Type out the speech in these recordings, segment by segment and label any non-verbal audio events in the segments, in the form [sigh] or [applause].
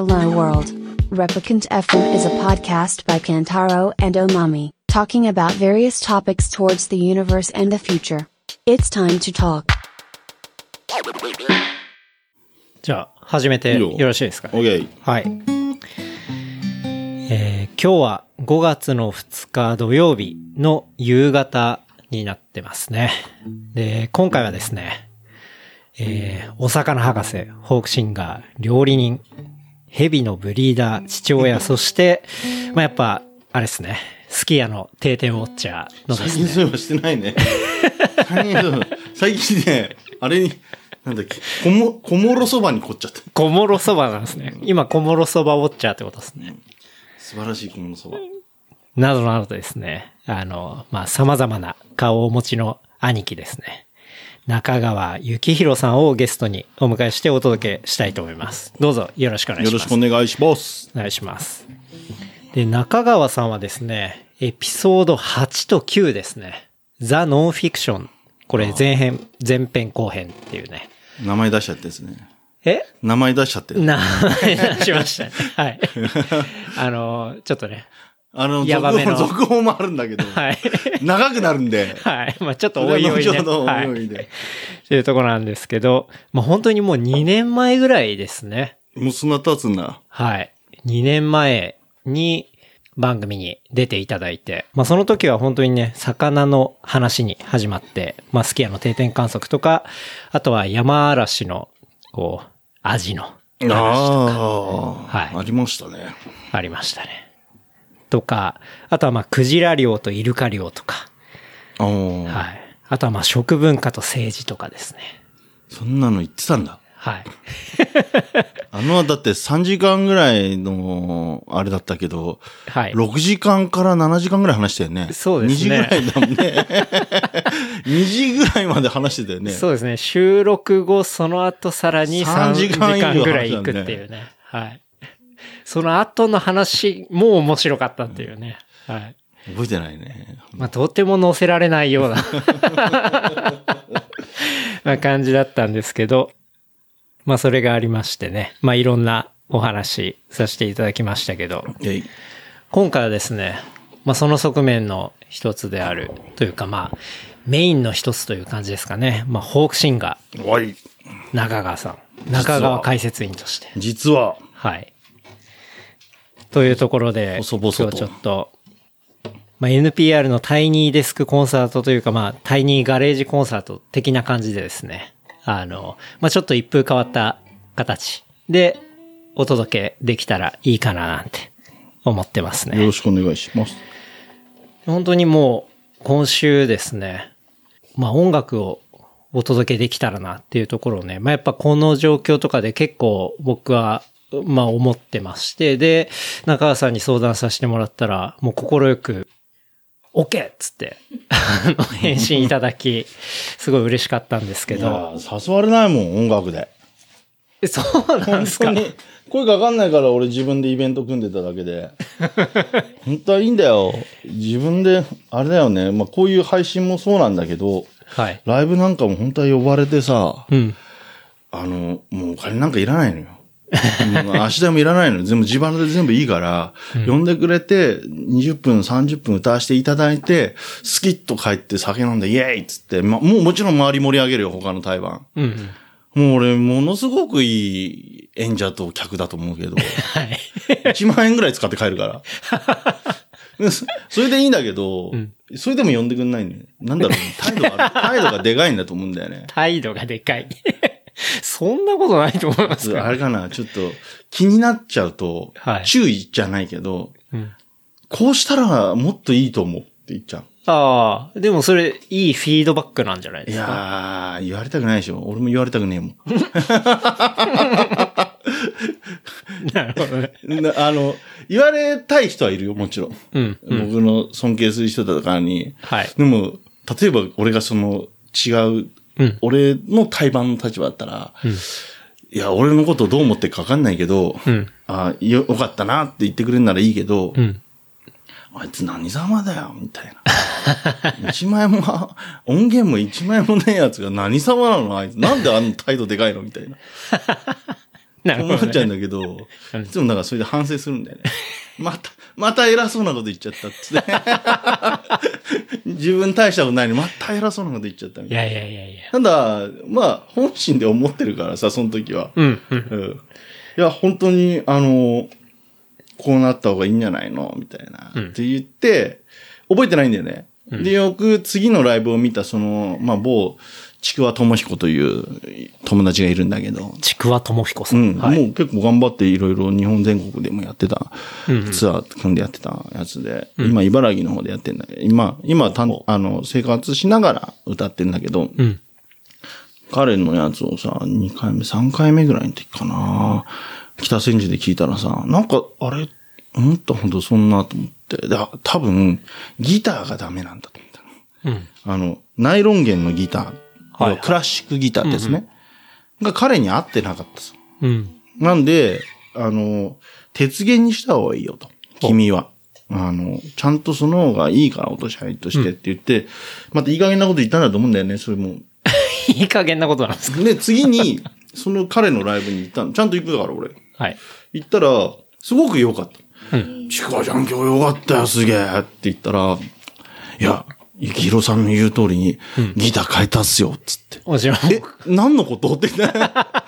Hello World. Replicant FM is a podcast by Kantaro and Omami, talking about various topics towards the universe and the future. It's time to talk. じゃあ、始めてよよろしいですかね。OK。はい。えー今日は5月の2日土曜日の夕方になってますね。で、今回はですね、えーお魚博士、ホークシンガー、料理人、蛇のブリーダー、父親、[laughs] そして、まあ、やっぱ、あれですね、スキヤの定点ウォッチャーのですね、最近そういえばしてないね。最近ね、あれに、なんだっけ、こも、こもろそばに凝っちゃった。小諸そばなんですね。今、小諸そばウォッチャーってことですね。素晴らしいこもろそば。などなどですね、あの、まあ、様々な顔をお持ちの兄貴ですね。中川幸宏さんをゲストにお迎えしてお届けしたいと思います。どうぞよろしくお願いします。よろしくお願いします。お願いします。で、中川さんはですね、エピソード8と9ですね。ザ・ノンフィクション。これ前編、前編後編っていうね。名前出しちゃってですね。え？名前出しちゃって。名前出しましたね。はい。あの、ちょっとね。あの、ヤバめの続報続報もあるんだけど、[laughs] はい。長くなるんで、はい。まあちょっとそれはおいおいね。後ほどおはいいおいで。っていうところなんですけど、まあ本当にもう2年前ぐらいですね。もうそんな経つんだ。はい。2年前に番組に出ていただいて、まあその時は本当にね、魚の話に始まって、まあスキヤの定点観測とか、あとは山嵐の、こう、アジの話とかあはいあ、ありましたね。ありましたね。とか、あとはまあクジラ漁とイルカ漁とか、はい。あとはまあ食文化と政治とかですね。そんなの言ってたんだ。はい。[laughs] あの、だって3時間ぐらいの、あれだったけど、はい。6時間から7時間ぐらい話したよね。そうですね2時ぐらいだもんね。[laughs] 2時ぐらいまで話してたよね。そうですね。収録後、その後さらに3 3時間ぐらい行くっていうね。はい。その後の話も面白かったっていうね。はい。覚えてないね。まあ、とても載せられないような [laughs] まあ感じだったんですけど、まあそれがありましてね。まあいろんなお話させていただきましたけど、今回はですね、まあその側面の一つであるというかまあメインの一つという感じですかね。まあホークシンガー。中川さん。中川解説員として。実は、はい。というところで、細々と今日ちょっと、まあ、NPR のタイニーデスクコンサートというか、まあ、タイニーガレージコンサート的な感じでですね、あの、まあ、ちょっと一風変わった形でお届けできたらいいかななんて思ってますね。よろしくお願いします。本当にもう、今週ですね、まあ音楽をお届けできたらなっていうところをね、まあやっぱこの状況とかで結構僕は、まあ思ってまして、で、中川さんに相談させてもらったら、もう心く OK! っつって、あの、[laughs] 返信いただき、すごい嬉しかったんですけど、ー、誘われないもん、音楽で。えそうなんですか？声かかんないから俺自分でイベント組んでただけで。[laughs] 本当はいいんだよ。自分で、あれだよね。まあこういう配信もそうなんだけど、はい。ライブなんかも本当は呼ばれてさ、うん。あの、もうお金なんかいらないのよ。足代もいらないのよ。全部自腹で全部いいから、呼んでくれて、20分、30分歌わせていただいて、スキッと帰って酒飲んでイエーイっつって、ま、もうもちろん周り盛り上げるよ、他の台湾。うんうん。もう俺、ものすごくいい演者と客だと思うけど、はい。1万円ぐらい使って帰るから。[laughs] そそれでいいんだけど、それでも呼んでくんないんだよね。なんだろう、態度が、態度がでかいんだと思うんだよね。[laughs] 態度がでかい。[laughs] そんなことないと思いますあかれかな、ちょっと気になっちゃうと、はい注意じゃないけど、うんこうしたらもっといいと思うって言っちゃう。ああ、でもそれ、いいフィードバックなんじゃないでいすか？やー、言われたくないでしょ。俺も言われたくねえもん。なるほどね。[laughs] なあの、言われたい人はいるよ、もちろん。うん。うん。僕の尊敬する人だからに。はい。でも、例えば俺がその違う、うん俺の対バンの立場だったら、んいや、俺のことどう思ってるかわかんないけど、うん。あよよかったなって言ってくれるならいいけど、うん。あいつ何様だよ、みたいな。[laughs] 一枚も、音源も一枚もねえやつが何様なのあいつ。なんであの態度でかいのみたいな。なるほどね思っちゃうんだけど、うんいつもなんかそれで反省するんだよね。[laughs] また、また偉そうなこと言っちゃったっつって。[laughs] 自分大したことないのに、また偉そうなこと言っちゃったみいたいな。やいやいやいや。ただ、まあ、本心で思ってるからさ、その時は。うん、うん。うん。いや、本当に、あの、こうなった方がいいんじゃないの？みたいな。うんって言って、覚えてないんだよね。で、よく次のライブを見た、その、まあ、某、ちくわともひこという友達がいるんだけど、ちくわともひこさ。うん。ん、はい。もう結構頑張っていろいろ日本全国でもやってた、うんうん。ツアー組んでやってたやつで、今茨城の方でやってんだけど、今、今たんあの、生活しながら歌ってんだけど、うん。彼のやつをさ、2回目、3回目ぐらいの時かな。北千住で聞いたらさ、なんか、あれ、思ったほどそんなと思って、で多分、ギターがダメなんだと思ったの。うん。あの、ナイロン弦のギター、はい要はクラシックギターですね。が彼に合ってなかったさ。うん。なんで、あの、鉄弦にした方がいいよと。君は。あの、ちゃんとその方がいいから落とし入りとしてって言って、またいい加減なこと言ったんだと思うんだよね、それも。[laughs] いい加減なことなんですか？で、次に、その彼のライブに行ったの。ちゃんと行くから、俺。はい。行ったら、すごく良かった。うん。ちくわちゃん今日良かったよ、すげえって言ったら、いや、ゆきひろさんの言う通りに、ギター変えたっすよ、つって。もちろん。え、何のこと？って [laughs] 言って。あ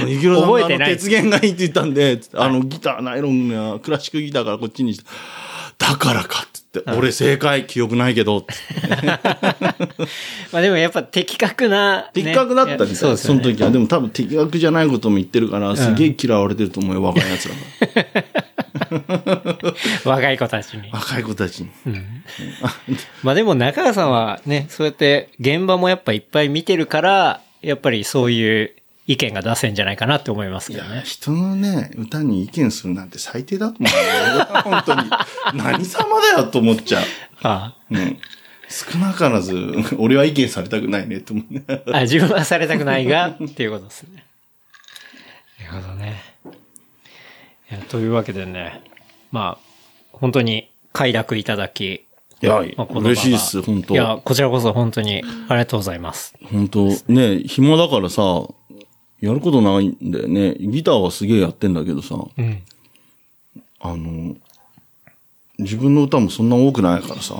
の、ゆきろさんがあの鉄弦がいいって言ったんで、あの、ギター、ナイロンやクラシックギターからこっちにして、だからか、つって、俺正解、記憶ないけど、[laughs] まあでもやっぱ的確な、ね。的確だったみたいそうですよね。その時は。でも多分的確じゃないことも言ってるから、すげえ嫌われてると思うよ、若い奴らが。[laughs] [laughs] 若い子たちに。若い子たちに。まあでも中川さんはね、そうやって現場もやっぱいっぱい見てるから、やっぱりそういう意見が出せんじゃないかなって思いますいや、けどね。人のね、歌に意見するなんて最低だと思う本当に。[laughs] 何様だよと思っちゃう。あうん。少なからず、俺は意見されたくないねと思うね。ああ自分はされたくないが、っていうことですね。[laughs] なるほどね。というわけでね、まあ、本当に快諾いただき、いや、まあ嬉しいっす、本当いや、こちらこそ本当にありがとうございます。本当ね、暇だからさ、やることないんだよね。ギターはすげえやってんだけどさ、うん。あの、自分の歌もそんな多くないからさ、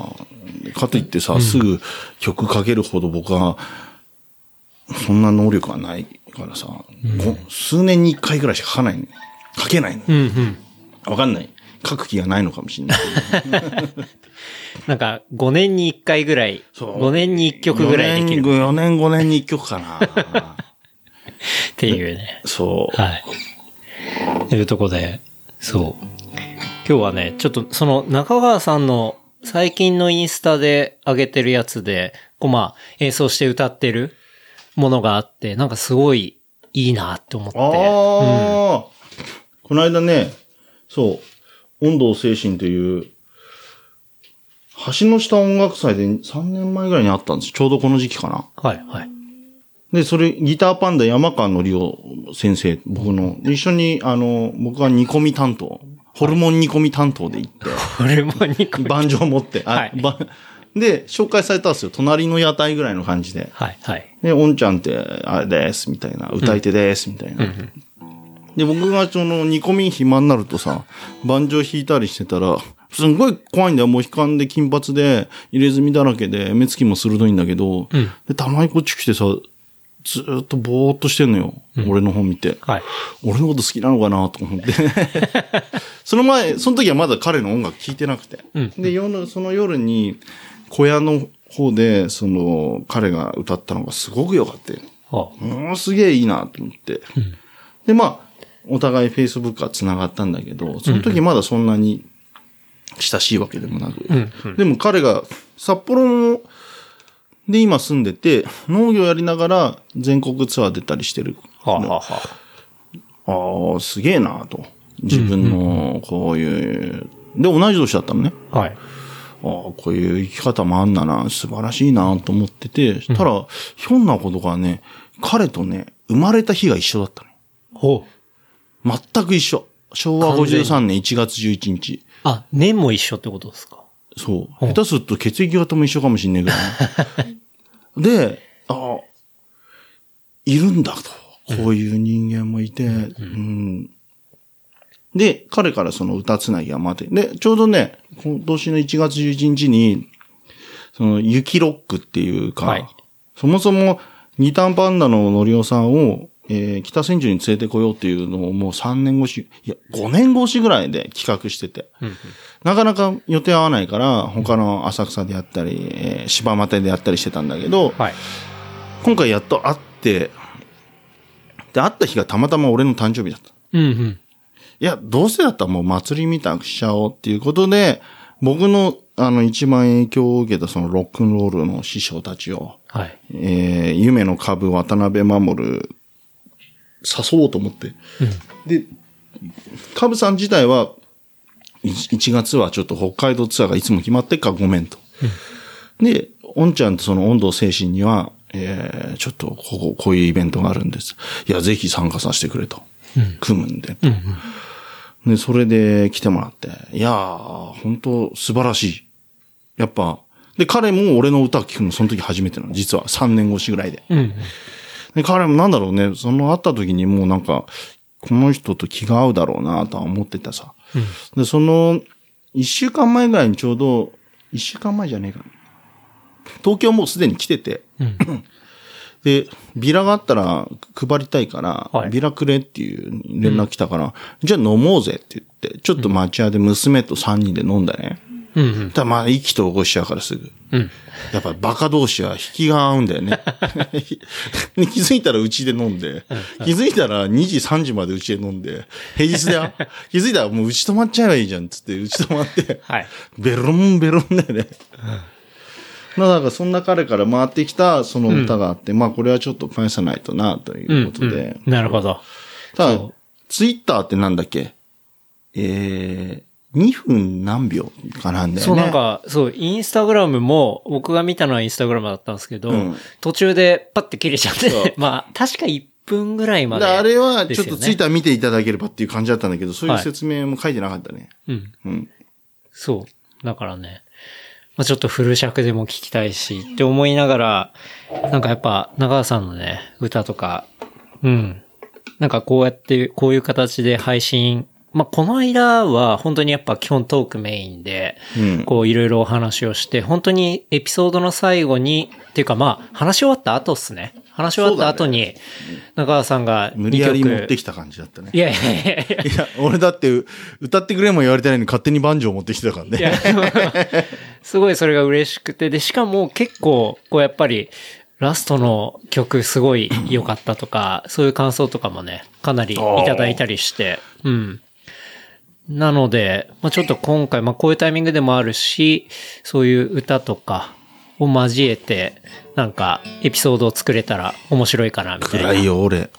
かといってさ、すぐ曲かけるほど僕は、そんな能力はないからさ、ご数年に一回ぐらいしか書かないの。書けないの。うんうん。わかんない。書く気がないのかもしれない。[laughs] なんか、5年に1回ぐらい、そう5年に1曲ぐらいできる4年、5年に1曲かな。[laughs] っていうね。そう。はい。というとこで、そう。今日はね、ちょっとその中川さんの最近のインスタで上げてるやつで、こうまあ演奏して歌ってるものがあって、なんかすごいいいなって思って。ああ、この間ね、そう、温度精神という、橋の下音楽祭で3年前ぐらいにあったんです。ちょうどこの時期かな。はい、はい。で、それ、ギターパンダ山川のりお先生、僕の、一緒に、あの、僕は煮込み担当、ホルモン煮込み担当で行って、これも2個。盤上持って、あ、はいばで、紹介されたんですよ。隣の屋台ぐらいの感じで。はい、はい。で、おんちゃんって、あれです、みたいな。歌い手です、みたいな。で、僕がその煮込み暇になるとさ、盤上弾いたりしてたら、すんごい怖いんだよ。もう悲観で金髪で、入れ墨だらけで、目つきも鋭いんだけど、うんで、たまにこっち来てさ、ずーっとぼーっとしてんのよ。俺の本見て。はい。俺のこと好きなのかな？と思って。[laughs] その前、その時はまだ彼の音楽聴いてなくて。うんで、夜、その夜に、小屋の方で、その、彼が歌ったのがすごく良かったよ。はうん、すげえいいなと思って。で、まあ、お互い Facebook は繋がったんだけど、その時まだそんなに親しいわけでもなく。うんうんでも彼が札幌ので今住んでて、農業やりながら全国ツアー出たりしてる。あ、はあ、はあ、ああ、すげえなと。自分の、こういう、で、同じ年だったのね。はい。ああ、こういう生き方もあんだな、素晴らしいなと思ってて、たら、ひょんなことがね、彼とね、生まれた日が一緒だったほう。の。全く一緒。昭和53年1月11日。あ、年も一緒ってことですか？そう。下手すると血液型も一緒かもしんないぐらい。[laughs] で、ああ、いるんだと。こういう人間もいて、うん。で、彼からその歌つなぎが待って、で、ちょうどね、今年の1月11日に、その、雪ロックっていうか、はいそもそも、二タパンダののりおさんを、えー北千住に連れてこようっていうのをもう3年越し、いや、5年越しぐらいで企画してて、うんうんなかなか予定合わないから、他の浅草でやったり、えー柴又でやったりしてたんだけど、はい。今回やっと会って、で、会った日がたまたま俺の誕生日だった。うんうん。いや、どうせだったらもう祭りみたくしちゃおうっていうことで、僕の、あの、一番影響を受けたそのロックンロールの師匠たちを、はい。えー、夢の株渡辺守る、誘おうと思って。で、株さん自体は、1月はちょっと北海道ツアーがいつも決まってっからごめんと。で、おんちゃんとその温度精神には、えー、ちょっとここ、こういうイベントがあるんです。いや、ぜひ参加させてくれと。組むんで。で、それで来てもらって。いやー、本当素晴らしい。やっぱ、で、彼も俺の歌聞くのその時初めてなの。実は3年越しぐらいで。うんうん。で、彼もなんだろうね、その会った時にもうなんか、この人と気が合うだろうなとは思ってたさ。で、その、一週間前ぐらいにちょうど、一週間前じゃねえかな。東京もうすでに来てて、うん [clears throat] で、ビラがあったら配りたいから、はいビラくれっていう連絡来たから、じゃあ飲もうぜって言って、ちょっと待ち屋で娘と3人で飲んだね。うんうん。ただまあ、意気投合しちゃうからすぐ。うん。やっぱりバカ同士は引きが合うんだよね。[laughs] で気づいたらうちで飲んで、気づいたら2時3時までうちで飲んで、平日だよ。[laughs] 気づいたらもううち泊まっちゃえばいいじゃんっつって、うち泊まって、はい。ベロンベロンだよね。まあだからそんな彼から回ってきたその歌があって、まあこれはちょっと返さないとな、ということで。うんなるほど。ただツイッターってなんだっけ？えー、2分何秒かなんだよね。そうなんか、そう、インスタグラムも、僕が見たのはインスタグラムだったんですけど、うん途中でパッて切れちゃって、[laughs] まあ、確か1分ぐらいまで、であれはちょっとツイッタター見ていただければっていう感じだったんだけど、そういうはい説明も書いてなかったね。ー。うん。うん。そう。だからね、まあちょっとフル尺でも聞きたいし、って思いながら、なんかやっぱ、長川さんのね、歌とか、うん。なんかこうやって、こういう形で配信、まあこの間は本当にやっぱ基本トークメインで、うん。こういろいろお話をして、本当にエピソードの最後に、っていうかまあ、話し終わった後っすね。話し終わった後に、中川さんが無理やり持ってきた感じだったね。いやいやいやいや。いや、俺だって、歌ってくれも言われてないのに勝手にバンジョー持ってきてたからね。すごいそれが嬉しくて、で、しかも結構、こうやっぱり、ラストの曲すごい良かったとか、そういう感想とかもね、かなりいただいたりして、うん。なので、まあ、ちょっと今回、まあ、こういうタイミングでもあるし、そういう歌とかを交えて、なんか、エピソードを作れたら面白いかな、みたいな。暗いよ、俺。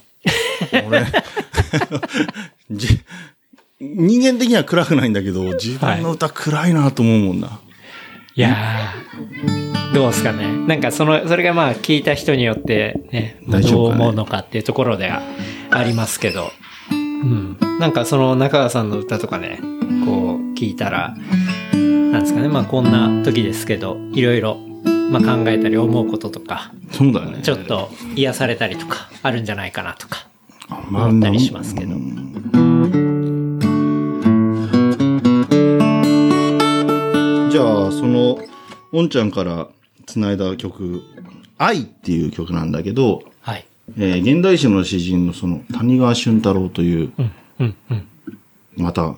俺。[laughs] じ人間的には暗くないんだけど、自分の歌暗いなと思うもんな。いやー、どうですかね。なんかその、それがまあ聞いた人によってね、どう思うのかっていうところではありますけど、うん。なんかその中川さんの歌とかね、こう聞いたら、なんですかね、まあこんな時ですけど、いろいろ、まあ考えたり思うこととか、そうだね。ちょっと癒されたりとか、あるんじゃないかなとか、まあ思ったりしますけど。じゃあ、その、おんちゃんから繋いだ曲、愛っていう曲なんだけど、はい。えー現代史の詩人のその、谷川俊太郎という、うん、うん、うん。また、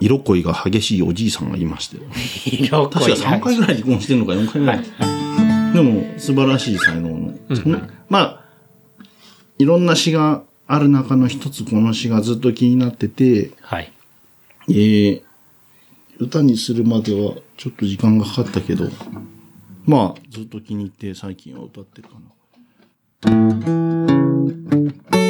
色恋が激しいおじいさんがいまして、色確か3回ぐらい離婚してるのか4回ぐらい。でも、素晴らしい才能の。そのまあ、いろんな詩がある中の一つ、この詩がずっと気になってて、はい。えー、歌にするまではちょっと時間がかかったけど、まあ、ずっと気に入って最近は歌ってるかな。口で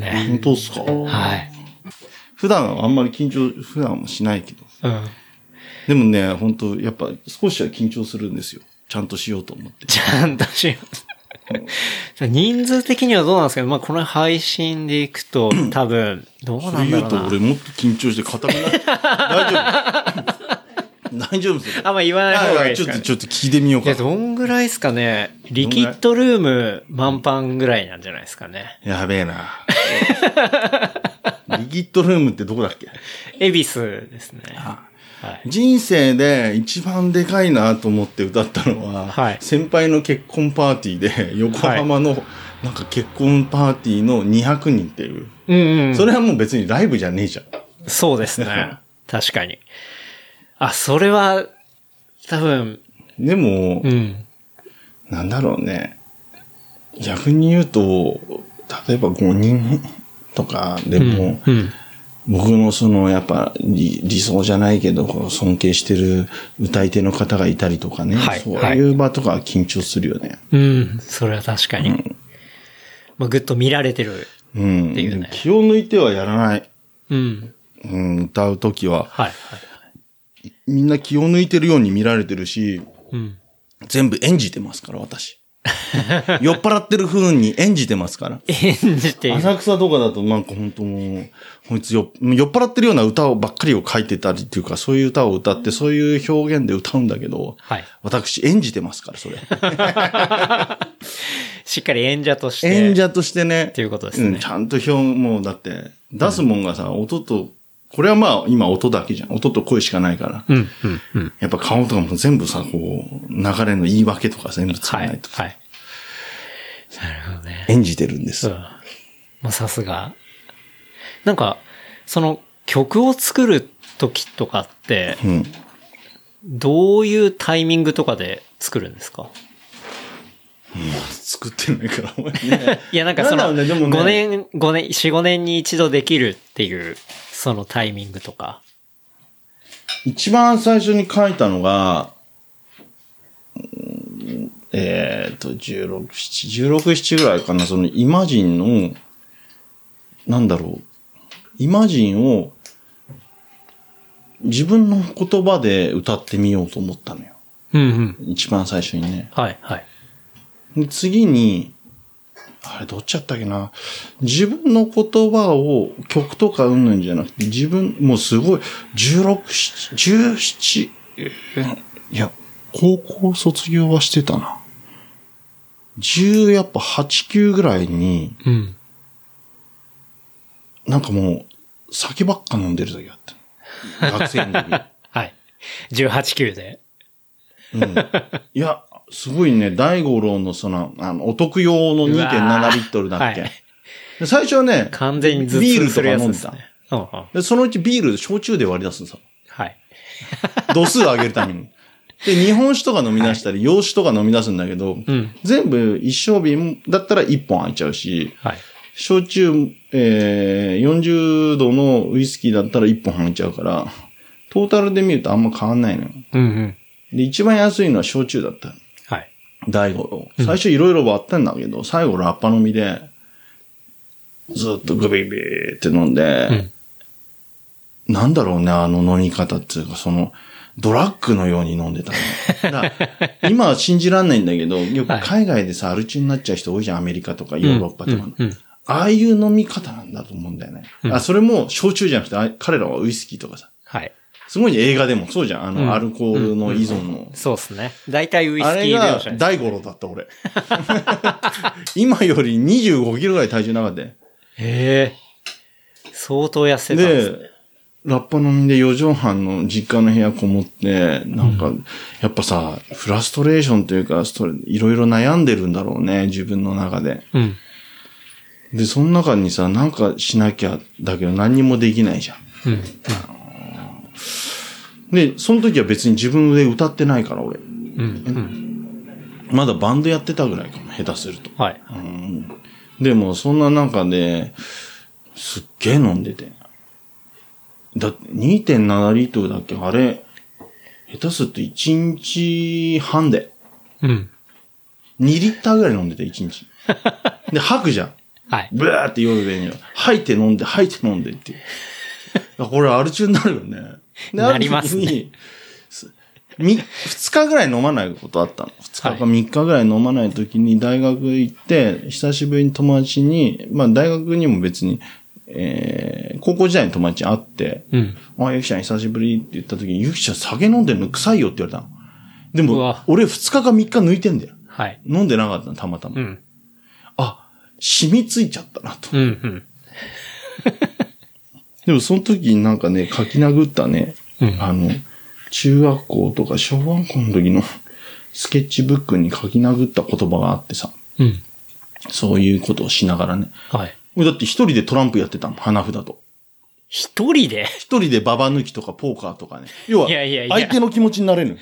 ですね。本当ですか？はい。普段はあんまり緊張、普段はしないけど。うん。でもね、本当やっぱ少しは緊張するんですよ。ちゃんとしようと思って。ちゃんとします。人数的にはどうなんですかね？まあ、この配信でいくと、多分、どうなんだろうな。言うと俺もっと緊張して硬くなる。大丈夫大丈夫ですよ。あんま言わない方がいいですか、ちょっと、ね。ちょっと聞いてみよういや、か。どんぐらいですかねリキッドルーム満帆ぐらいなんじゃないですかね。やべえな。[laughs] リキッドルームってどこだっけ？恵比寿ですね。はい。人生で一番でかいなと思って歌ったのは、はい先輩の結婚パーティーで、横浜の、なんか結婚パーティーの200人っていう。うんうん。それはもう別にライブじゃねえじゃん。そうですね。[laughs] 確かに。あ、それは、多分、でも、うん。なんだろうね。逆に言うと、例えば5人とかでも、うん。僕のその、やっぱ理、理想じゃないけど、尊敬してる歌い手の方がいたりとかね。はいそういう場とかは緊張するよね。うん。それは確かに。まあ、ぐっと見られてる。うん。ていうね気を抜いてはやらない。うん。うん、歌うときは。はい。はい。みんな気を抜いてるように見られてるし、うん。全部演じてますから、私。[laughs] 酔っ払ってる風に演じてますから。演じて。浅草とかだとなんか本当もう、こいつよ酔っ払ってるような歌をばっかりを書いてたりっていうか、そういう歌を歌って、そういう表現で歌うんだけど、はい。私演じてますから、それ。[laughs] しっかり演者として。演者としてね。っていうことですねうん、ちゃんと表、もうだって、出すもんがさ、音と、これはまあ今音だけじゃん。音と声しかないから。うん、うん、うん。やっぱ顔とかも全部さ、こう、流れの言い訳とか全部つかはないと。。いはい。なるほどね。演じてるんです。うん。まあ、さすが。なんか、その曲を作る時とかって、うん。どういうタイミングとかで作るんですか？作ってないから、お前ね。[laughs] いや、なんかその、なんだろうねでもね5年、5年、4、5年に一度できるっていう、そのタイミングとか。一番最初に書いたのが、うんえーっと、16、7、16、7ぐらいかな、そのイマジンの、なんだろう、イマジンを自分の言葉で歌ってみようと思ったのよ。うんうん。一番最初にね。はいはい。で次に、あれどっちやったっけな。自分の言葉を曲とかうんぬんじゃなくて、自分、もうすごい、16、7 17、えいや、高校卒業はしてたな。10やっぱ8、9ぐらいに、うん。なんかもう、酒ばっか飲んでる時あった。学生の時。[laughs] はい。18、9で。うん。いや、すごいね、大五郎のその、あの、お得用のうわー2.7リットルだっけ。はいで最初はね、完全に頭ビールとか飲んでた。ですね。うんうん。で、そのうちビール、焼酎で割り出すんですよ。はい。[laughs] 度数上げるために。で、日本酒とか飲み出したり、洋酒とか飲み出すんだけど、うん。全部一升瓶だったら1本開いちゃうし、はい。焼酎、えー、40度のウイスキーだったら1本入っちゃうから、トータルで見るとあんま変わんないのよ。うんうん。で、一番安いのは焼酎だった。はい。大五郎。最初いろいろ割ったんだけど、最後ラッパ飲みで、ずっとグビグビって飲んで、なんだろうね、あの飲み方っていうか、その、ドラッグのように飲んでたの。[laughs] 今は信じらんないんだけど、よく海外でさ、アル中になっちゃう人多いじゃん、アメリカとかヨーロッパとかああいう飲み方なんだと思うんだよね。あ、それも焼酎じゃなくて、あ彼らはウイスキーとかさ。はい。すごいね映画でもそうじゃん。あの、うんアルコールの依存の。そうですね。大体ウイスあれがキー描写です。大五郎だった、俺。[laughs] 今より25キロぐらい体重なかったよ。へえ。相当痩せてたんですね。で、ラッパ飲みで4畳半の実家の部屋こもって、なんか、やっぱさ、フラストレーションというか、いろいろ悩んでるんだろうね、自分の中で。うん。で、その中にさ、なんかしなきゃ、だけど何にもできないじゃん。うん。で、その時は別に自分で歌ってないから、俺。うん。うん。まだバンドやってたぐらいかも、下手すると。はい。でも、そんな中で、すっげえ飲んでて。だって、2.7リットルだっけ？あれ、下手すると1日半で。うん。2リッターぐらい飲んでて、1日。で、吐くじゃん。[laughs] はい。ブワーって夜上には。吐いて飲んで、吐いて飲んでってこれアル中になるよね。[laughs] でなりますねある時にすみ二日ぐらい飲まないことあったの？二日かはい三日ぐらい飲まない時に大学行って、久しぶりに友達に、まあ大学にも別に、えー、高校時代に友達に会って、うん。あ、ゆきちゃん久しぶりって言った時に、ゆきちゃん酒飲んでるの臭いよって言われたの。でも俺二日か三日抜いてんだよ。はい。飲んでなかったの、たまたま。うん。あ、染みついちゃったなと。うん。うん。でもその時になんかね、書き殴ったね、うんあの、中学校とか小学校の時のスケッチブックに書き殴った言葉があってさ、うん。そういうことをしながらね。はい。俺だって一人でトランプやってたの、花札と。一人で？一人でババ抜きとかポーカーとかね。要はいやいやいや相手の気持ちになれる。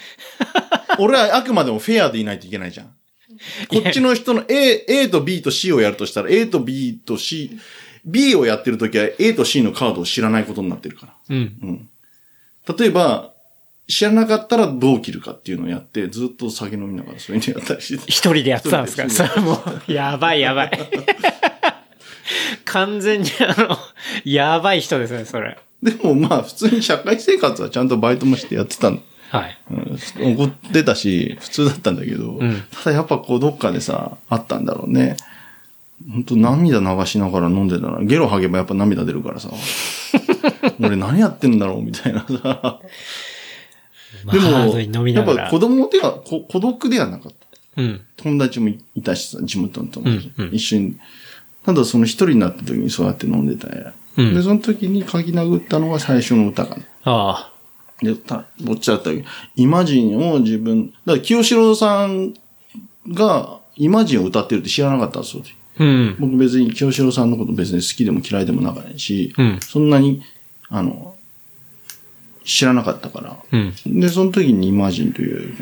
[laughs] 俺はあくまでもフェアでいないといけないじゃん。こっちの人の A、A と B と C をやるとしたら A と B と C、B をやってるときは A と C のカードを知らないことになってるから。うん。例えば、知らなかったらどう切るかっていうのをやって、ずっと酒飲みながらそういうのやったりして。一人でやってたんですか？それもう、やばいやばい。[laughs] 完全にあの、やばい人ですね、それ。でもまあ、普通に社会生活はちゃんとバイトもしてやってたの。はい。うん、怒ってたし、普通だったんだけど、んただやっぱこうどっかでさ、あったんだろうね。本当涙流しながら飲んでたら、ゲロ吐けばやっぱ涙出るからさ。[laughs] 俺何やってんだろうみたいなさ。でも。やっぱ子供では、こ孤独ではなかった。うん。友達もいたしさ、地元の友達。うんうん一緒に。ただその一人になった時にそうやって飲んでたや。うんで、その時に書き殴ったのが最初の歌かな。あで、た、どっちだったっけイマジンを自分、だから清志郎さんがイマジンを歌ってるって知らなかったんです。うん。僕別に清志郎さんのこと別に好きでも嫌いでもなかったし、うんそんなに、あの、知らなかったから。うん。で、その時にイマジンという、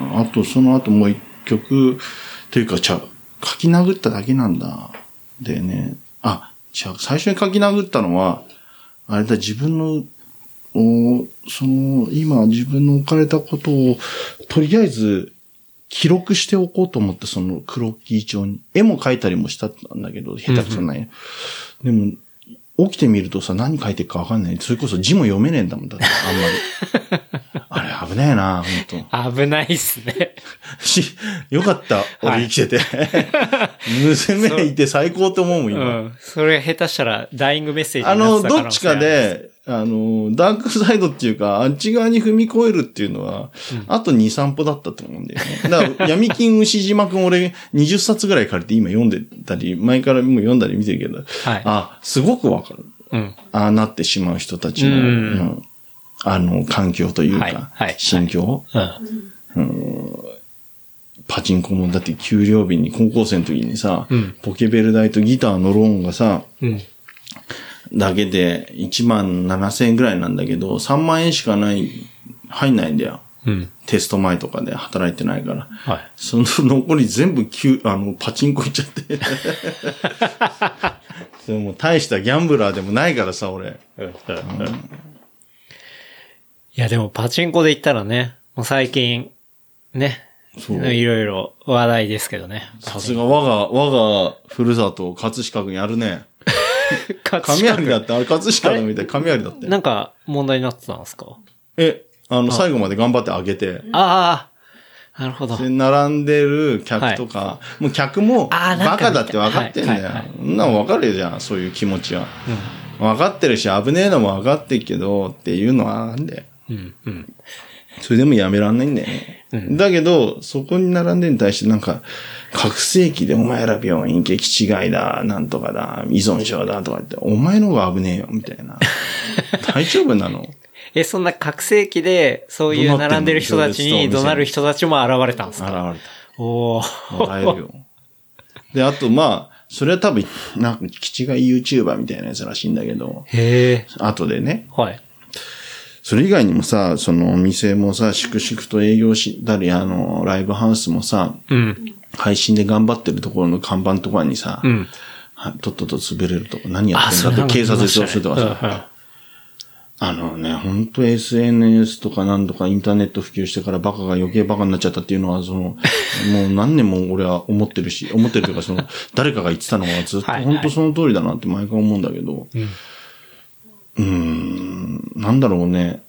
まああと、その後もう一曲、というか、ちゃう、書き殴っただけなんだ。でね、あ、違う、最初に書き殴ったのは、あれだ、自分のおその、今自分の置かれたことを、とりあえず、記録しておこうと思って、そのクロッキー帳に。絵も描いたりもしたんだけど、下手くそない。でも、起きてみるとさ、何書いてるかわかんない。それこそ字も読めねえんだもん、だって、あんまり。あれ、危ねえな、本危ないっすね。当し、よかった、俺生きてて。[laughs] 娘いて最高って思うもん、う今。ん。それ下手したら、ダイイングメッセージあの、になってた可どっちかで、あの、ダークサイドっていうか、あっち側に踏み越えるっていうのは、あと2、3歩だったと思うんだよね。だから、闇金牛島くん俺20冊ぐらい借りて今読んでたり、前からも読んだり見てるけど、はいあ、すごくわかる。うん。ああなってしまう人たちの、うんうんあの、環境というか、心境、うん。パチンコもだって給料日に高校生の時にさ、うんポケベル代とギターのローンがさ、うん。だけで1万7千円ぐらいなんだけど、3万円しかない、入んないんだよ。うん。テスト前とかで働いてないから。はい。その残り全部きゅあの、パチンコ行っちゃって。[laughs] それもう大したギャンブラーでもないからさ、俺。いや、でもパチンコで言ったらね、もう最近、ね、そういろいろ話題ですけどね。さすが我が、我がふるさと、葛飾区やるね。[laughs] 葛雷だって、あれ葛飾のみたい雷だって。なんか問題になってたんですか？え、あの、最後まで頑張ってあげて。ああ、なるほど。で、並んでる客とか、もう客も、バカだって分かってんだよはいはいはい。そんなの分かるじゃん、そういう気持ちは。分かってるし、危ねえのも分かってるけど、っていうのはあるんだよ。うん、うん。それでもやめらんないんだよね。だけど、そこに並んでるに対してなんか、覚醒器でお前ら病院行き違いだ、なんとかだ、依存症だとか言って、お前の方が危ねえよ、みたいな。[laughs] 大丈夫なの？え、そんな覚醒器で、そういう並んでる人たちに怒鳴る人たちも現れたんです現かれおー。た。笑えるよ。で、あと、まあ、それは多分、なんか、気違い YouTuber みたいなやつらしいんだけど、へえ。後でね、はい。それ以外にもさ、そのお店もさ、粛々と営業したり、あの、ライブハウスもさ、うん。配信で頑張ってるところの看板とかにさ、うん。はいとっとと潰れるとか、何やあ、ってんだって警察で見ましたね調べとかさ、あのね、本当 SNS とかなんとかインターネット普及してからバカが余計バカになっちゃったっていうのは、その、[laughs] もう何年も俺は思ってるし、思ってるというか、その、誰かが言ってたのがずっとはいはい本当その通りだなって毎回思うんだけど、うーん、なんだろうね。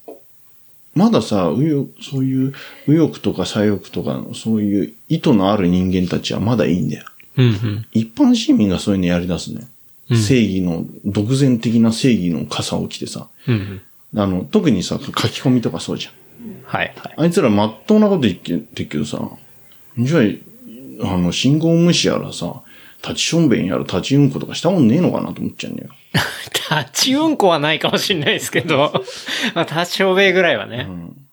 まださ、右翼、そういう右翼とか左翼とかの、そういう意図のある人間たちはまだいいんだよ。うん。うん。一般市民がそういうのやり出すね。正義の、独善的な正義の傘を着てさ。うん。あの、特にさ、書き込みとかそうじゃん。はい。はい。あいつらまっとうなこと言ってるけどさ、じゃあ、あの、信号無視やらさ、立ちしょんべんやら立ちうんことかしたもんねえのかなと思っちゃうんだよ。立ちうんこはないかもしれないですけど、[laughs] まあ、立ちおべえぐらいはね。うん。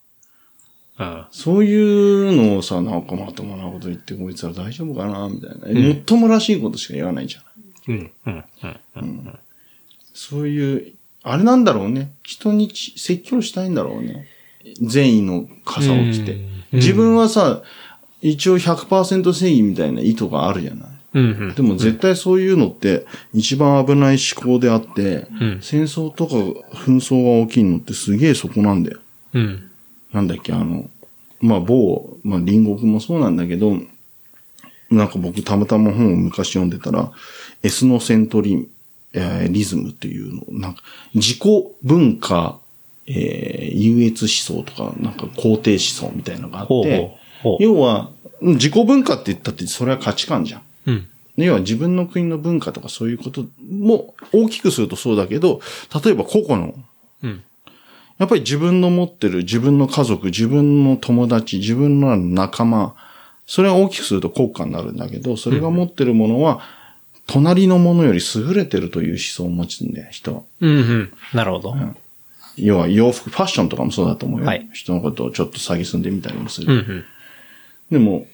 そういうのをさ、なんかまともなこと言って、こいつら大丈夫かなみたいな。もっともらしいことしか言わないじゃない。うん。うん。うん。そういう、あれなんだろうね。人にち説教したいんだろうね。善意の傘を着てうん。自分はさ、一応100%正義みたいな意図があるじゃない。うん。でも絶対そういうのって一番危ない思考であって、うん戦争とか紛争が起きるのってすげえそこなんだよ。うん。なんだっけ、あの、まあ、某、まあ、隣国もそうなんだけど、なんか僕たまたま本を昔読んでたら、エスノセントリ、えーリズムっていうの、なんか、自己文化、えー優越思想とか、なんか肯定思想みたいなのがあってほうほ、う。ほう。要は、うん自己文化って言ったってそれは価値観じゃん。うん。要は自分の国の文化とかそういうことも大きくするとそうだけど、例えば個々のうん。やっぱり自分の持ってる自分の家族、自分の友達、自分の仲間、それは大きくすると国家になるんだけど、それが持ってるものは、隣のものより優れてるという思想を持つんだよ、人は。うん。うん。なるほど。要は洋服、ファッションとかもそうだと思うよ。はい人のことをちょっと詐欺すんでみたりもすうん。る。うん。でも、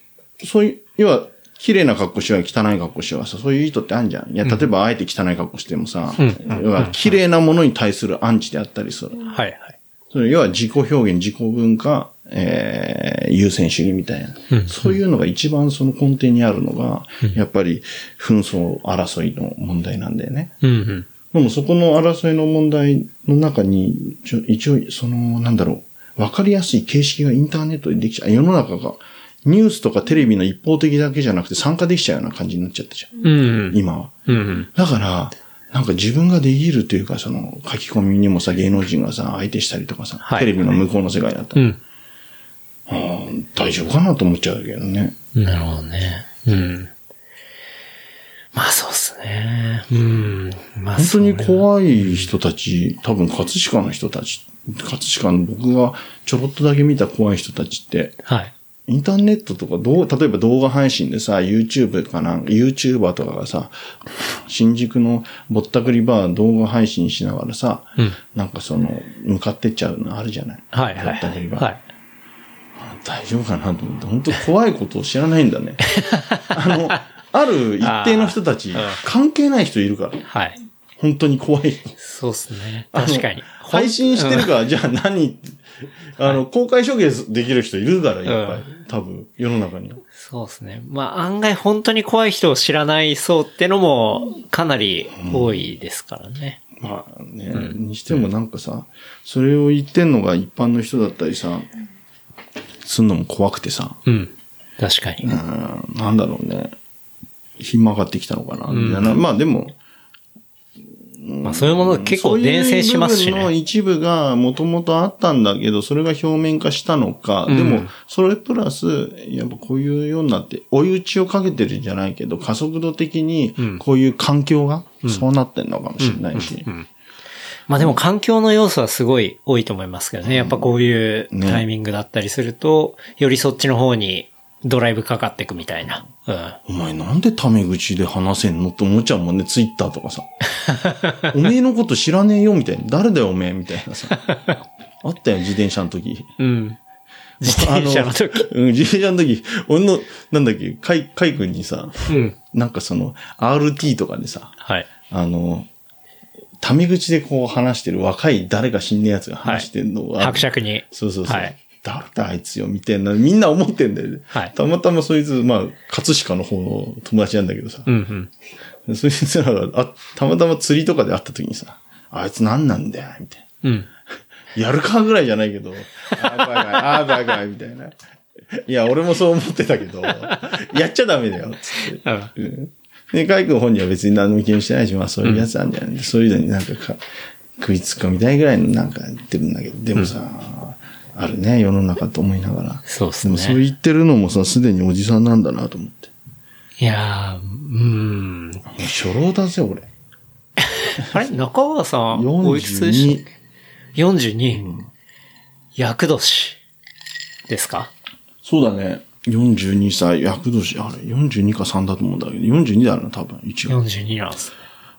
そういう、要は、綺麗な格好しようが汚い格好しようがさ、そういう意図ってあるじゃん。いや、例えばあえて汚い格好してもさ、ん要は綺麗なものに対するアンチであったりする。はい。はい。それ要は自己表現、自己文化、えー、優先主義みたいな、そういうのが一番その根底にあるのが、やっぱり紛争争いの問題なんだよね。うん。うん。でもそこの争いの問題の中に、一応、その、なんだろう、わかりやすい形式がインターネットでできちゃう。世の中が、ニュースとかテレビの一方的だけじゃなくて参加できちゃうような感じになっちゃったじゃん。うん。今は。うん。だから、なんか自分ができるというか、その、書き込みにもさ、芸能人がさ、相手したりとかさ、はいテレビの向こうの世界だったら、うん。大丈夫かなと思っちゃうけどね。なるほどね。うん。まあそうっすね。うん。まあ本当にい。怖い人たち、多分葛飾の人たち、葛飾の僕がちょろっとだけ見た怖い人たちって、はい。インターネットとかどう、例えば動画配信でさ、YouTube かな、YouTuber とかがさ、新宿のぼったくりバー動画配信しながらさ、うんなんかその、向かってっちゃうのあるじゃない？はいはいぼったくりバー。はい。大丈夫かなと思って、本当怖いことを知らないんだね。[laughs] あの、ある一定の人たち関係ない人いるから。はい。本当に怖い人。そうっすね。確かに。配信してるから、じゃあ何あの、公開処刑できる人いるから、いっぱい。うん多分、世の中には。そうですね。まあ案外本当に怖い人を知らない層ってのもかなり多いですからね。まあね、にしてもなんかさ、それを言ってんのが一般の人だったりさ、すんのも怖くてさ、うん。確かに。うん、なんだろうね。ひん曲がってきたのかな、みたいな。まあでも、まあそういうもの結構伝染しますしそういうのね。一部がもともとあったんだけど、それが表面化したのか、うん。でも、それプラス、やっぱこういうようになって、追い打ちをかけてるんじゃないけど、加速度的にうん、こういう環境が、そうなってんのかもしれないし。まあでも環境の要素はすごい多いと思いますけどね。やっぱこういうタイミングだったりすると、よりそっちの方にドライブかかっていくみたいな。うん。お前なんでタメ口で話せんのって思っちゃうもんね、ツイッターとかさ。[laughs] おめえのこと知らねえよ、みたいな。誰だよ、おめえ、みたいなさ。あったよ、自転車の時。うん。自転車の時。あうん、自転車の時、俺の、なんだっけ、カイ、カイ君にさ、うん。なんかその、RT とかでさ、はい。あの、タメ口でこう話してる若い誰か死んねえやつが話してるのが、伯爵に。そうそうそう。はい誰だあいつよ、みたいな、みんな思ってんだよね。はいたまたまそいつ、まあ、葛飾の方の友達なんだけどさ。うんうん。そいつらが、あ、たまたま釣りとかで会った時にさ、あいつ何なんだよ、みたいうん。な。やるかぐらいじゃないけど、あー、バカい、あー、バカい、みたいな。いや、俺もそう思ってたけど、やっちゃダメだよ、つって。うん。うんで、カイ君本人は別に何も気にしてないし、まあそういうやつなんじゃない、そういうのになんかか食いつくみたいぐらいのなんか言ってるんだけど、でもさ、あるね、世の中と思いながら。そうっすでもそうね。言ってるのもさ、すでにおじさんなんだなと思って。いやー、うん。初老だぜ、俺。[laughs] あれ？中川さん、おいくつでしたっけ ?42。厄年ですか？そうだね。42歳、役年、あれ、42か3だと思うんだけど、42だな、多分、一応。?42 なんです。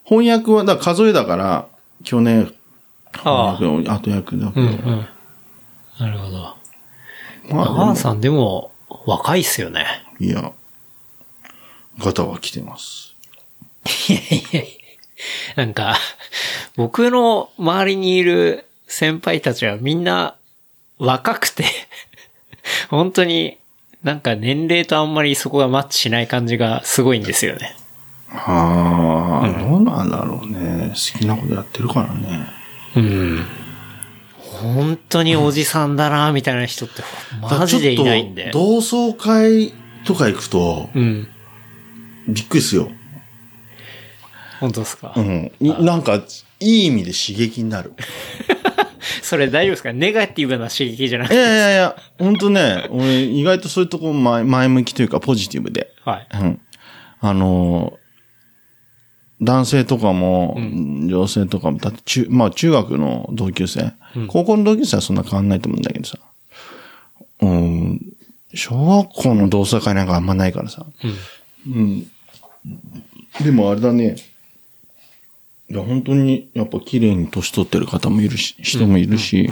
翻訳は、だ数えだから、去年、ああ。翻訳後役だけど、うんうん。なるほど。ま中あ川さんでも若いっすよね。いや、ガタは来てます。いやいやいやなんか、僕の周りにいる先輩たちはみんな若くて、本当になんか年齢とあんまりそこがマッチしない感じがすごいんですよね。ああ、どうなんだろうね。好きなことやってるからね。うん。本当におじさんだな、みたいな人ってマジでいないんで同窓会とか行くと、うん。びっくりするよ。本当ですか、うん。になんか、いい意味で刺激になる。[laughs] それ大丈夫ですか？ネガティブな刺激じゃなくいて。やいやいや、ほんとね、俺意外とそういうとこ前前向きというかポジティブで。はい。うん。あのー男性とかも、女性とかも、だって中、まあ中学の同級生、高校の同級生はそんな変わんないと思うんだけどさ。うん。小学校の同窓会なんかあんまないからさ。うん。でもあれだね。いや、本当に、やっぱ綺麗に年取ってる方もいるし、人もいるし、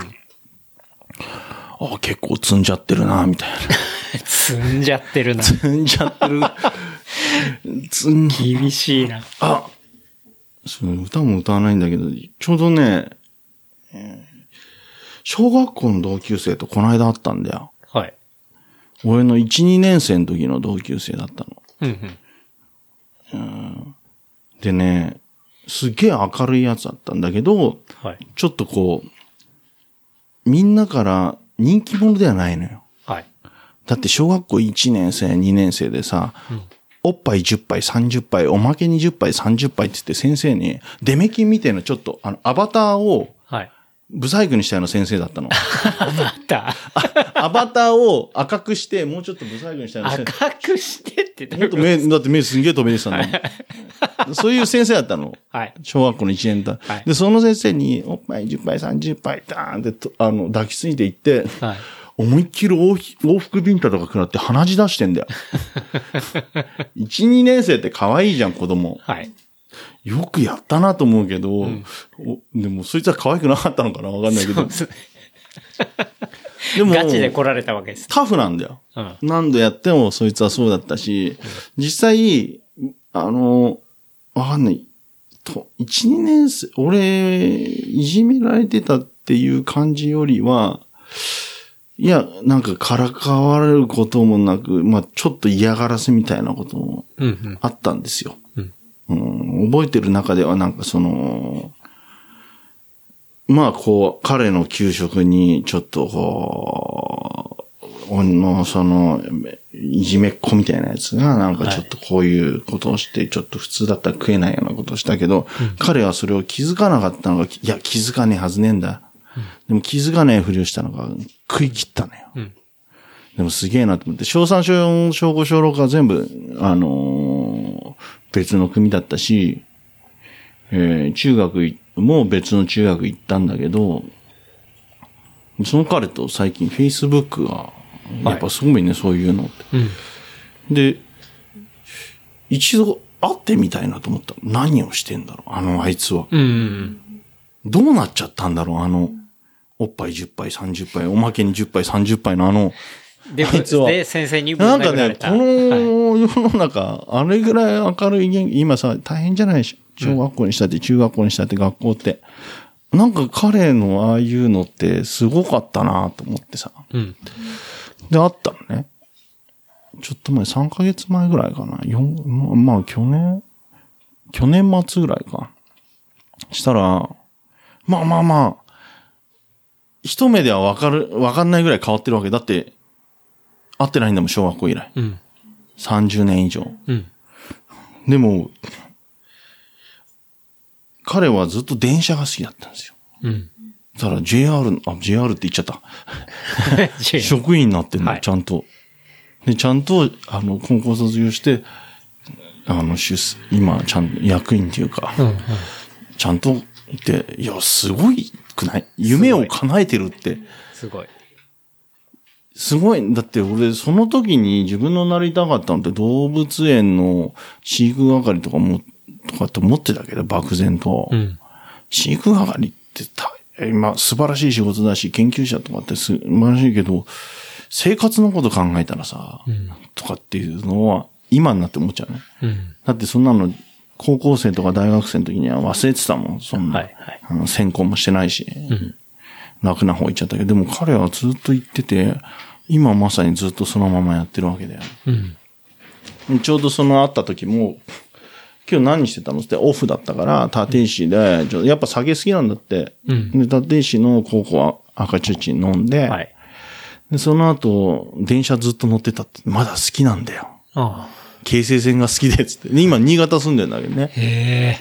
あ結構積んじゃってるな、みたいな。[laughs] 積んじゃってるな。[laughs] 積んじゃってる。[laughs] 厳しいな。あそう、歌も歌わないんだけど、ちょうどね、えー小学校の同級生とこの間会ったんだよ。はい。俺の1、2年生の時の同級生だったの。うんうん。でね、すっげえ明るいやつだったんだけど、はい。ちょっとこう、みんなから人気者ではないのよ。はい。だって小学校1年生、2年生でさ、おっぱい10杯、30杯、おまけ20杯、30杯って言って先生に、デメキンみたいなちょっと、あの、アバターを、はい。ブサイクにしたような先生だったの。[laughs] あった。アバターを赤くして、もうちょっとブサイクにしたような先生。赤くしてってどういほうんこと？目、だって目すんげえ飛び出てたの。そういう先生だったの。はい。小学校の1年だ。はいで、その先生に、おっぱい10杯、30杯、ダーンってと、あの、抱きついていって、はい。思いっきり往往復ビンタとか食らって鼻血出してんだよ。[laughs] 1、2年生って可愛いじゃん、子供。はい。よくやったなと思うけど、おでもそいつは可愛くなかったのかなわかんないけど。でも、ガチで来られたわけです。タフなんだよ。うん。何度やってもそいつはそうだったし、実際、あの、わかんない。と、1、2年生、俺、いじめられてたっていう感じよりは、いや、なんかからかわれることもなく、まあちょっと嫌がらせみたいなことも。あったんですよ。うんうん覚えてる中ではなんかその、まあこう、彼の給食にちょっとこう、おの、その、いじめっ子みたいなやつが、なんかちょっとこういうことをして、ちょっと普通だったら食えないようなことをしたけど、彼はそれを気づかなかったのが、いや、気づかねえはずねえんだ。でも気づかねえふりをしたのが、食い切ったのよ。うんでもすげえなと思って、小3、小4、小5、小6は全部、あのー別の組だったし、えー中学いも別の中学行ったんだけど、その彼と最近 Facebook が、やっぱすごいね、そういうのって。うん。で、一度会ってみたいなと思った。何をしてんだろうあのあいつは。うんうんどうなっちゃったんだろうあの、おっぱい10杯、30杯、おまけに10杯、30杯のあの、うん。で、あいつはで、先生になんかね、こ。のはい世の中、あれぐらい明るい今さ、大変じゃない？し、小学校にしたって、中学校にしたって、学校って。なんか彼のああいうのってすごかったなと思ってさ。うん。で、あったのね。ちょっと前、3ヶ月前ぐらいかな。四ままあ、去年、去年末ぐらいか。したら、まあまあまあ、一目ではわかる、わかんないぐらい変わってるわけ。だって、会ってないんだもん、小学校以来。うん。30年以上。うん。でも、彼はずっと電車が好きだったんですよ。うん。だから JR、あ、JR って言っちゃった。[laughs] 職員になってんの、はいちゃんと。で、ちゃんと、あの、高校卒業して、あの、出世、今、ちゃんと役員っていうか、うん。うん。ちゃんといて、いや、すごいくない？夢を叶えてるって。すごい。すごい。だって俺、その時に自分のなりたかったのって動物園の飼育係とかも、とかって思ってたけど、漠然と。うん。飼育係ってた、今素晴らしい仕事だし、研究者とかって素晴らしいけど、生活のこと考えたらさ、んとかっていうのは、今になって思っちゃうね。うん。だってそんなの、高校生とか大学生の時には忘れてたもん、そんな。はいはいあの専攻もしてないし、ん楽な方行っちゃったけど、でも彼はずっと言ってて、今まさにずっとそのままやってるわけだよ。うん。ちょうどその会った時も、今日何してたの？ってオフだったから、立石で、ちょやっぱ酒好きなんだって。うんで、立石の高校は赤チュチ飲んで、はい。で、その後、電車ずっと乗ってたって、まだ好きなんだよ。ああ。京成線が好きで、つって。で今、新潟住んでんだけどね。へ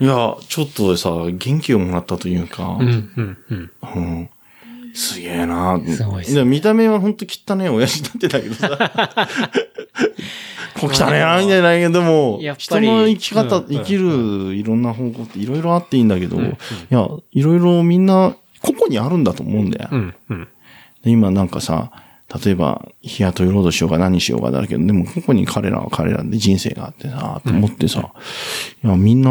え。いや、ちょっとさ、元気をもらったというか、うん、うん、うん。うんすげえなすごいっすね見た目はほんと汚ねえ親父だってたけどさ。[laughs] こう汚ねえな、みたいなけど、でも人の生き方、うん生きるいろんな方向っていろいろあっていいんだけど、んいや、いろいろみんな、個々にあるんだと思うんだよ。うん、うん。で今なんかさ、例えば、日雇い労働しようが何しようがだけど、でもここに彼らは彼らで人生があってさ、と思ってさ、いや、みんな、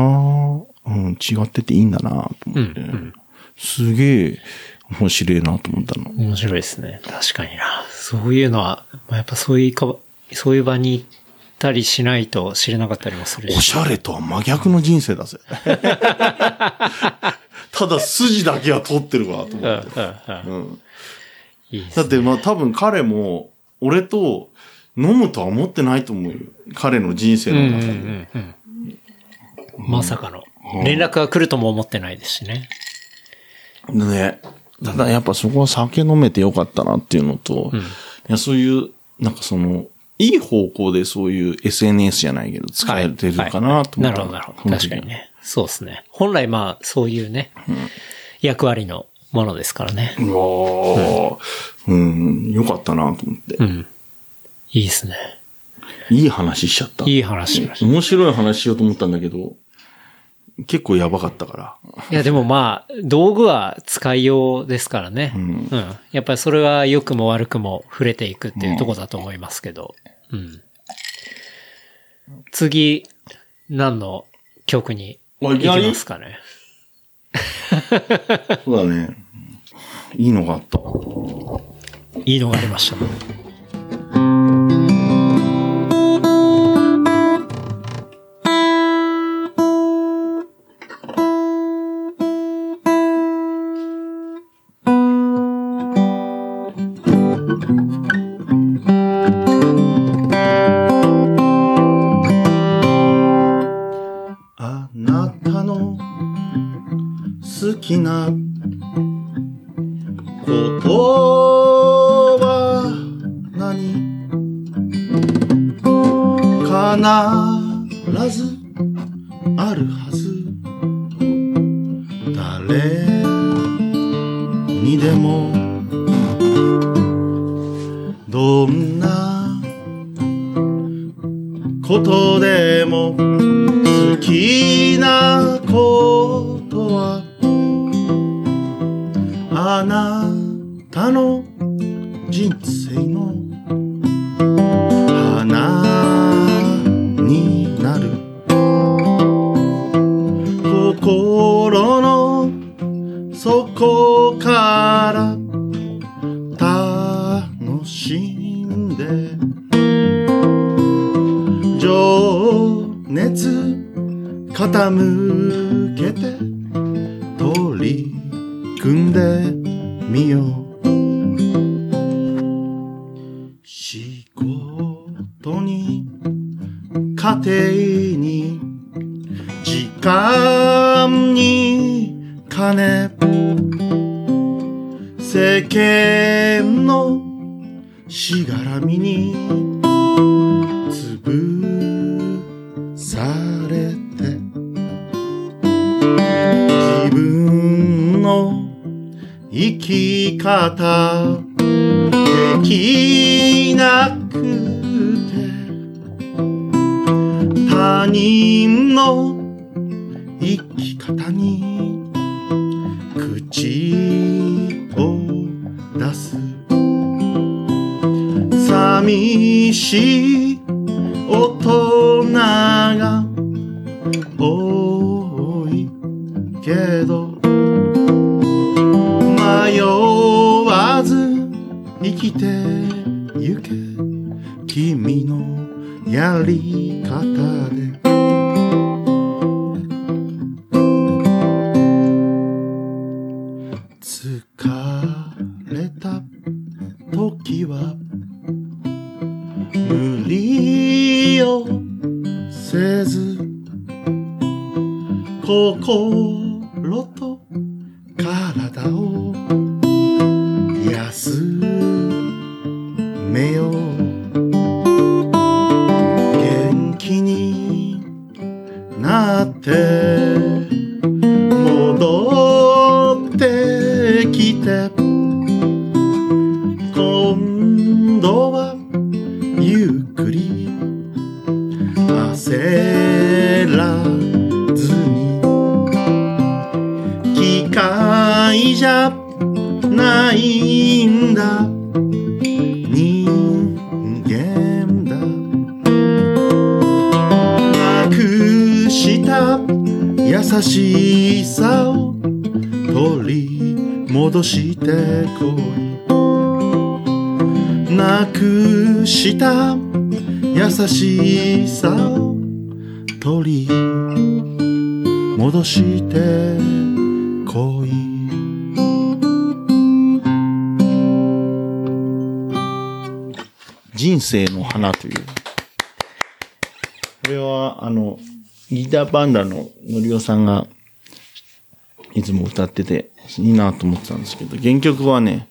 うん、違ってていいんだな、と思って、すげえ面白いなと思ったの。面白いですね。確かにな。そういうのは、まあ、やっぱそういうか、そういう場に行ったりしないと知れなかったりもするし。おしゃれとは真逆の人生だぜ。[laughs] ただ筋だけは通ってるわ、とうん、思って。うん、うん。うんいいですね。だってまあ多分彼も、俺と飲むとは思ってないと思うよ。彼の人生うん、うん、の中で。うんうん。まさかの。連絡が来るとも思ってないですしね。ね。ただやっぱそこは酒飲めてよかったなっていうのと、いや、そういう、なんかその、いい方向でそういう SNS じゃないけど、使えてるかなと思った、なるほど、なるほど。確かに。ね。そうですね。本来まあ、そういうね、役割のものですからね。うわーうん、よかったなと思って。うん。いいですね。いい話しちゃった。いい話しました。面白い話しようと思ったんだけど、結構やばかったから。いや、でもまあ、道具は使いようですからね。うん。やっぱりそれは良くも悪くも触れていくっていうところだと思いますけど。うん。次、何の曲に行きますかね？そうだね。いいのがあった。いいのがありました。ンダののりおさんが、いつも歌ってて、いいなと思ってたんですけど、原曲はね、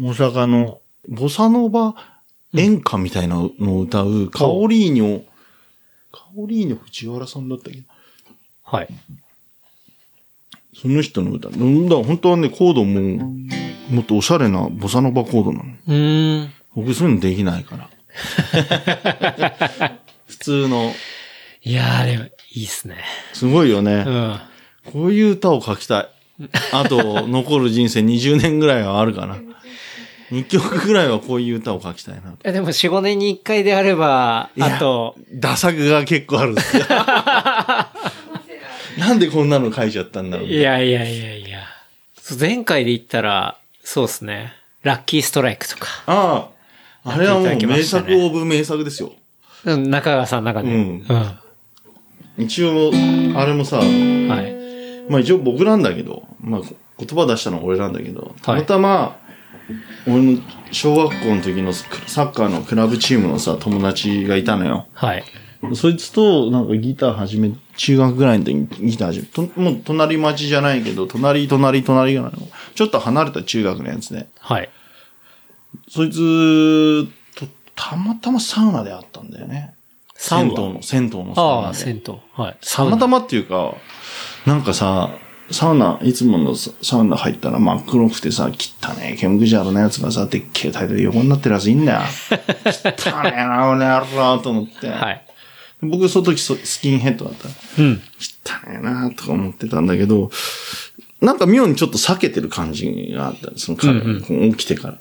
大阪の、ボサノバ演歌みたいなのを歌う、カオリーニョ、カオリーニョ藤原さんだったっけ？はい。その人の歌。うんだ、本当はね、コードも、もっとおしゃれなボサノバコードなの。うーん。僕そういうのできないから。[laughs] 普通の、いやー、でも、いいっすね。すごいよね。うん。こういう歌を書きたい。あと、残る人生20年ぐらいはあるかな。2曲ぐらいはこういう歌を書きたいなでも4、5年に1回であれば、あと、ダ作が結構あるんですよ。[laughs] なんでこんなの書いちゃったんだろう。いやいやいやいや。前回で言ったら、そうですね。ラッキーストライクとか。ああ、あれはもう名作オブ名作ですよ。うん中川さんの中で。うんは一応、あれもさ、い。まあ一応僕なんだけど、まあ言葉出したのは俺なんだけど、たまたま、俺の小学校の時のサッカーのクラブチームのさ、友達がいたのよ。はい。そいつとなんかギター始め、中学ぐらいの時にギター始め、ともう隣町じゃないけど、隣、隣、隣ぐらいの、ちょっと離れた中学のやつで、はい。そいつとたまたまサウナで会ったんだよね。銭湯の、銭湯のサウああ、ナで。銭湯。はい。たまたまっていうか、なんかさ、サウナ、いつものササウナ入ったら真っ黒くてさ、汚ねえ、煙じゃろなやつがさ、でっけえタイトル横になってるやついいんだよ。汚ねえな、俺やろうと思って。はい。僕、その時そスキンヘッドだった。うん。汚ねえな、とか思ってたんだけど、なんか妙にちょっと避けてる感じがあった。その彼、うんこう起きてから。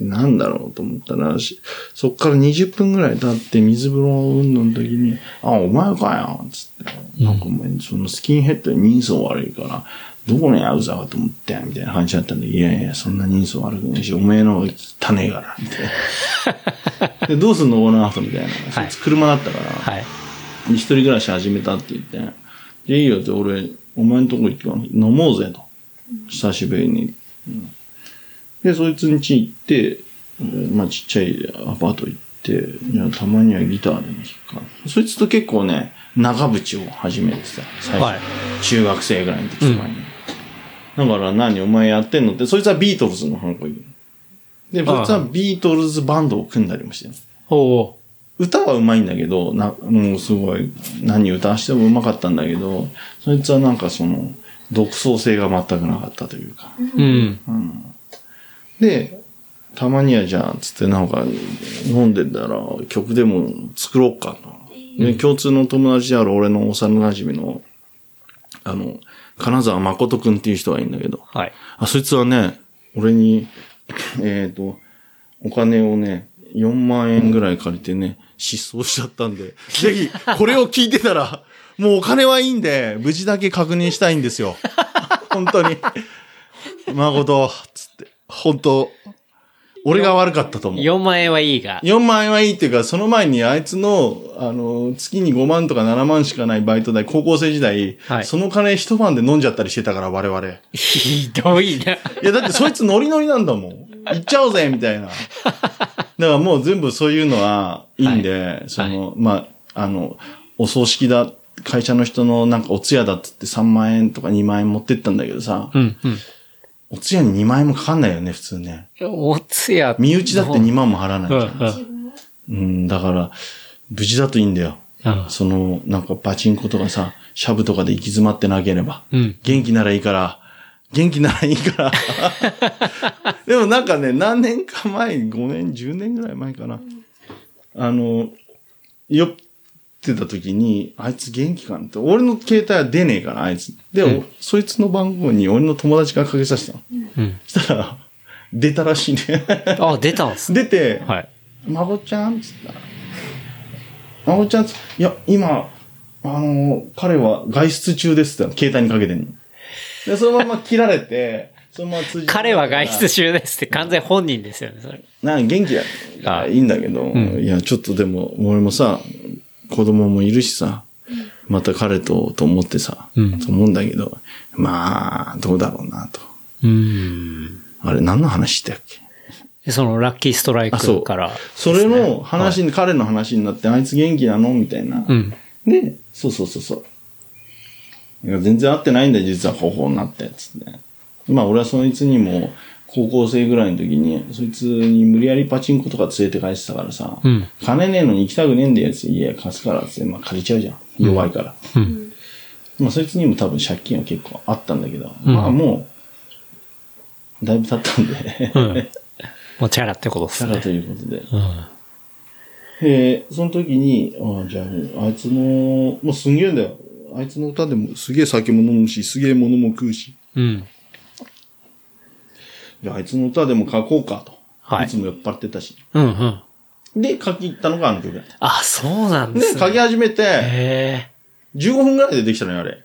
なんだろうと思ったら、しそっから20分ぐらい経って水風呂運動の時に、あ、お前かよ、つって。なんかお前、そのスキンヘッドに人相悪いから、どこのヤクザかと思ってみたいな感じだったんで、いやいや、そんな人相悪くないし、お前の方が汚ねえから、みたいな。[laughs] で、どうすんのこの後みたいな。そいつ車だったから、はい。で一人暮らし始めたって言って、で、いいよって俺、お前んとこ行ってから飲もうぜと。久しぶりに。うんで、そいつん家行って、うんまあちっちゃいアパート行って、じゃあたまにはギターでも弾くか。そいつと結構ね、長渕を始めてさ、最初。はい中学生ぐらいの時とかに。だから何お前やってんのって、そいつはビートルズの反抗行く。で、そいつはビートルズバンドを組んだりもしてる。おお歌は上手いんだけど、な、もうすごい、何歌わしても上手かったんだけど、そいつはなんかその、独創性が全くなかったというか。うん。で、たまにはじゃあ、つってなんか、飲んでたら、曲でも作ろうかと。で、共通の友達である俺の幼馴染の、あの、金沢誠くんっていう人がいるんだけど、はい。あ、そいつはね、俺に、えっ、と、お金をね、4万円ぐらい借りてね、失踪しちゃったんで、ぜひ、これを聞いてたら、もうお金はいいんで、無事だけ確認したいんですよ。本当に。[laughs] 誠、つって。本当、俺が悪かったと思う。4万円はいいが。4万円はいいっていうか、その前にあいつの、あの、月に5万とか7万しかないバイト代、高校生時代、はいその金一晩で飲んじゃったりしてたから、我々。ひどいな。いや、だってそいつノリノリなんだもん。行っちゃおうぜみたいな。[laughs] だからもう全部そういうのはいいんで、その、まあ、あの、お葬式だ、会社の人のなんかお通夜だっつって3万円とか2万円持ってったんだけどさ、うん、うん。お通夜に2万円もかかんないよね、普通ね。おつや。身内だって2万も払わないじゃん。うん、だから、無事だといいんだよ。うんその、なんかパチンコとかさ、シャブとかで行き詰まってなければ。うん。元気ならいいから、元気ならいいから。[laughs] でもなんかね、何年か前、5年、10年ぐらい前かな。あの、酔ってた時に、あいつ元気かなって、俺の携帯は出ねえから、あいつ。で、うんおそいつの番号に俺の友達がかけさせたの。うん。したら、出たらしいね。あ、出たんすね。出て、はい。まこちゃんつったら、まこちゃんつ、いや、今、あの、彼は外出中ですって携帯にかけてんの。で、そのまま切られて、[laughs] そのまま通じ彼は外出中ですって完全本人ですよね、それ。な元気だ。あいいんだけど、んいや、ちょっとでも、俺もさ、子供もいるしさ、また彼と、と思ってさ、うんと思うんだけど、まあ、どうだろうなと。うん。あれ、何の話してたっけ？でそのラッキーストライあ、そう。クから。それの話に、彼の話になって、あいつ元気なの？みたいな。うん。で、そうそうそうそう。全然合ってないんだよ、実は方法になって、つって。まあ俺はそいつにも、高校生ぐらいの時に、そいつに無理やりパチンコとか連れて帰ってたからさ、うん金ねえのに行きたくねえんだよ、つって家貸すから、つって、まあ借りちゃうじゃん。弱いから。うん。まあそいつにも多分借金は結構あったんだけど、うんまあもう、だいぶ経ったんで、うん。[laughs] もうチャラってことですね。チャラということで。うん。えー、その時に、ああ、じゃあ、あいつの、もうすんげえんだよ。あいつの歌でもすげえ酒も飲むし、すげえ物も食うし。うん。じゃあ、あいつの歌でも書こうかと。はいいつも酔っ払ってたし。うんうん。で、書き入ったのがあの曲だった。あ、そうなんでで、すね。書き始めて、へ15分ぐらいでできたのよ、あれ。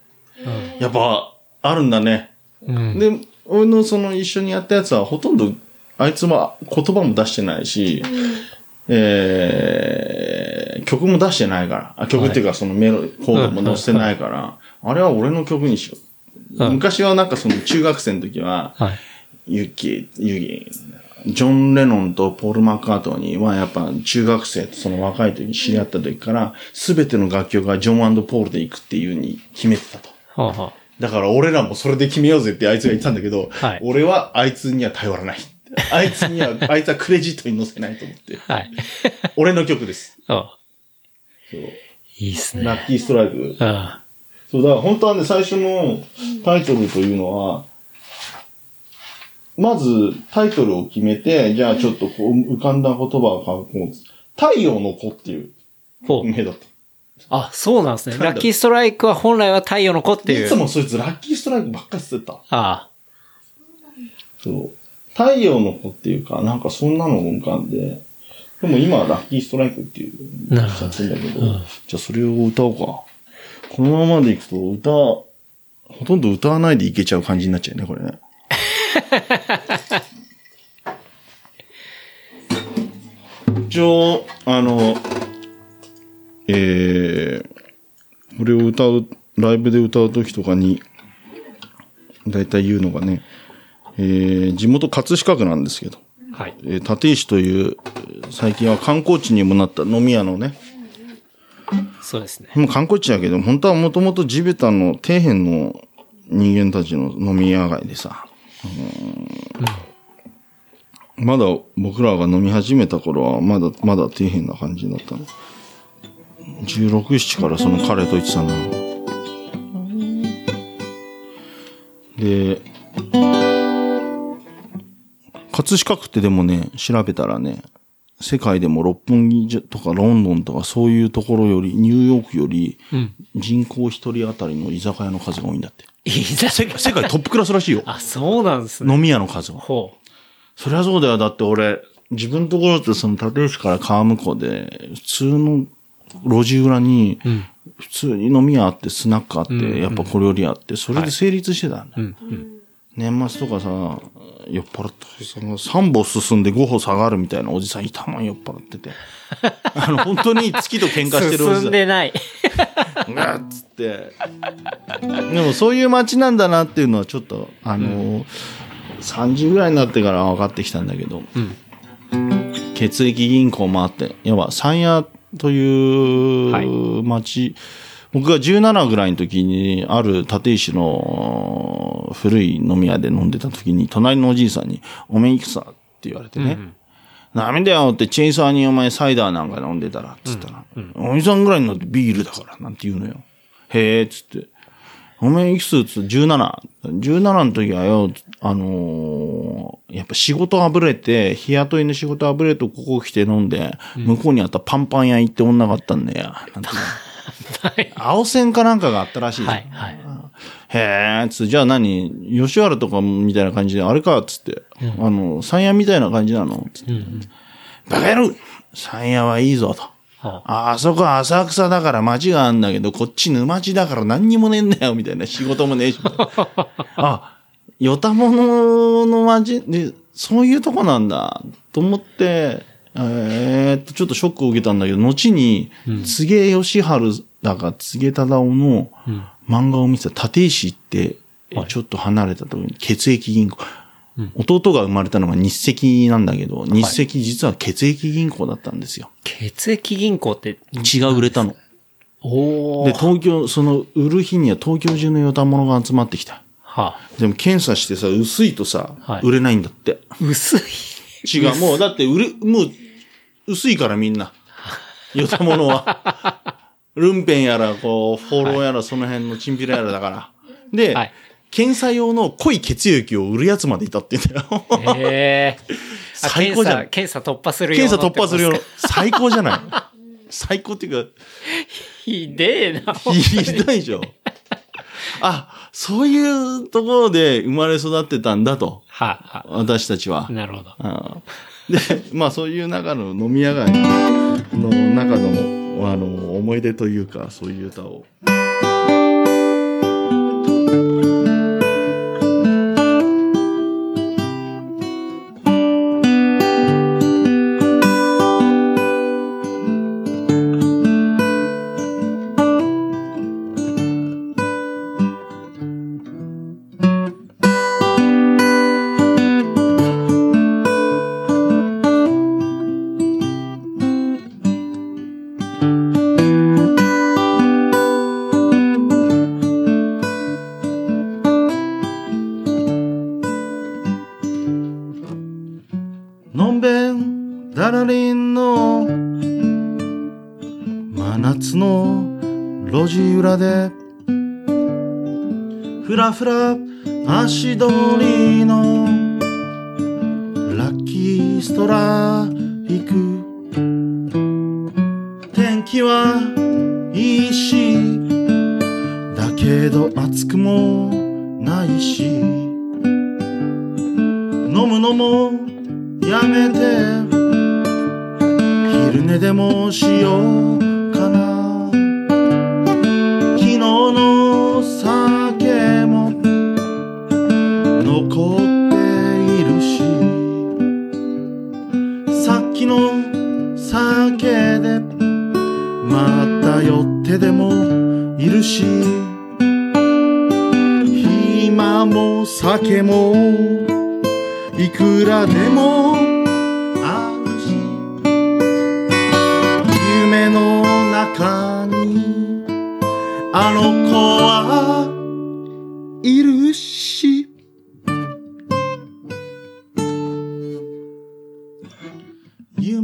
やっぱ、あるんだね。え。うん。で、俺のその一緒にやったやつはほとんど、あいつも言葉も出してないし、えー、曲も出してないから。あ曲っていうかそのメロ、コードも載せてないから、あれは俺の曲にしよう。うん昔はなんかその中学生の時は、はい。ユキ、ユキ、ジョン・レノンとポール・マッカートニーはやっぱ中学生とその若い時に知り合った時から、すべての楽曲がジョンポールで行くっていう風に決めてたと。はあ、はだから俺らもそれで決めようぜってあいつが言ったんだけど、はい俺はあいつには頼らない。あいつには、[laughs] あいつはクレジットに載せないと思って。あ、はい。俺の曲です。あそういいっすね。ラッキーストライク。うん。そう、だから本当はね、最初のタイトルというのは、まずタイトルを決めて、じゃあちょっとこう浮かんだ言葉を書こう。太陽の子っていうほう。名だった。あ、そうなんですね。ラッキーストライクは本来は太陽の子っていう。いつもそいつラッキーストライクばっかりしてた。あそう。太陽の子っていうか、なんかそんなのが浮かんで、でも今はラッキーストライクっていう、なるほどだけど、じゃあそれを歌おうか。このままでいくと歌、ほとんど歌わないでいけちゃう感じになっちゃうね、これね。一応、あの、えー、これを歌う、ライブで歌う時とかに、だいたい言うのがね、えー、地元葛飾区なんですけど、あ。はい。えー立石という、最近は観光地にもなった飲み屋のね、そうですね。もう観光地だけど、本当はもともと地べたの底辺の人間たちの飲み屋街でさ、うんまだ僕らが飲み始めた頃は、まだ、まだ底辺な感じだったの。16、7からその彼と言ってたな。で、葛飾区ってでもね、調べたらね、世界でも六本木とかロンドンとかそういうところより、ニューヨークより、うん。人口一人当たりの居酒屋の数が多いんだって。いいだ世界トップクラスらしいよ。あ、そうなんですね。飲み屋の数が。ほそりゃそうだよ。だって俺、自分のところってその立石から川向こうで、普通の路地裏に、う。うん。普通に飲み屋あって、スナックあって、うんやっぱ小料理あって、それで成立してたんだ。うん。うん。年末とかさ、酔っ払ってさ、3歩進んで5歩下がるみたいなおじさんいたもん酔っ払ってて。[laughs] あの、本当に月と喧嘩してるおじさん。進んでない。[laughs] うわっつって。でもそういう街なんだなっていうのはちょっと、あの、30ぐらいになってから分かってきたんだけど、うん。血液銀行もあって、要は山谷という町、僕が17ぐらいの時に、ある立石の古い飲み屋で飲んでた時に、隣のおじいさんに、おめえいくさって言われてね、ダメだよ？ってチェイサーにお前サイダーなんか飲んでたら、つったら、おじさんぐらいになってビールだから、なんて言うのよ。へえ、つって。お前いくつつ ?17。17の時はよ、あのーやっぱ仕事あぶれて、日雇いの仕事あぶれてここ来て飲んで、向こうにあったパンパン屋行って女があったんだよ。なんてはい。[laughs] 青線かなんかがあったらしい。はい。はい。へえ、つじゃあ何？吉原とかみたいな感じで、あれかっつって、あの、山谷みたいな感じなの？つって、バカ野郎山谷はいいぞと。はあ。そこ浅草だから街があんだけど、こっち沼地だから何にもねえんだよ、みたいな仕事もねえし。[laughs] あ、よたものの街で、そういうとこなんだ、と思って、えーっと、ちょっとショックを受けたんだけど、後に、柘植義治だか柘植忠夫の漫画を見てた立石って、はい。ちょっと離れたところに血液銀行。弟が生まれたのが日赤なんだけど、日赤実は血液銀行だったんですよ。血液銀行って、血が売れたの。おで、東京、その、売る日には東京中のヨタ物が集まってきた。はでも検査してさ、薄いとさ、はい売れないんだって。薄い。違う、もうだって売れ、もう、薄いからみんな。ヨタ物は。[laughs] ルンペンやら、こう、フォローやら、その辺のチンピラやらだから。で、はい検査用の濃い血液を売るやつまでいたって言うんだよ。へ [laughs] 最高じゃん検査、突破するよう検査突破するよよ。。最高じゃない [laughs] 最高っていうか、ひでえな。ひどいでしょ。あ、そういうところで生まれ育ってたんだと。はは私たちは。なるほど。で、まあそういう中の飲み屋街の中の、あの、思い出というか、そういう歌を。ふらふら足取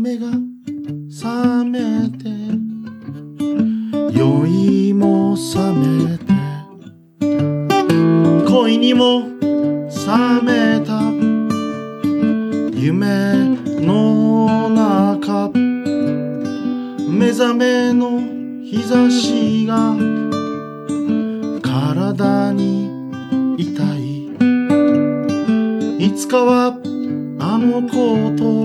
夢が覚めて酔いも覚めて恋にも覚めた。夢の中目覚めの日差しが体に痛い。いつかはあの子と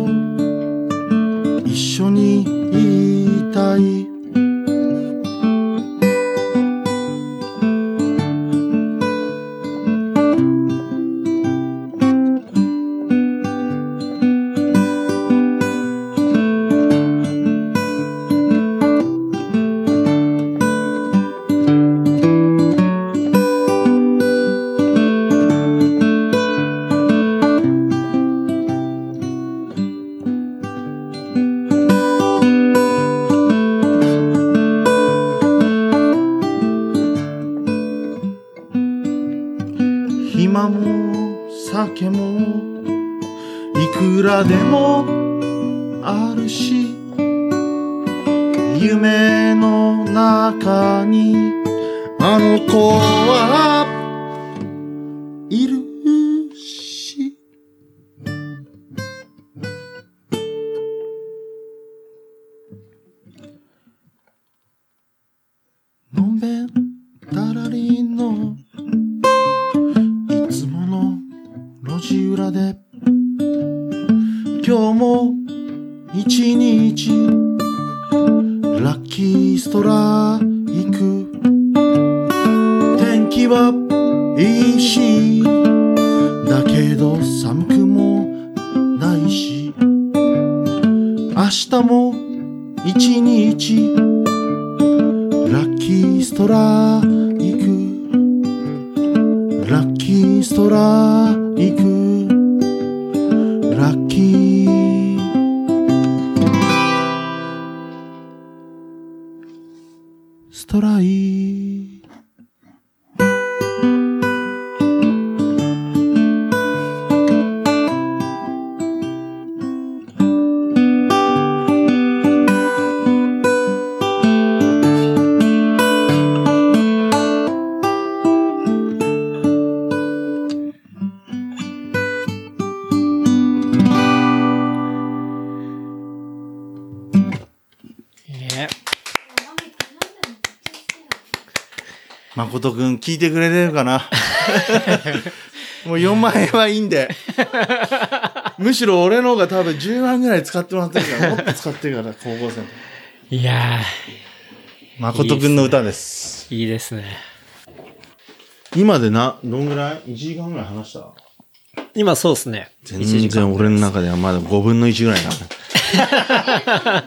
誠くん聞いてくれてるかな？[laughs] もう4万円はいいんで。むしろ俺の方が多分10万ぐらい使ってもらってるから、[laughs] もっと使ってるから、高校生の時。いや誠くんの歌です。ー、いいですね。今でな、どんぐらい ?1 時間ぐらい話した？今そうですね。全1時間然俺の中ではまだ5分の1ぐらいな。[laughs]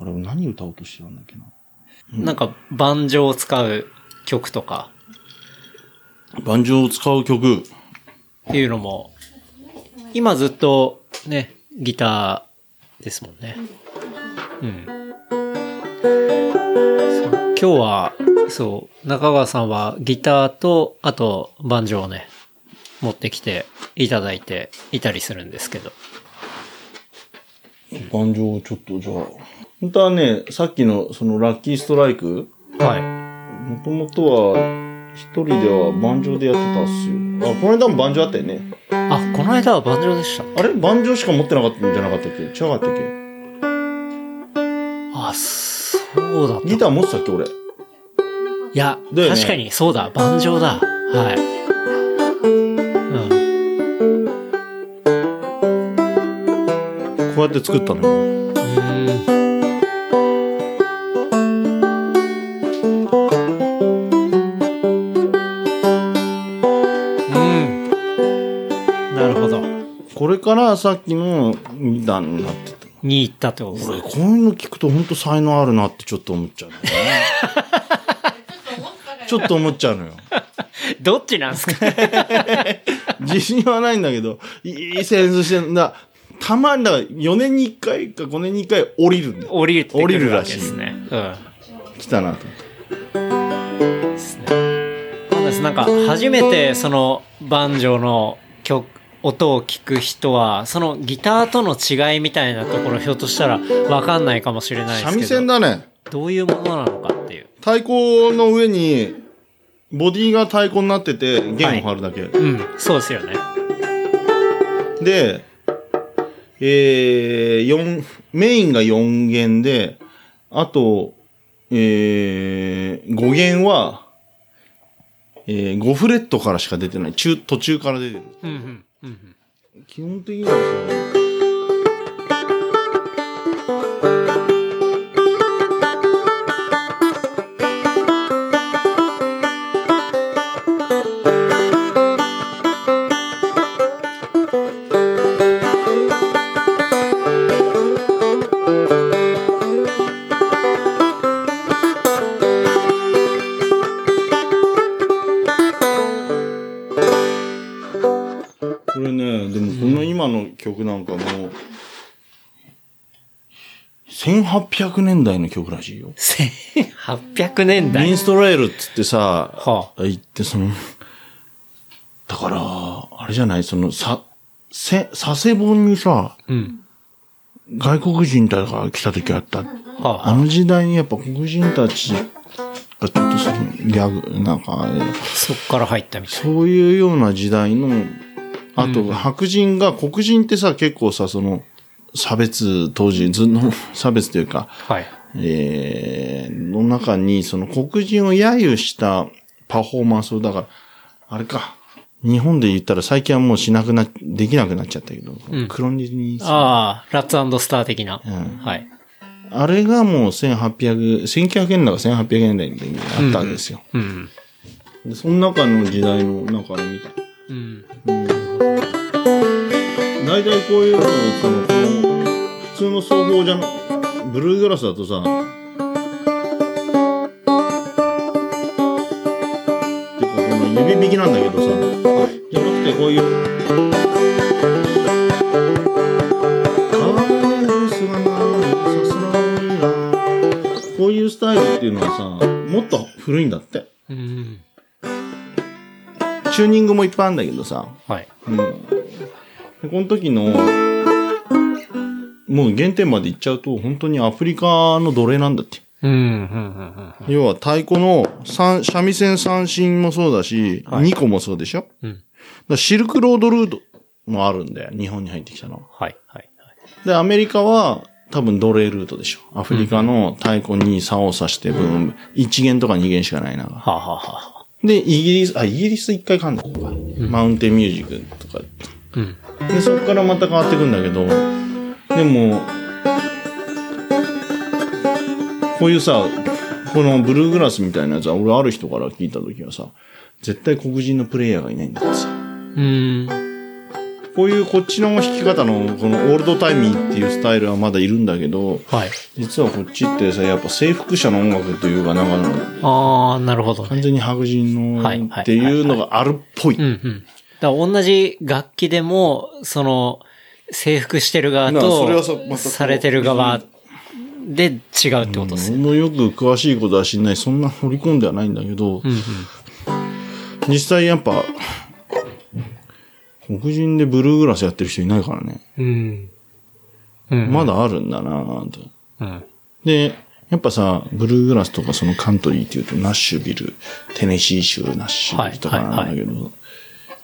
あれ、何歌おうとしてたんだっけな？なんか、盤上を使う曲とか盤上を使う曲。っていうのも、今ずっとね、ギターですもんね。うん。今日は、そう、中川さんはギターと、あと、盤上をね、持ってきていただいていたりするんですけど。盤上をちょっとじゃあ。本当はね、さっきのそのラッキーストライク、はい。もともとは一人では盤上でやってたっすよ。あ、この間も盤上あったよね。あ、この間は盤上でした。あれ？盤上しか持ってなかったんじゃなかったっけ？違かったっけ？あ、そうだった。ギター持ってたっけ俺？いや、だよね確かにそうだ、盤上だ。はい。うん。こうやって作ったの？よ。れからさっきのギターになってた。に行ったってこと？ですこういうの聞くと本当才能あるなってちょっと思っちゃう、ね。[laughs] ちょっと思っちゃうのよ。どっちなんですか？[laughs] 自信はないんだけど、いいセンスしてんだ。たまに、だから4年に1回か5年に1回降りるんだよ。降りてく降りるらしいけですね。うん。来たなと思って。ですね。そうです。なんか、初めてその、バンジョーの曲、音を聞く人は、そのギターとの違いみたいなところ、ひょっとしたらわかんないかもしれないですけど。三味線だね。どういうものなのかっていう。太鼓の上に、ボディが太鼓になってて、弦を張るだけ。うん、そうですよね。で、えー、四メインが4弦で、あと、えー、5弦は、えー、5フレットからしか出てない。中、途中から出てる。うん、うん、うん。基本的にはですね1800年代の曲らしいよ。1800年ミ代ン。ストレールっつってさ、は言ってその、だから、あれじゃない、その、さ、せ、佐世保にさ、うん。外国人たちが来た時あった。はあ、あの時代にやっぱ黒人たちがちょっとそのギャグ、なんかそっから入ったみたい。そういうような時代の、あと、白人が、黒人ってさ、結構さ、その、差別、当時、ず [laughs] の差別というか、はい。えー、の中に、その黒人を揶揄したパフォーマンスを、だから、あれか、日本で言ったら最近はもうしなくな、できなくなっちゃったけど、黒人にさ、ああ、ラッツスター的な。んはい。あれがもう1800、1900円だか1800円台にあったわけですよ。うん。でその中の時代の、なんかあれ見た。うん。大体こういうのを、その、この、普通の奏法じゃな、ブルーグラスだとさ、てかこの指弾きなんだけどさ、じゃなくてこういう、こういうスタタイルっていうのはさ、もっと古いんだって。うん。チューニングもいっぱいあるんだけどさ。はい。うん。でこの時の、もう原点まで行っちゃうと、本当にアフリカの奴隷なんだって。うん、うん、うん、要は太鼓の三三味線三振もそうだし、はい二個もそうでしょ、うん。シルクロードルートもあるんだよ。日本に入ってきたのは。はい、はい、はい。で、アメリカは多分奴隷ルートでしょ。アフリカの太鼓に竿を刺して分、1弦とか2弦しかないな。はあ、はあはあ、で、イギリス、あ、イギリス一回噛んだのか。マウンテンミュージックとか。うん。で、そこからまた変わってくんだけど、でも、こういうさ、このブルーグラスみたいなやつは、俺ある人から聞いた時はさ、絶対黒人のプレイヤーがいないんだってさ。うん。こういうこっちの弾き方の、このオールドタイミーっていうスタイルはまだいるんだけど、はい。実はこっちってさ、やっぱ征服者の音楽というか、なんか、ああ、なるほどね。完全に白人のはいはいっていうのがあるっぽい。だから同じ楽器でも、その、征服してる側と、されてる側で違うってことですね。ものよく詳しいことは知んない。そんな掘り込んではないんだけど、うん、うん。実際やっぱ、黒人でブルーグラスやってる人いないからね。うん。うん。まだあるんだなぁと。うん。で、やっぱさ、ブルーグラスとかそのカントリーっていうとナッシュビル、テネシー州ナッシュビルとかなんだけど、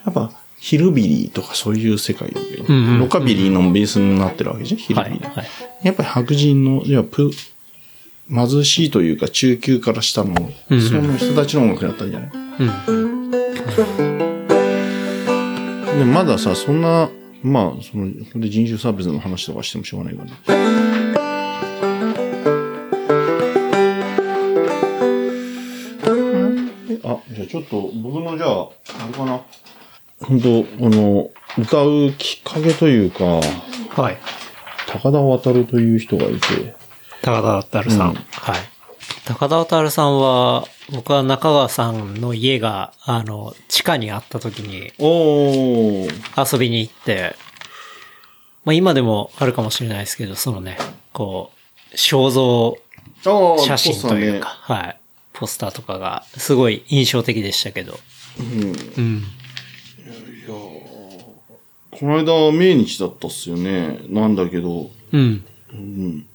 やっぱヒルビリーとかそういう世界で、んうんロカビリーのベースになってるわけじゃん、ヒルはい、ビリー。はい。やっぱり白人の、いや、プ、貧しいというか中級から下の、うんその人たちの音楽だったんじゃない？うん。で、まださ、そんな、まあ、その、こ人種差別の話とかしてもしょうがないから。えあ、じゃあちょっと、僕のじゃあ、あれかな。本当この、歌うきっかけというか、はい。高田渡るという人がいて、高田渡さん。うんはい。高田渡さんは、僕は中川さんの家が、あの、地下にあった時におー、遊びに行って、まあ今でもあるかもしれないですけど、そのね、こう、肖像あー写真というか、ポスはい。ポスターとかがすごい印象的でしたけど。ターねうん。この間、命日だったっすよね。なんだけど、うん。うん。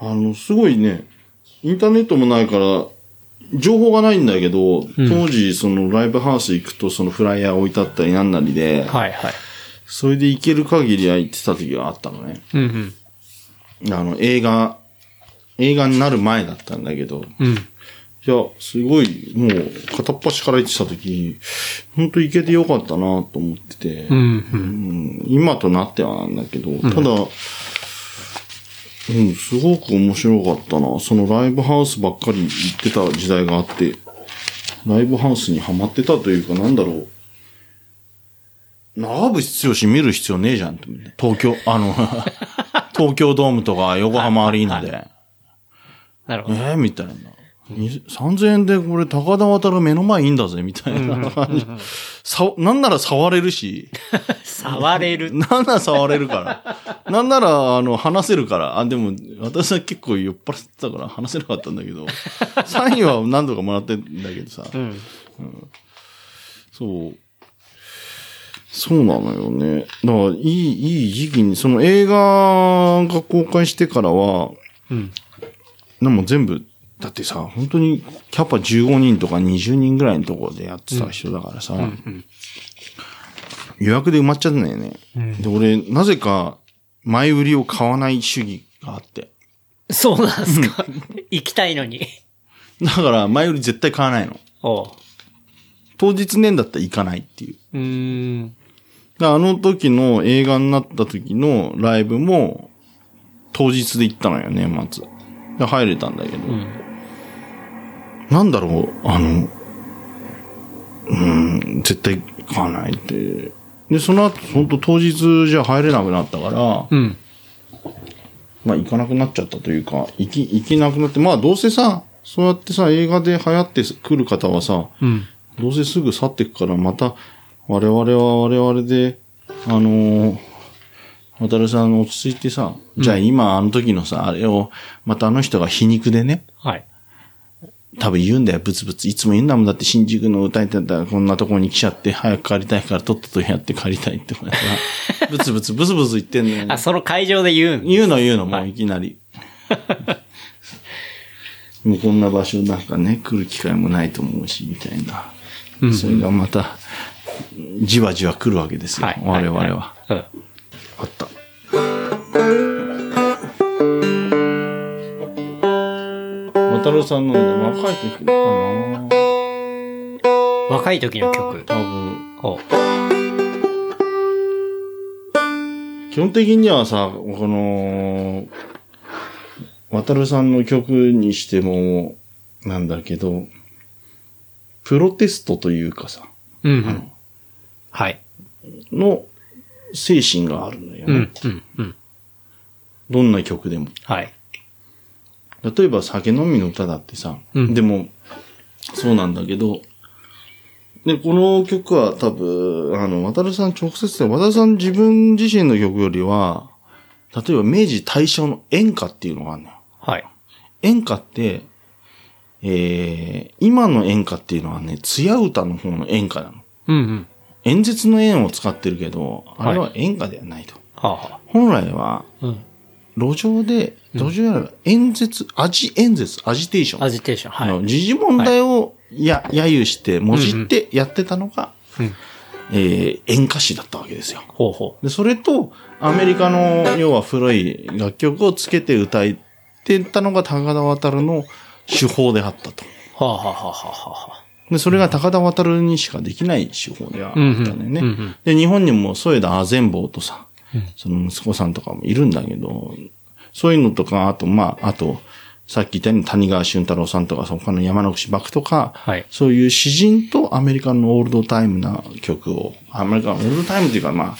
あの、すごいね、インターネットもないから、情報がないんだけど、当時、そのライブハウス行くと、そのフライヤー置いてあったりなんなりで、はいはい。それで行ける限りは行ってた時があったのね。うんうん。あの、映画、映画になる前だったんだけど、うん。いや、すごい、もう、片っ端から行ってた時、本当行けてよかったなと思ってて、うんうん。うん今となってはなんだけど、ただ、うん、すごく面白かったな。そのライブハウスばっかり行ってた時代があって、ライブハウスにハマってたというか、なんだろう。長渕剛見る必要ねえじゃんって思って。東京、あの、[laughs] 東京ドームとか横浜アリーナで。なるほど。えー、みたいな。に3000円でこれ高田渡る目の前いいんだぜ、みたいな感じ。さ、なんなら触れるし、触れる。[laughs] なんなら触れるから。なんなら、あの、話せるから。あ、でも、私は結構酔っ払ってたから話せなかったんだけど、[laughs] サインは何度かもらってんだけどさ、うん。そう。そうなのよね。だから、いい、いい時期に、その映画が公開してからは、うん。でも全部、だってさ、本当にキャパ15人とか20人ぐらいのところでやってた人だからさ、予約で埋まっちゃったんだよね。で、俺、なぜか前売りを買わない主義があって。そうなんですか。[laughs] 行きたいのに。だから前売り絶対買わないの。当日年だったら行かないっていう。うーん。であの時の映画になった時のライブも当日で行ったのよ、年末。で入れたんだけど。うん。なんだろう、あの、うん、絶対買わないって。で、その後、本当当日じゃ入れなくなったから、うん。まあ行かなくなっちゃったというか、行き、行けなくなって、まあどうせさ、そうやってさ、映画で流行ってくる方はさ、うん。どうせすぐ去っていくから、また、我々は我々で、あのー渡るさん落ち着いてさ、じゃあ今あの時のさ、あれを、またあの人が皮肉でね、はい。多分言うんだよ、ブツブツ。いつも言うんだもん。だって新宿の歌いてたらこんなとこに来ちゃって、早く帰りたいからとっととやって帰りたいって。[laughs] ブツブツ、ブツブツ言ってんのよ。あ、その会場で言うん言うの言うの、もういきなり。[laughs] もうこんな場所なんかね、来る機会もないと思うし、みたいな。それがまた、じわじわ来るわけですよ。はい。我々は。い。うん。あった。渡るさんの若い時かな若い時の曲。多分。お基本的にはさ、この、渡るさんの曲にしても、なんだけど、プロテストというかさ、うんうん。はい。の精神があるのよね。うん、うん、うん。どんな曲でも。はい。例えば酒飲みの歌だってさ、うんでも、そうなんだけど、で、この曲は多分、あの、渡るさん直接で、渡るさん自分自身の曲よりは、例えば明治大正の演歌っていうのがあるのよ。はい。演歌って、えー、今の演歌っていうのはね、艶歌の方の演歌なの。うん、うん。演説の演を使ってるけど、あれは演歌ではないと。はあ、は本来は、あ。うん。路上で、路上やら演説、アジ演説、アジテーション。アジテーション。はい。時事問題をや、揶揄して、もじってやってたのが、うん。えー演歌詞だったわけですよ。ほうほで、それと、アメリカの、要は古い楽曲をつけて歌ってたのが高田渡の手法であったと。う。はあ、はあ、はあ、はあ、はあ。で、それが高田渡にしかできない手法ではあったんだよね。うんうんうんうんで、日本にも添田あぜんぼうとさ、その息子さんとかもいるんだけど、そういうのとか、あと、まあ、あと、さっき言ったように谷川俊太郎さんとか、他の山口幕とか、はいそういう詩人とアメリカのオールドタイムな曲を、アメリカのオールドタイムっていうか、まあ、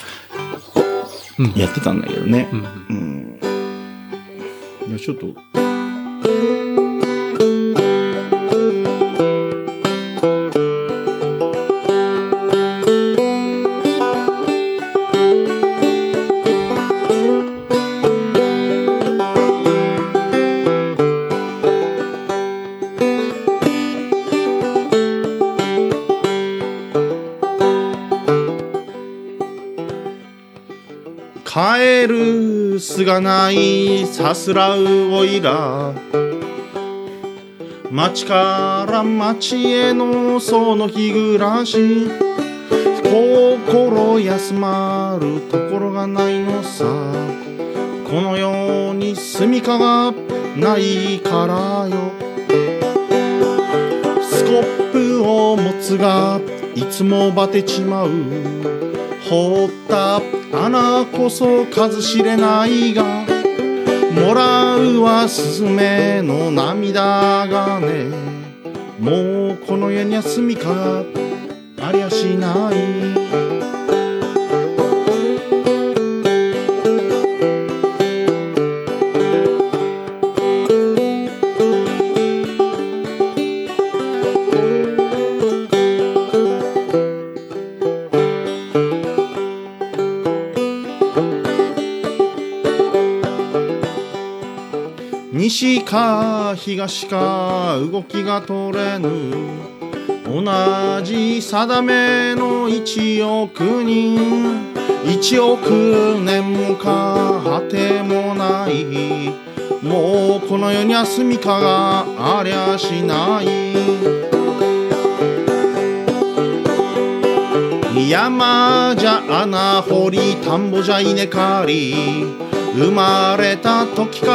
うんやってたんだけどね。うんうん。いや、ちょっと、るすがないさすらうおいら。町から町へのその日暮らし。心休まるところがないのさ。この世に住みかがないからよ。スコップを持つがいつもバテちまう。掘った穴こそ数知れないがもらうはスズメの涙がね。もうこの世には住みかありゃしない。か東か動きが取れぬ。同じ定めの一億人。一億年もか果てもない。もうこの世には住みかがありゃしない。山じゃ穴掘り田んぼじゃ稲刈り。生まれた時か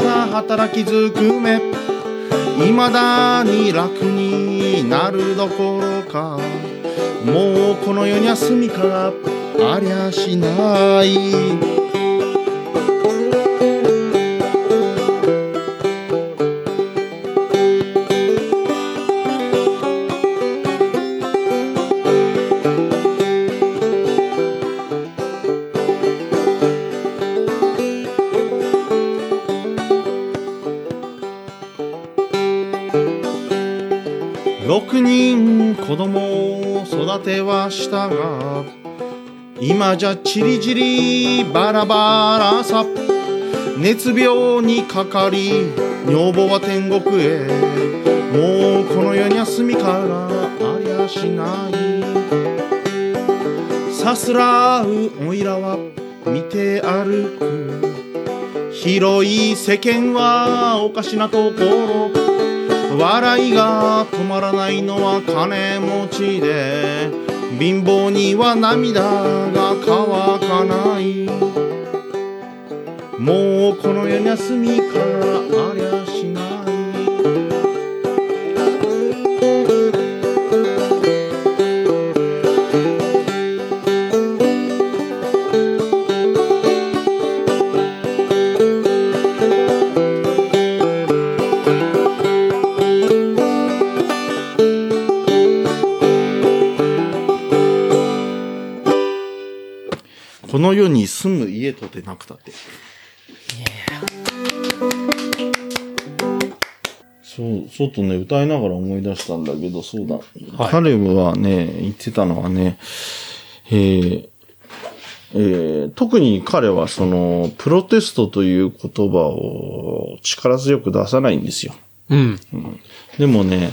ら働きづくめ。未だに楽になるどころか。もうこの世には住みかありゃしない。はしたが今じゃチリチリバラバラさ熱病にかかり女房は天国へ。もうこの世には住みかがありゃしない。さすらうおいらは見て歩く広い世間はおかしなところ。笑いが止まらないのは金持ちで。貧乏には涙が乾かない。もうこの世には住みかの世に住む家とてなくたって。そう、ちょっとね、歌いながら思い出したんだけど、そうだ。はい彼はね、言ってたのはね、えーえー特に彼はその、プロテストという言葉を力強く出さないんですよ。うん。でもね、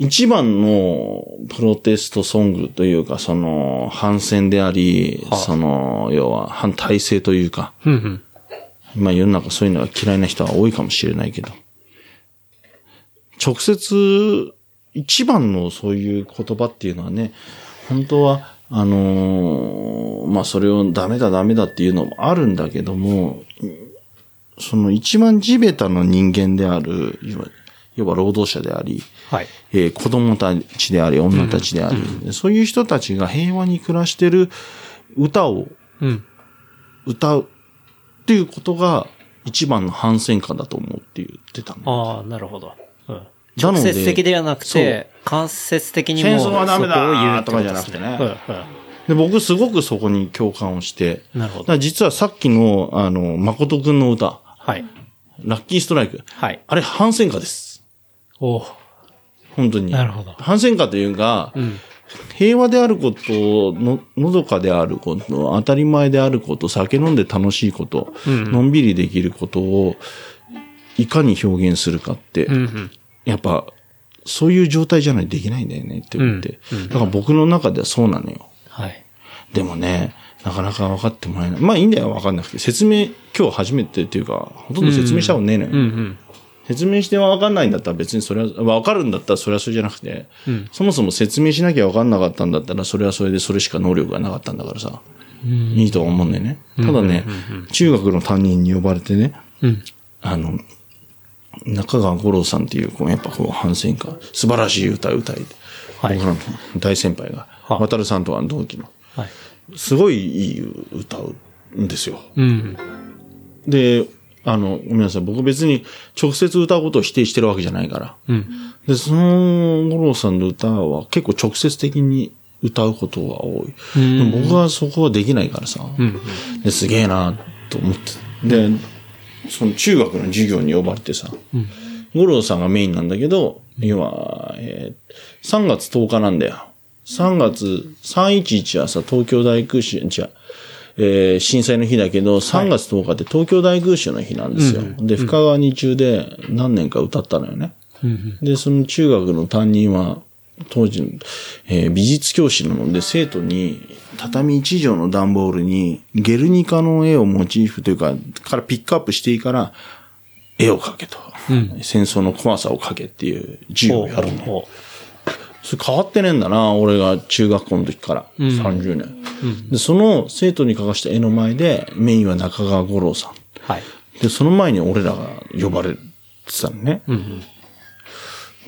一番のプロテストソングというか、その、反戦であり、はあその、要は反体制というか、うんうん。まあ世の中そういうのが嫌いな人は多いかもしれないけど、直接、一番のそういう言葉っていうのはね、本当は、あのーまあそれをダメだダメだっていうのもあるんだけども、その一番地べたの人間である、要は要は労働者であり、はい。えー子供たちであり、女たちであり、そういう人たちが平和に暮らしてる歌をうん。歌うっていうことが一番の反戦歌だと思うって言ってたの。ああ、なるほど。うん。直接的ではなくて、間接的にも戦争はダメだとかじゃなくてねうんうんで、僕すごくそこに共感をして、なるほど実はさっきの、あの、誠くんの歌、はい。ラッキーストライク。はい。あれ反戦歌です。お本当に。なるほど反戦歌というか、うん。平和であること、の、のどかであること、当たり前であること、酒飲んで楽しいこと、うんのんびりできることを、いかに表現するかって、うんうん。やっぱ、そういう状態じゃないとできないんだよねって思って。だから僕の中ではそうなのよ。はい。でもね、なかなか分かってもらえない。まあいいんだよ、分かんなくて。説明、今日初めてっていうか、ほとんど説明したことねえのよ。うんうん。説明して分かんないんだったら別にそれは、分かるんだったらそれはそれじゃなくて、うんそもそも説明しなきゃ分かんなかったんだったら、それはそれでそれしか能力がなかったんだからさ。いいとは思うんだよね。ただね、中学の担任に呼ばれてね、うん。あの、中川五郎さんっていう、こうやっぱこう反戦歌、素晴らしい歌う歌い、はい僕らの大先輩が、は渡るさんとは同期の、はい。すごいいい歌うんですよ。うん。で、あの、ごめんなさい。僕別に直接歌うことを否定してるわけじゃないから。うん。で、その五郎さんの歌は結構直接的に歌うことが多い。うんでも僕はそこはできないからさ。うん。ですげえなと思って。で、その中学の授業に呼ばれてさ、五郎さんがメインなんだけど、要は、えー3月10日なんだよ。3月311はさ、東京大空襲、じゃえー震災の日だけど、3月10日って東京大空襲の日なんですよ。で、深川二中で何年か歌ったのよね。うん。で、その中学の担任は、当時の、えー美術教師なので、生徒に、畳一畳の段ボールに、ゲルニカの絵をモチーフというか、からピックアップしていいから、絵を描けと。うん戦争の怖さを描けっていう授業をやるの。ほそれ変わってねえんだな、俺が中学校の時から。30年、で。その生徒に描かした絵の前で、メインは中川五郎さん。うはい。で、その前に俺らが呼ばれてたのね。うん。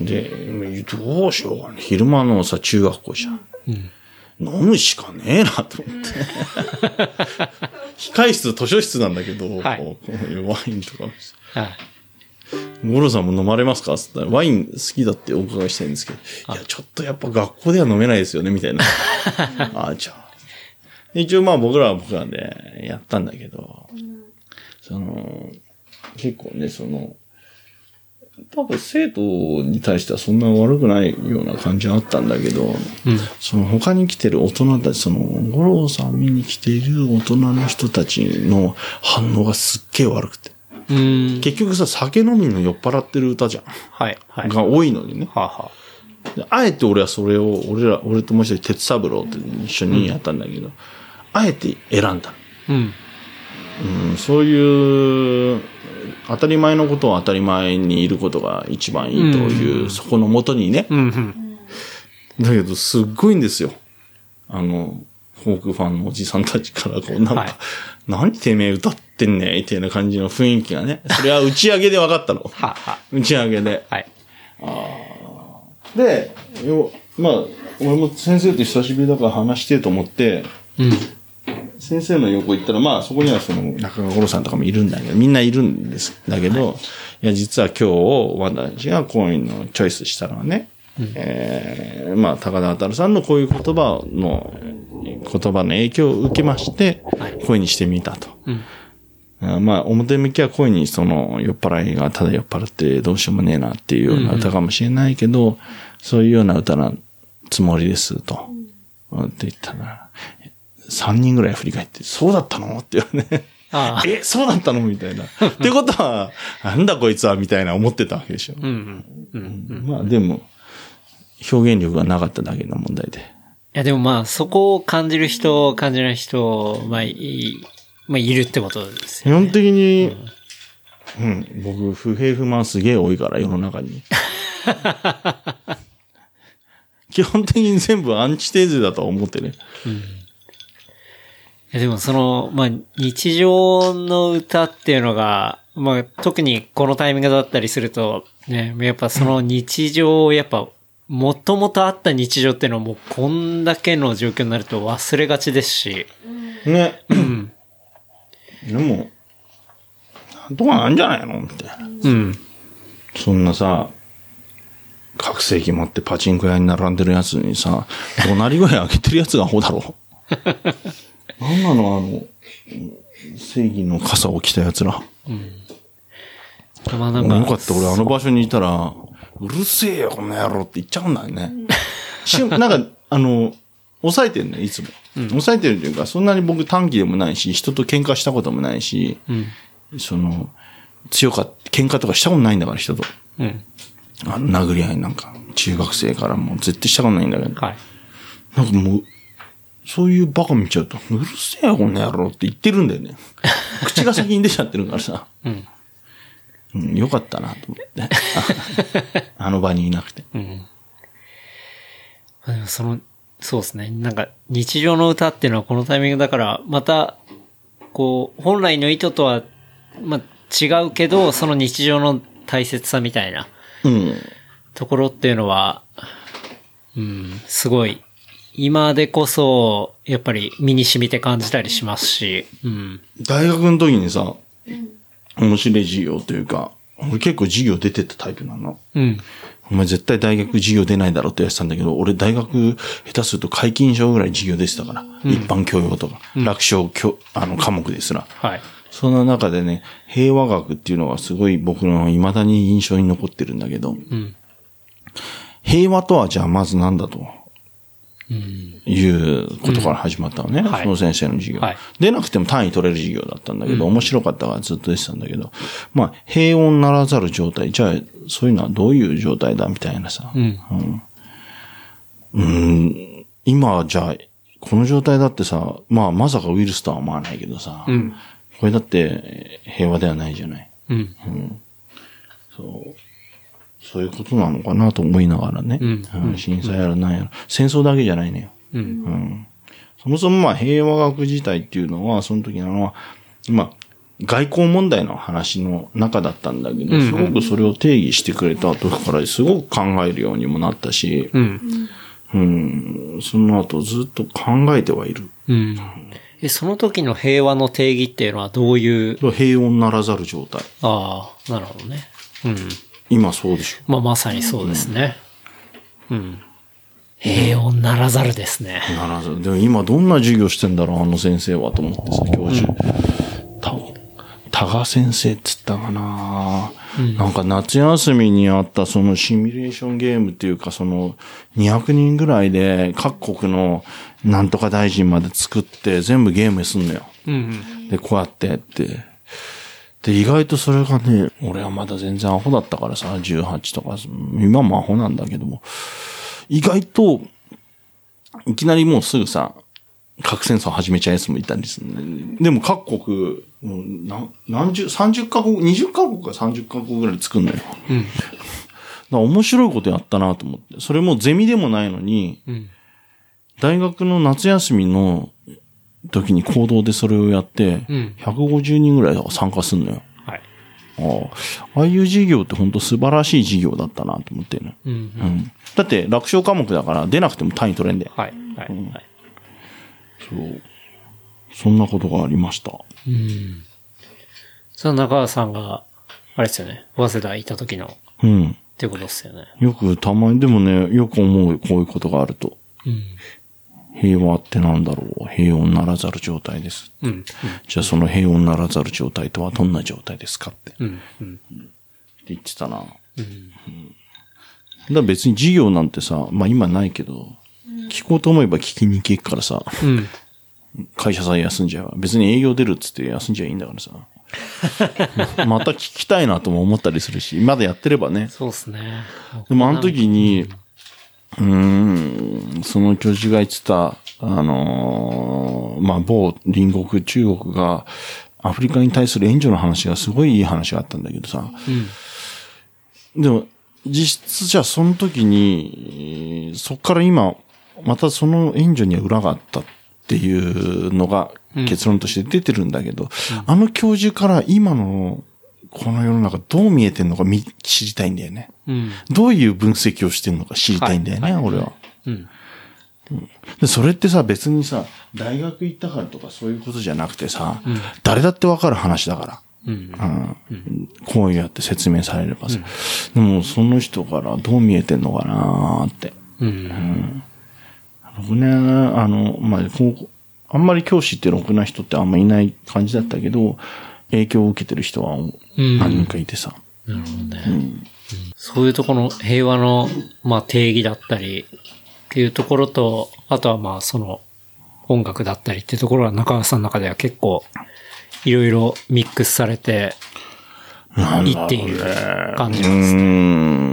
で、どうしようかね。昼間のさ、中学校じゃん。飲むしかねえなと思って。[laughs] 控室、図書室なんだけど、はいこうワインとか。はい。五郎さんも飲まれますか？つったら、ワイン好きだってお伺いしたいんですけど、いや、ちょっとやっぱ学校では飲めないですよね、みたいな。あ [laughs] あ、じゃあ。で一応まあ僕らは僕らでやったんだけど、その、結構ね、その、多分生徒に対してはそんな悪くないような感じはあったんだけど、その他に来てる大人たち、その、五郎さん見に来ている大人の人たちの反応がすっげえ悪くて。うん。結局さ、酒飲みの酔っ払ってる歌じゃん。はい。はい。が多いのにね。はあはであえて俺はそれを、俺ら、俺ともう一人、鉄三郎って一緒にやったんだけど、あえて選んだ。うん。うん、そういう、当たり前のことを当たり前にいることが一番いいという、そこのもとにね。うん。うん。だけど、すっごいんですよ。あの、フォークファンのおじさんたちから、こう、なんか、はい何てめえ歌ってんねみたいな感じの雰囲気がね。それは打ち上げで分かったの。はあは打ち上げで。あ。はい。で、よまあ、俺も先生と久しぶりだから話してと思って、うん。先生の横行ったら、まあそこにはその中川五郎さんとかもいるんだけど、みんないるんです。だけど、い、や、実は今日、私がこういうのをチョイスしたのはね、えーまあ、高田渉さんのこういう言葉の、言葉の影響を受けまして、声にしてみたと。あまあ、表向きは声にその酔っ払いがただ酔っ払ってどうしようもねえなっていうような歌かもしれないけど、そういうような歌なつもりですと。って言ったら、3人ぐらい振り返って、そうだったの？って言われね。ああ。え、そうだったの？みたいな。ってことは、[laughs] なんだこいつは？みたいな思ってたわけでしょ。うん。うん。うん。いまあでも、表現力がなかっただけの問題で。や、でもまあ、そこを感じる人、感じない人、まあ、いい、まあ、いるってことですよ。基本的に、うん、僕、不平不満すげえ多いから、世の中に。[laughs] 基本的に全部アンチテーゼだと思ってね。いやでもその、まあ、日常の歌っていうのが、まあ、特にこのタイミングだったりすると、ね、やっぱその日常をやっぱ、もともとあった日常っていうのはもうこんだけの状況になると忘れがちですし、ね。でも、なんとかなんじゃないの？って。うん。そそんなさ、覚醒器持ってパチンコ屋に並んでるやつにさ、怒鳴り声上げてるやつがほだろ。[laughs] なんなの？あの、正義の傘を着たやつら。まあなんか、よかった、俺あの場所にいたら、うるせえよ、この野郎って言っちゃうんだよね。しなんか、あの、抑えてんね、いつも。抑えてるというか、そんなに僕短期でもないし、人と喧嘩したこともないし、その、強かった、喧嘩とかしたことないんだから、人と。うん。あの殴り合いなんか、中学生からもう絶対したことないんだけど、はい。なんかもう、そういうバカ見ちゃうと、うるせえよ、この野郎って言ってるんだよね。[laughs] 口が先に出ちゃってるからさ。うん。うん、よかったなと思って。あ [laughs] あの場にいなくて。うん。まあでもその、そうですね。なんか、日常の歌っていうのはこのタイミングだから、また、こう、本来の意図とは、まあ、違うけど、その日常の大切さみたいなうん。ところっていうのは、うん、すごい、今でこそ、やっぱり身に染みて感じたりしますし、うん。大学の時にさ、面白い授業というか、俺結構授業出てったタイプなの。うん。お前絶対大学授業出ないだろって言われてたんだけど、俺大学下手すると解禁賞ぐらい授業出てたから、一般教養とか、楽勝教、あの科目ですら。はい。そんな中でね、平和学っていうのがすごい僕の未だに印象に残ってるんだけど、うん。平和とはじゃあまず何だと？うん。いうことから始まったのね、はいその先生の授業、はい出なくても単位取れる授業だったんだけど、面白かったからずっと出てたんだけど、まあ、平穏ならざる状態、じゃあ、そういうのはどういう状態だみたいなさ。うん。うん、今、じゃあ、この状態だってさ、まあ、まさかウイルスとは思わないけどさ、うん。これだって平和ではないじゃない。うん。そう。そういうことなのかなと思いながらね。うんうん震災やらなんやら。戦争だけじゃないのよ。うん。うん。そもそもまあ平和学自体っていうのは、その時なのは、まあ、外交問題の話の中だったんだけど、うんすごくそれを定義してくれた後からすごく考えるようにもなったし、うん。うん、その後ずっと考えてはいる。うん。え、その時の平和の定義っていうのはどういう、平穏ならざる状態。ああ、なるほどね。うん。今そうでしょ。まあまさにそうですね。うん。平穏ならざるですね。ならず。でも今どんな授業してんだろう、あの先生はと思ってさ、教授。た、多賀先生っつったかななんか夏休みにあったそのシミュレーションゲームっていうかその200人ぐらいで各国のなんとか大臣まで作って全部ゲームすんのよ。うん。で、こうやってって。で、意外とそれがね、俺はまだ全然アホだったからさ、18とか、今もアホなんだけども、意外と、いきなりもうすぐさ、核戦争始めちゃうやつもいたんですね。でも各国、もう何何十、30カ国、20カ国か30カ国ぐらい作るのよ。うん。だから面白いことやったなと思って。それもゼミでもないのに、うん。大学の夏休みの時に行動でそれをやって、うん150人ぐらい参加するのよ。はい。ああああいう授業って本当素晴らしい授業だったなと思ってるの。うん。うん。だって楽勝科目だから出なくても単位取れんで。はい。はい。はい。そう。そんなことがありました。うん。その中川さんが、あれですよね。早稲田いた時の、っうん。ていうことですよね。よくたまに、でもね、よく思う、こういうことがあると。うん。平和ってなんだろう？平穏ならざる状態です。うん。じゃあその平穏ならざる状態とはどんな状態ですかって。ってうん。うん。言ってたな。うん。だから別に授業なんてさ、まあ今ないけど、聞こうと思えば聞きに行けるからさ、うん。会社さえ休んじゃえば、別に営業出るっつって休んじゃいいんだからさ。[laughs] また聞きたいなとも思ったりするし、まだやってればね。そうっすね。でもあの時に、うーん、その教授が言ってた、あのーまあ、某隣国中国がアフリカに対する援助の話がすごいいい話があったんだけどさ。でも、実質じゃあその時に、えーそっから今、またその援助には裏があったっていうのが結論として出てるんだけど、あの教授から今のこの世の中どう見えてんのか見知りたいんだよね。うん。どういう分析をしてんのか知りたいんだよね、はい俺は。うん。で、それってさ、別にさ、大学行ったからとかそういうことじゃなくてさ、誰だってわかる話だから。うん。うんこうやって説明されればさ。でも、その人からどう見えてんのかなーって。うん。僕ね、あの、まあ、こう、あんまり教師ってろくな人ってあんまいない感じだったけど、影響を受けてる人はうん何人かいてさ。なるほどね。そういうところの平和の、まあ、定義だったりっていうところと、あとはまあ、その、音楽だったりっていうところは中川さんの中では結構、いろいろミックスされて、いっている感じうなんですね。ーん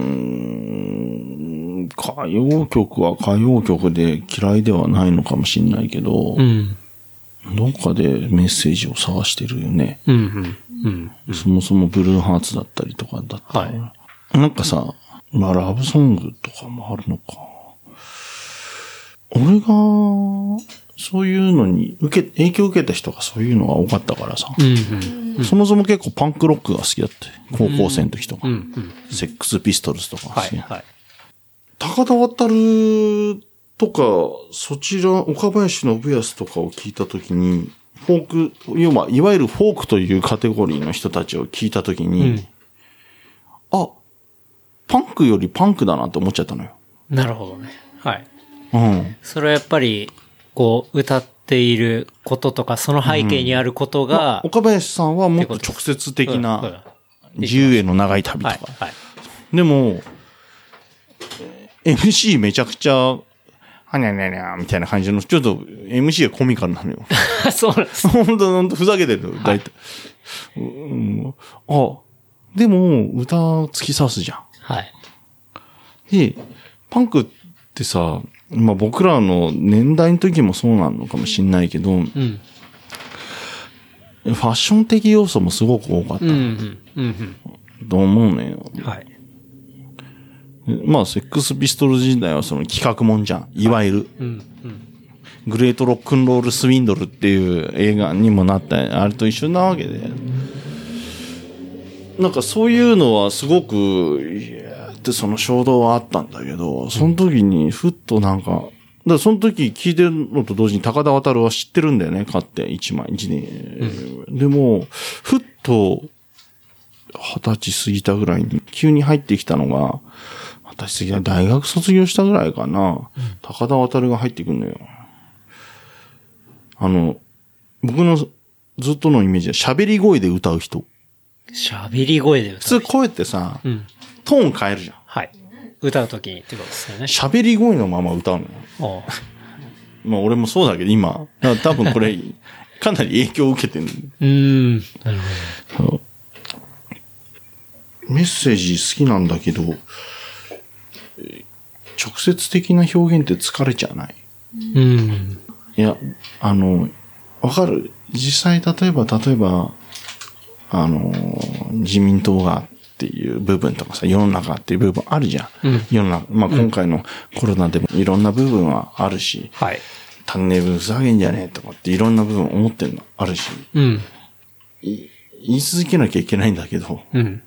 歌謡曲は歌謡曲で嫌いではないのかもしれないけど、うん。どっかでメッセージを探してるよね。うん。うん。うん。そもそもブルーハーツだったりとかだったら、はなんかさ、まあラブソングとかもあるのか。俺が、そういうのに受け、影響を受けた人がそういうのが多かったからさ。うん。そもそも結構パンクロックが好きだった。高校生の時とか。うん。うん。セックスピストルズとか好き。はい。はい。高田渡るとか、そちら、岡林信康とかを聞いたときに、フォーク、要は、いわゆるフォークというカテゴリーの人たちを聞いたときに、うんあ、パンクよりパンクだなって思っちゃったのよ。なるほどね。はい。うん。それはやっぱり、こう、歌っていることとか、その背景にあることが、岡林さんはもっと直接的うんな、自由への長い旅とはいか。。はい。でも、えー MC めちゃくちゃ、はにゃにゃにゃみたいな感じの、ちょっと MC がコミカルなのよ。[laughs] そうなんです。本当本当ふざけてる、大体。うん、あ、でも、歌突き刺すじゃはい。ん。で、パンクってさ、まあ僕らの年代の時もそうなのかもしんないけど、フうん。ァッション的要素もすごく多かったうん。うん。うん。と思うのよ。うん。はい。まあ、セックスピストル時代はその企画もんじゃん。いわゆる。うん。グレートロックンロールスウィンドルっていう映画にもなった、あれと一緒なわけで。なんかそういうのはすごく、いやってその衝動はあったんだけど、その時にふっとなんか、だかその時聞いてるのと同時に高田渡は知ってるんだよね、買って、一枚、一年。でも、ふっと、二十歳過ぎたぐらいに急に入ってきたのが、二十歳過ぎた大学卒業したぐらいかな、高田渡が入ってくるのよ。あの、僕のずっとのイメージは喋り声で歌う人。喋り声で歌う。普通声ってさ、うん。トーン変えるじゃん。はい。歌うときにってことですよね。喋り声のまま歌うのよ。[laughs] まあ俺もそうだけど今、多分これ、[laughs] かなり影響を受けてる。うーん。なるほメッセージ好きなんだけど、えー直接的な表現って疲れちゃわない？ど。うん。いや、あの、わかる？実際、例えば、例えば、あの、自民党がっていう部分とかさ、世の中っていう部分あるじゃん。うん世の中、まあ今回のコロナでもいろんな部分はあるし、はい。単年分ふざけんじゃねえとかっていろんな部分思ってるのあるし、うん。い言い続けなきゃいけないんだけど、うん。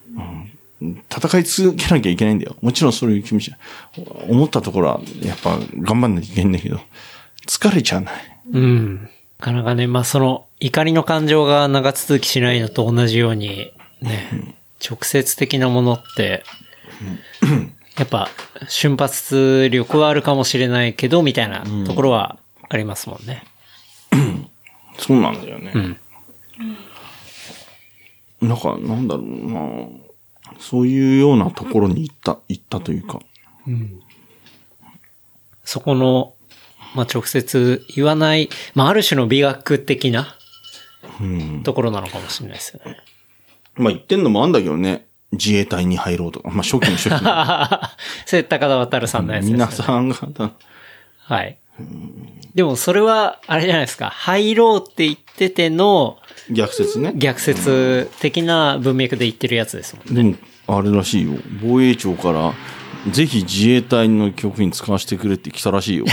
戦い続けなきゃいけないんだよ。もちろんそういう気持ち、思ったところは、やっぱ頑張んなきゃいけないんだけど、疲れちゃわない。うん。なかなかね、まあその怒りの感情が長続きしないのと同じように、ね、直接的なものって、やっぱ瞬発力はあるかもしれないけど、みたいなところはありますもんね。そうなんだよね。うん。なんか、なんだろうなそういうようなところに行った、行ったというか。そこの、まあ直接言わない、まあある種の美学的なうん。ところなのかもしれないですよね。まあ言ってんのもあんだけどね。自衛隊に入ろうとか。まあ初期の初期の。[laughs] それ高田渡さんのやつです、ね。皆さんが、はい。でもそれは、あれじゃないですか。入ろうって言ってての逆説ね。逆説的な文脈で言ってるやつですもん。でも、あれらしいよ。防衛庁から、ぜひ自衛隊の局に使わせてくれって来たらしいよ。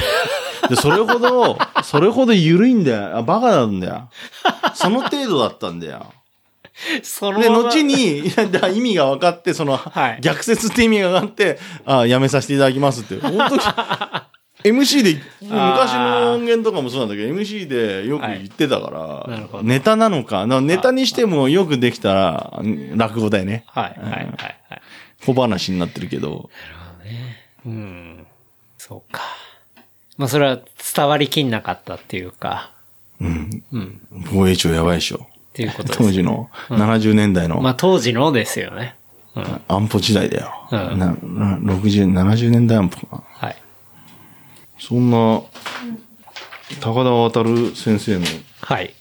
で、それほど、[laughs] それほど緩いんだよ。あ、バカなんだよ。その程度だったんだよ。で、そのまま後に、いやだ意味が分かって、その、はい逆説って意味が分かって、あやめさせていただきますって。本当に、MC で、昔の音源とかもそうなんだけど、MC でよく言ってたから、なるほどネタなのか、なネタにしてもよくできたら、落語だよね。はい、はい、はい、はい。小話になってるけど、うん。そうか。まあそれは伝わりきんなかったっていうか、うん。うん。防衛庁やばいでしょ。っていうことです。当時の70年代のまあ当時のですよね。うん。安保時代だよ。うんなな60、70年代安保か。はい。そんな、高田渡先生のはい。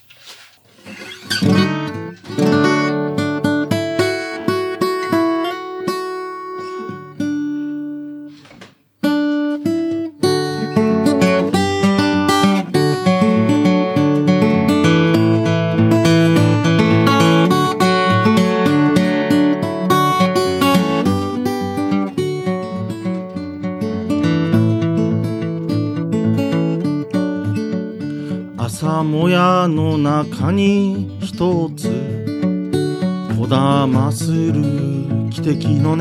汽笛の音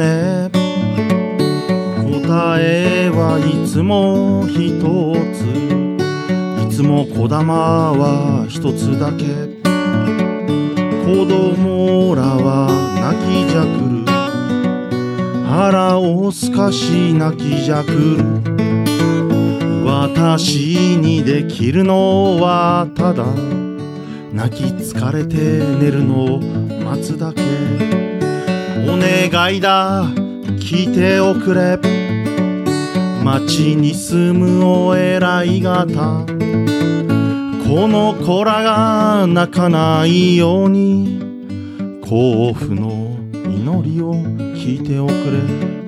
答えはいつも一つ。いつもこだまは一つだけ。子供らは泣きじゃくる。腹をすかし泣きじゃくる。私にできるのはただ。泣き疲れて寝るのを待つだけ。お願いだ。聞いておくれ。町に住むお偉い方。この子らが泣かないように。甲府の祈りを聞いておくれ。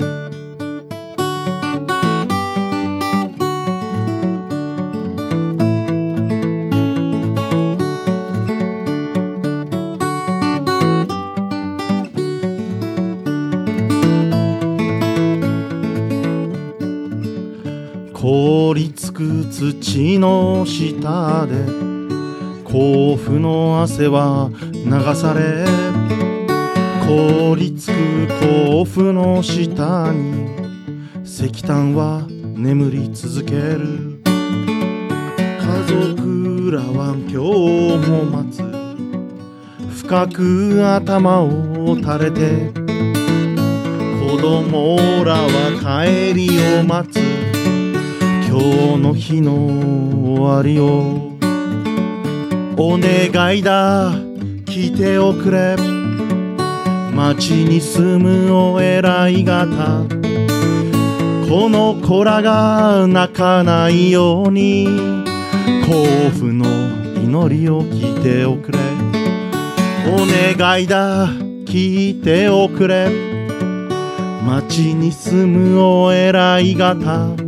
土の下で甲府の汗は流され凍りつく甲府の下に石炭は眠り続ける。家族らは今日も待つ。深く頭を垂れて子供らは帰りを待つ。今日の日の終わりをお願いだ。聞いておくれ。町に住むお偉い方。この子らが泣かないように。甲府の祈りを聞いておくれ。お願いだ。聞いておくれ。町に住むお偉い方。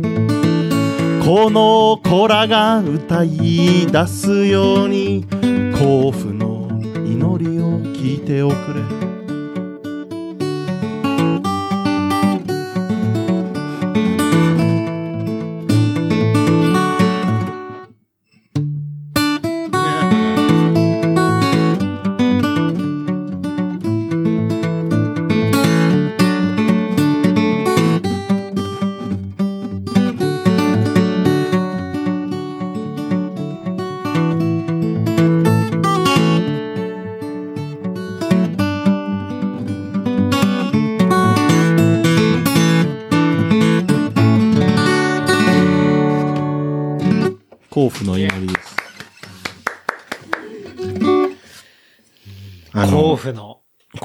この子らが歌い出すように甲府の祈りを聞いておくれ。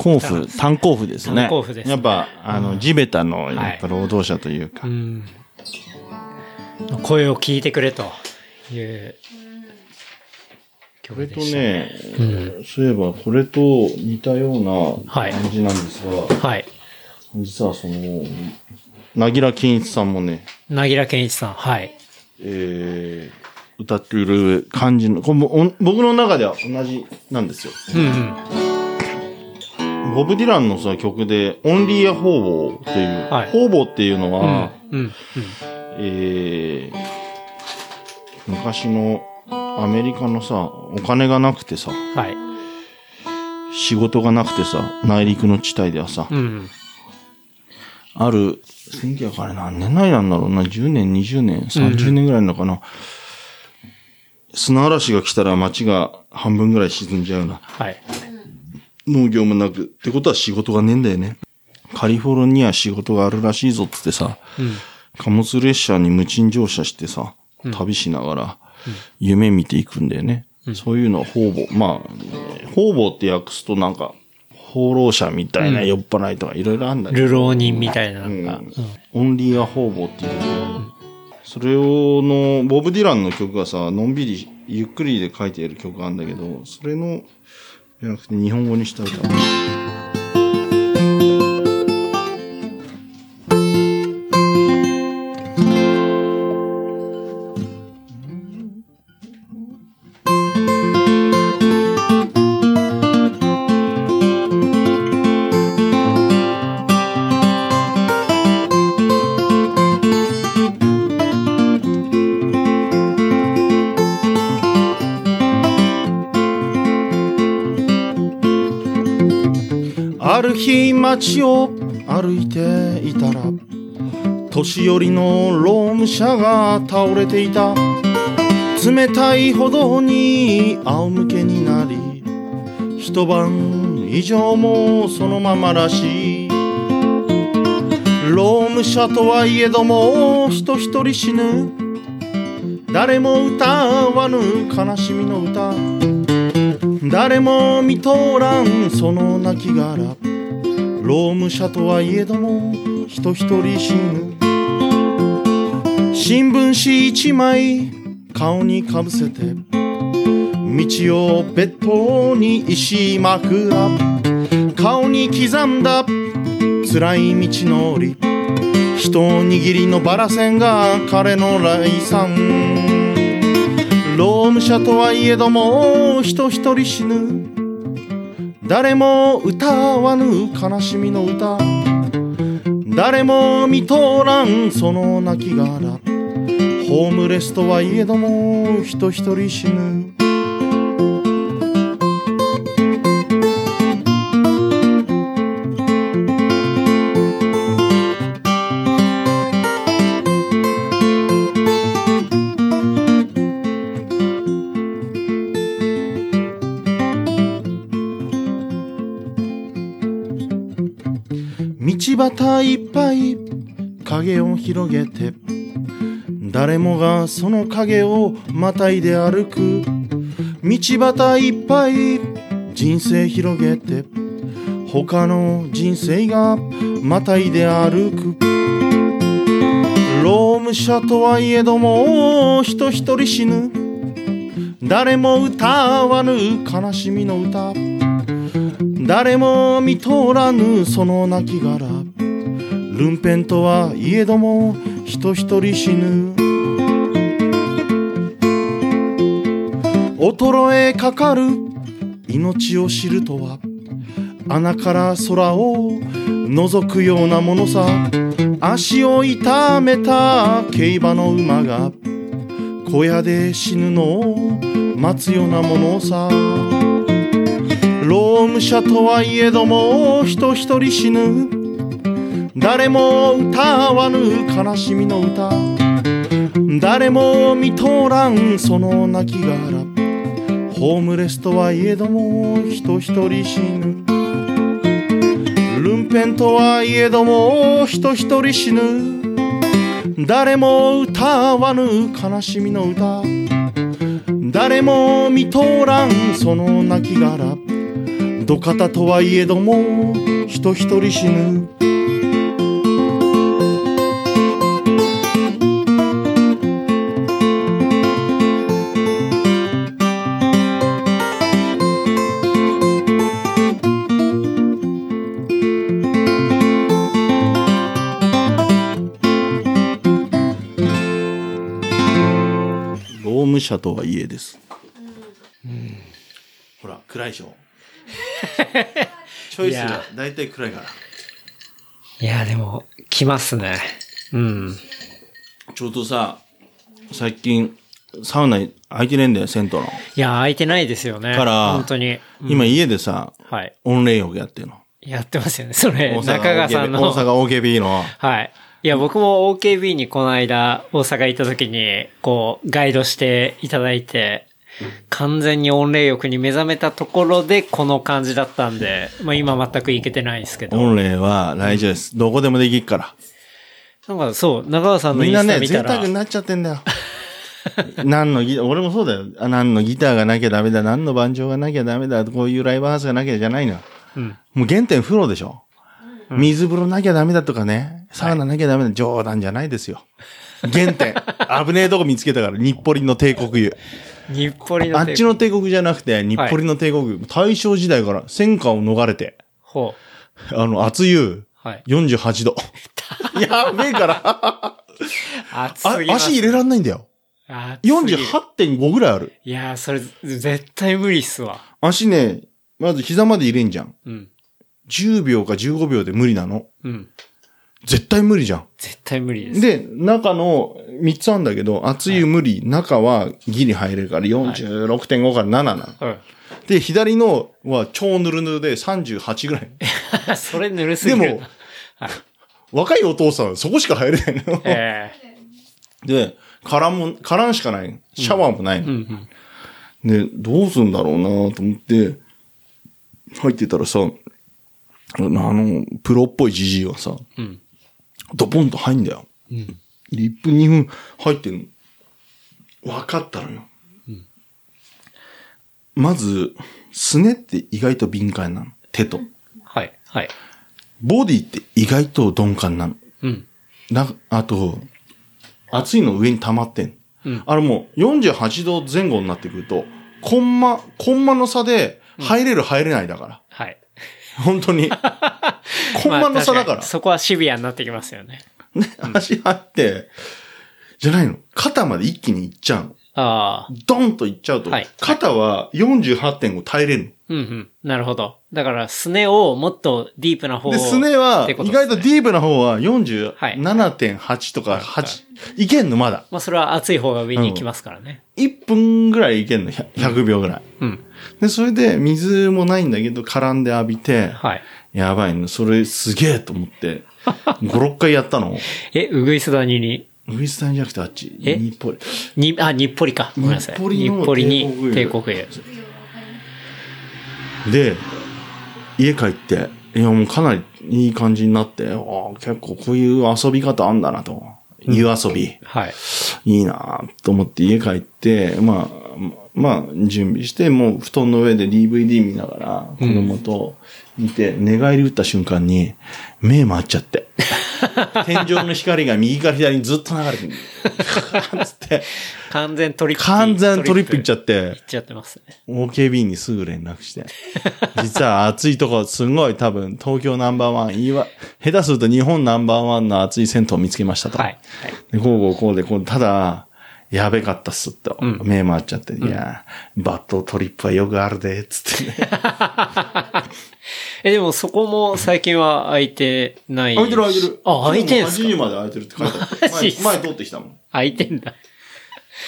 の。甲府、炭鉱夫ですね。炭鉱夫ですねやっぱ、あの、地べたの、やっぱ労働者というか。うん。声を聞いてくれというこれと曲でした。ね、そういえば、これと似たようなはい感じなんですが、はい。実はその、なぎら健一さんもね、なぎら健一さん。はい。えー、歌っている感じの、これ僕の中では同じなんですよ。うんうん。ボブ・ディランのさ、曲で、オンリー・ア・ホーボーっていう、はいホーボーっていうのは、うん。うん。えー、昔のアメリカのさ、お金がなくてさ、はい。仕事がなくてさ、内陸の地帯ではさ、うん。ある、1900あれ何年内なんだろうな、10年、20年、30年ぐらいなのかな。砂嵐が来たら街が半分ぐらい沈んじゃうな。はい。農業もなく、ってことは仕事がねえんだよね。カリフォルニア仕事があるらしいぞってさ、うん。貨物列車に無賃乗車してさ、旅しながら、夢見ていくんだよね。そういうのは方々。まあ、方々って訳すとなんか、放浪者みたいな酔っ払いとかいろいろあるんだけど。流浪人みたいななんか。オンリーア方々っていうそれをの、ボブ・ディランの曲がさ、のんびり、ゆっくりで書いている曲があるんだけど、それの、じゃなくて日本語にした歌。る日街を歩いていたら年寄りの労務者が倒れていた。冷たい歩道に仰向けになり一晩以上もそのままらしい。労務者とはいえども人一人死ぬ。誰も歌わぬ悲しみの歌。誰も見とらんその亡き殻労務者とはいえども人一人死ぬ。新聞紙一枚顔にかぶせて道をベッドに石枕顔に刻んだ辛い道のり一握りのバラ線が彼の来産。労務者とはいえども人一人死ぬ。誰も歌わぬ悲しみの歌。誰も見とらんその亡き殻ホームレスとはいえども人一人死ぬ。道端いっぱい影を広げて誰もがその影をまたいで歩く。道端いっぱい人生広げて他の人生がまたいで歩く。労務者とはいえども人一人死ぬ。誰も歌わぬ悲しみの歌。誰も見通らぬその亡き殻ルンペンとはいえども人一人死ぬ。衰えかかる命を知るとは穴から空を覗くようなものさ。足を痛めた競馬の馬が小屋で死ぬのを待つようなものさ。労務者とはいえども人一人死ぬ。誰も歌わぬ悲しみの歌。誰も見通らんその亡き殻ホームレスとはいえども人一人死ぬ。ルンペンとはいえども人一人死ぬ。誰も歌わぬ悲しみの歌。誰も見通らんその亡き殻土方とはいえども人一人死ぬ。者とはいえです、ほら暗いでしょ [laughs] チョイスが大体暗いからいや、でも、来ますね。うん。ちょうどさ最近サウナ空いてねえんだよ銭湯の、いや、空いてないですよね。から本当に。うん今家でさはい。温冷浴やってるのやってますよね。それ、大阪中川さんの。大阪 OKB のはい。いや、僕も OKB にこの間、大阪行った時に、こう、ガイドしていただいて、完全に温冷浴に目覚めたところで、この感じだったんで、まあ今全く行けてないんですけど。温冷は大丈夫です、どこでもできるからなんかそう、中川さんのインみんなね、スタ見たら、贅沢になっちゃってんだよ。[laughs] 何のギ、俺もそうだよ。あ何のギターがなきゃダメだ、何のバンジョーがなきゃダメだ、こういうライブハウスがなきゃじゃないのよ。うん。もう原点風呂でしょ。水風呂なきゃダメだとかね、サウナなきゃダメだ、冗談じゃないですよ。原点。[laughs] 危ねえとこ見つけたから、日暮里の帝国湯。日暮里のあっちの帝国じゃなくて、日暮里の帝国湯。大正時代から戦火を逃れて、ほう。あの、熱湯、はい。48度。[laughs] やべえから。[laughs] 暑あすぎます。足入れらんないんだよ。暑すぎる48.5ぐらいある。いやー、それ、絶対無理っすわ。足ね、まず膝まで入れんじゃん。うん。10秒か15秒で無理なの。うん。絶対無理じゃん。絶対無理です。で、中の3つあるんだけど、熱い無理、中はギリ入れるから46.5から7なの。うん。で、左のは超ぬるぬるで38ぐらい。[laughs] それぬるすぎる。でも、若いお父さんはそこしか入れないの。え [laughs] で、からんも、からんしかない。シャワーもないえの。うんうん。で、どうすんだろうなと思って、入ってたらさ、あの、プロっぽいじじいがさ、うん。ドポンと入んだよ。うん。で1分2分入ってるの。分かったのよ。まず、すねって意外と敏感なの。手と。はい。はい。ボディって意外と鈍感なの。うん。な、あと、熱いの上に溜まってんの。うんあれもう48度前後になってくると、コンマ、コンマの差で入れる入れないだから。はい。本当に。コンマの差だからまあ確に。そこはシビアになってきますよね。ね、足入って、じゃないの？肩まで一気にいっちゃうの。ああ。ドンといっちゃうと、はい肩は48.5耐えれるうんうん。なるほど。だから、すねをもっとディープな方の。で、すねは、意外とディープな方は47.8とかはい8、いけんのまだ。まあ、それは熱い方が上に行きますからね。1分ぐらいいけんの、100 100秒ぐらい。うん。で、それで水もないんだけど、絡んで浴びて、はい。やばいの、それすげえと思って、[laughs] 5、6回やったの。え、うぐいす谷に、ウイスタンじゃなくてあっち。え？日暮里に、あ、日暮里か。ごめんなさい。日暮里の日暮里に帝帝国国へ。で、家帰って、いやもうかなりいい感じになって、ああ結構こういう遊び方あんだなと。湯遊び。はい。いいなと思って家帰って、まあ、まあ、準備して、もう布団の上で DVD 見ながら、子供と見て、寝返り打った瞬間に、目回っちゃって。天井の光が右から左にずっと流れてる。つって、完全トリップ。完全トリップいっちゃっっていっ、ちゃってますね。OKB にすぐ連絡して。実は暑いとこ、すごい多分、東京ナンバーワン、いわ、下手すると日本ナンバーワンの暑い銭湯を見つけましたと。はい。はい。で、こうこうこうで、こう、ただ、やべかったっすって、ん目回っちゃって、いや、バットトリップはよくあるで、つってね。[laughs] え、でもそこも最近は空いてない。開いてる開いてる。あ、空いてんす8時かまで開いてるって書いてあ [laughs] った。前、前通ってきたもん。空いてんだ。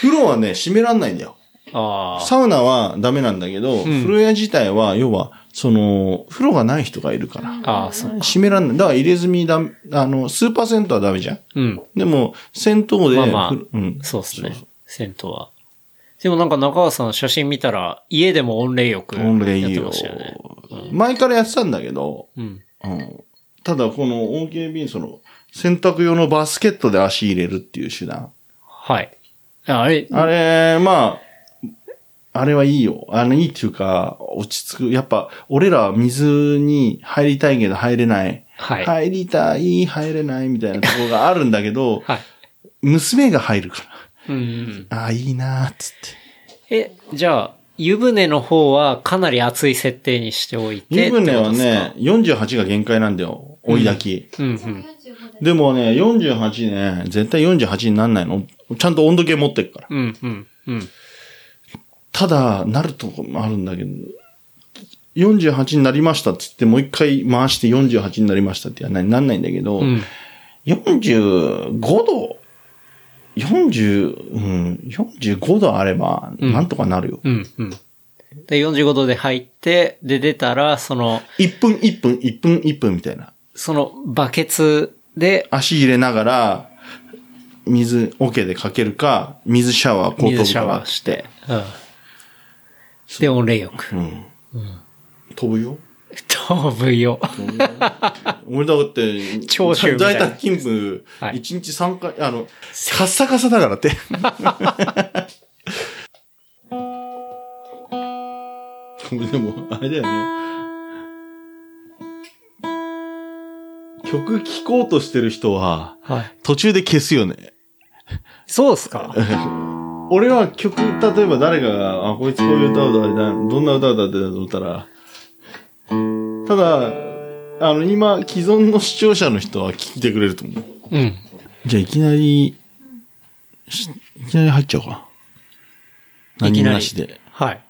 風呂はね、閉めらんないんだよ。ああ。サウナはダメなんだけど、風呂屋自体は、要は、その、風呂がない人がいるから。ああ、そう。閉めらんない。だから入れ墨だ、あの、スーパー銭湯はダメじゃん。うん。でも、銭湯で、まあまあふうん。そうですね。銭湯は。でもなんか中川さん写真見たら、家でも温冷浴やってましたよね。前からやってたんだけど、うん。うんただこの OKB その洗濯用のバスケットで足入れるっていう手段。はい。ああれ、あれ、まあ、あれはいいよ。あの、いいっていうか、落ち着く。やっぱ、俺らは水に入りたいけど入れない。はい。入りたい、入れないみたいなところがあるんだけど、[laughs] はい。娘が入るから。うんうん。ああ、いいなーっつって。え、じゃあ、湯船の方はかなり熱い設定にしておいて。湯船はね、48が限界なんだよ。追い炊き。ことですか、うんうん。でもね、48ね、絶対48になんないの。ちゃんと温度計持ってるから。うんうんうん。ただ、なるとこもあるんだけど、48になりましたって言って、もう一回回して48になりましたってやななんないんだけど、うん。45度、40、うん、45度あれば、んなんとかなるよ。うんうん。で、45度で入って、で、出たら、その、1分、1分、1分、1分みたいな。そのバケツで足入れながら、水、桶でかけるか、水シャワー、こう水シャワかーして。うん。で、温冷浴。うん。飛ぶよ。飛ぶよ。俺だって、長州在宅勤務、はい1日3回、あの、カッサカサだからって。でも、あれだよね。曲聴こうとしてる人は、はい。途中で消すよね。そうっすか？[laughs] 俺は曲、例えば誰かが、あ、こいつこういう歌を歌うだ、どんな歌を歌ってたと思ったら、ただ、あの、今、既存の視聴者の人は聞いてくれると思う。うん。じゃあ、いきなり、しいきなり入っちゃおうか。何もなしで。はい。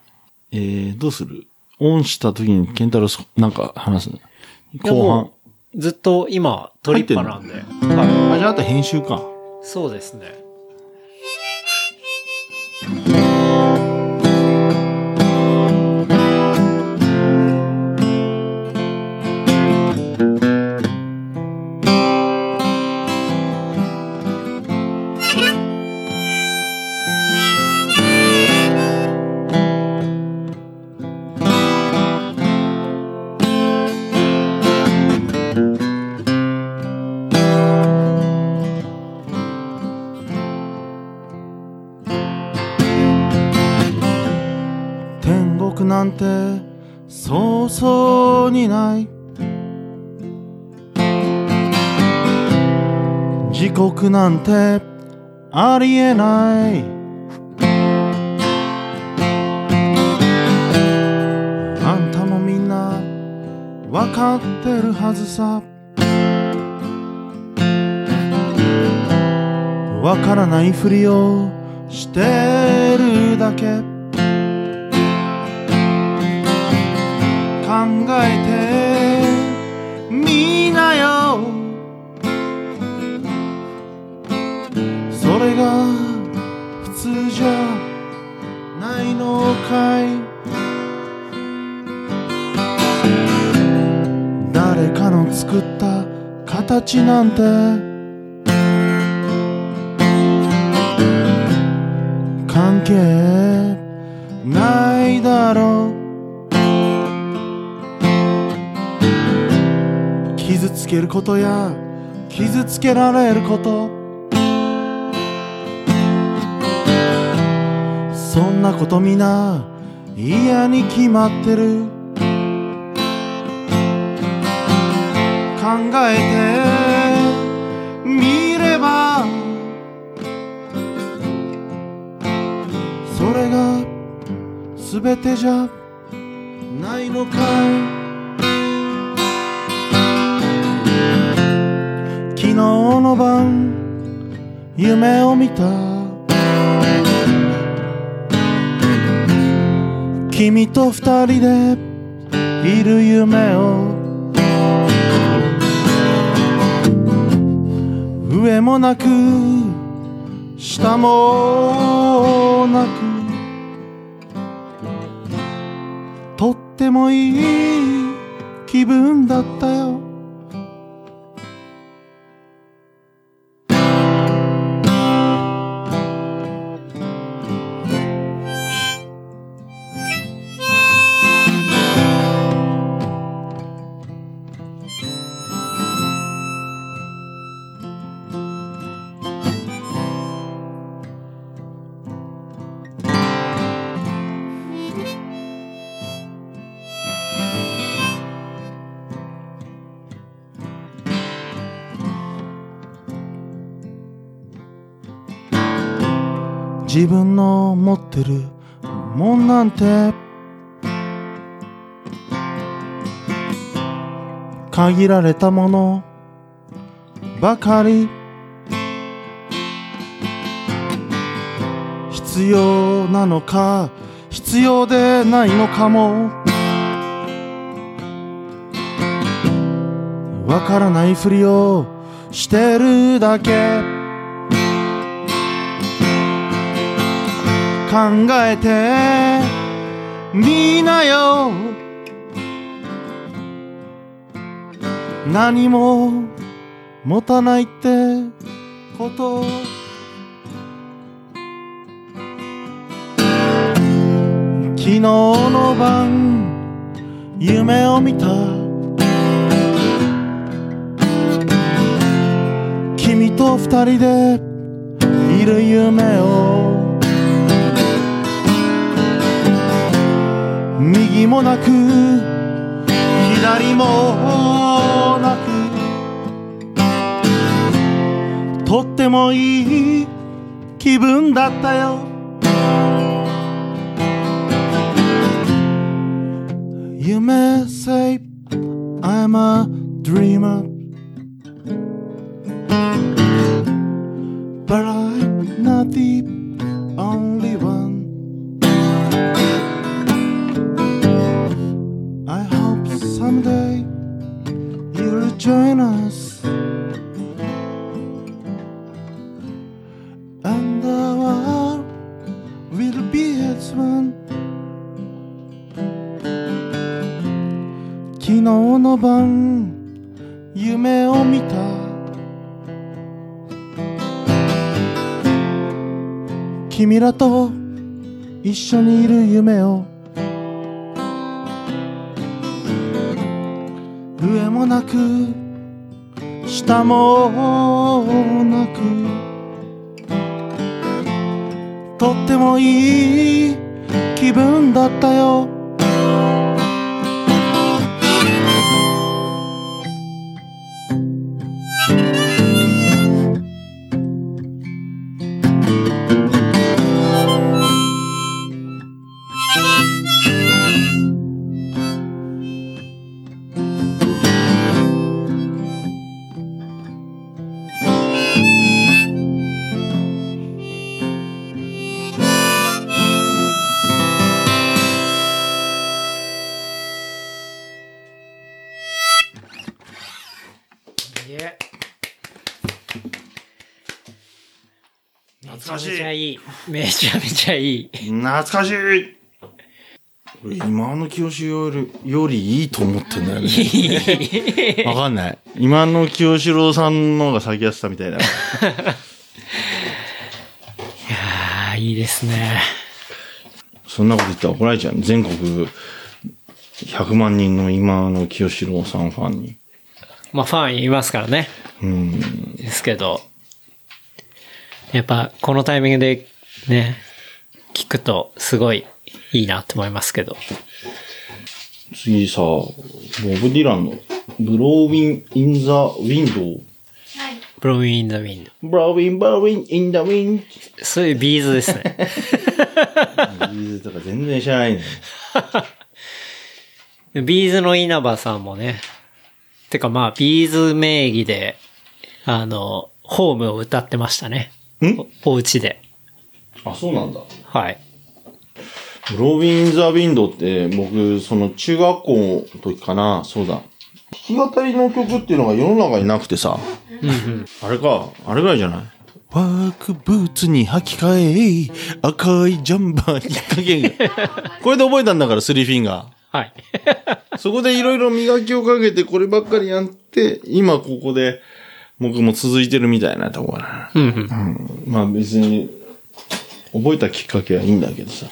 えー、どうする？オンした時に、ケンタロウそなんか話すの？後半ずっと今、トリッパなんで。は。はいあ、じゃあ、あと編集か。い。そうですね。天刻なんてありえない。あんたもみんなわかってるはずさ。わからないふりをしてるだけ。考えてのかい。誰かの作った形なんて。関係ないだろ。う傷つけることや傷つけられること。んなことみな嫌に決まってる。考えてみればそれが全てじゃないのかい。昨日の晩夢を見た。君と二人でいる夢を。上もなく下もなく。とってもいい気分だったよ。持ってる。もんなんて。限られたもの。ばかり。必要なのか。必要でないのかも。わからないふりをしてるだけ。考えてみなよ。何も持たないってこと。昨日の晩夢を見た。君と二人でいる夢を。右もなく左もなくとってもいい気分だったよ You may say I'm a dreamer But I join us And the world will be as one 昨日の晩夢を見た君らと一緒にいる夢をもなく下もなくとってもいい気分だったよ。めちゃめちゃいい。懐かしい今の清志よりよりいいと思ってんだよね。わかんない。今の清志郎さんの方が先やってたみたいな。いやー、いいですね。そんなこと言ったら怒られちゃう。全国100万人の今の清志郎さんファンに。まあ、ファンいますからね。うん。ですけど、やっぱ、このタイミングで、ね、聞くとすごいいいなと思いますけど。次さ、ボブ・ディランの、ブローウィン・イン・ザ・ウィンドウ。 Blowin' the Wind。 Blowin' Blowin' in the Wind。そういうビーズですね。ビーズとか全然知らないね。[laughs] ビーズの稲葉さんもね、てかまあ、ビーズ名義で、あの、ホームを歌ってましたね。ん？おお家で。あ、そうなんだ。はい。 Blowin' the Wind って、僕、その中学校の時かな、そうだ。弾き語りの曲っていうのが世の中になくてさ、うんうん。あれか、あれぐらいじゃない？ワークブーツに履き替え、赤いジャンバーにかけ [laughs] これで覚えたんだから、スリーフィンガはい。ー。[laughs] そこでいろいろ磨きをかけて、こればっかりやって、今ここで、僕も続いてるみたいなところだな。うんうん。まあ別に、覚えたきっかけはいいんだけどさ。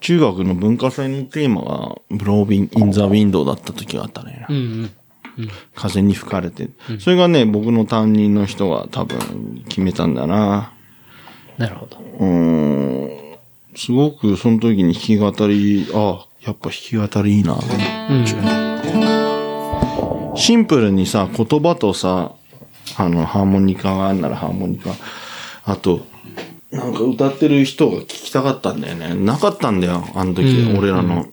中学の文化祭のテーマが、ブロービン・イン・ザ・ウィンドウだった時があったね。うんうん。風に吹かれて。それがね、僕の担任の人が多分決めたんだな。なるほど。うーん。すごくその時に弾き語り、あ、やっぱ弾き語りいいな。うん。シンプルにさ、言葉とさ、あの、ハーモニカがあんならハーモニカ。あと、なんか歌ってる人が聞きたかったんだよね。なかったんだよ、あの時、うん俺らの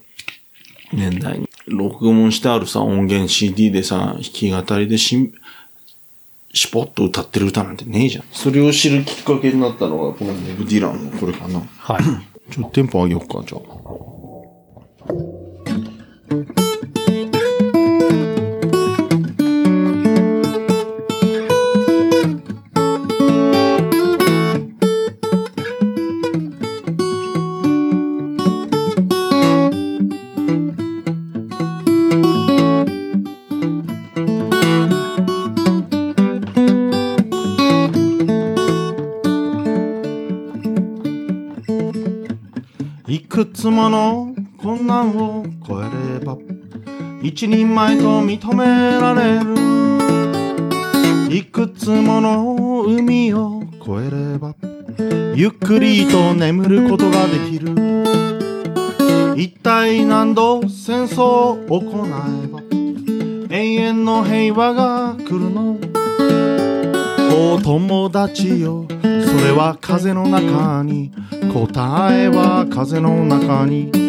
年代に。録音してあるさ、音源 CD でさ、弾き語りでしん、しぽっと歌ってる歌なんてねえじゃん。それを知るきっかけになったのが、このボブ・ディランのこれかな。はい。[clears throat] ちょっとテンポ上げようか、じゃあ。一人前と認められる。いくつもの海を越えればゆっくりと眠ることができる。一体何度戦争を行えば永遠の平和が来るの？お友達よそれは風の中に。答えは風の中に。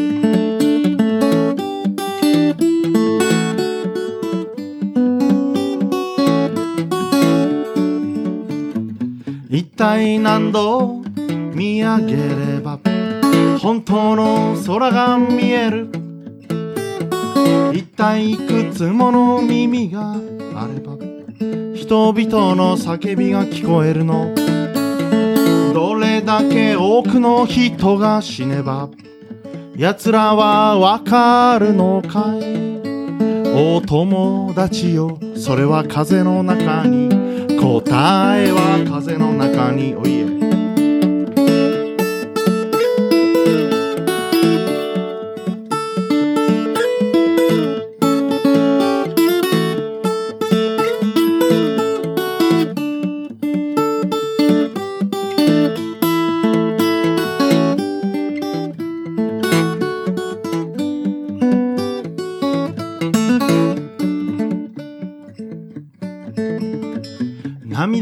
体何度見上げれば本当の空が見える。一体いくつもの耳があれば人々の叫びが聞こえるの。どれだけ多くの人が死ねば奴らはわかるのかい。お友達よそれは風の中に。答えは風の中においえ。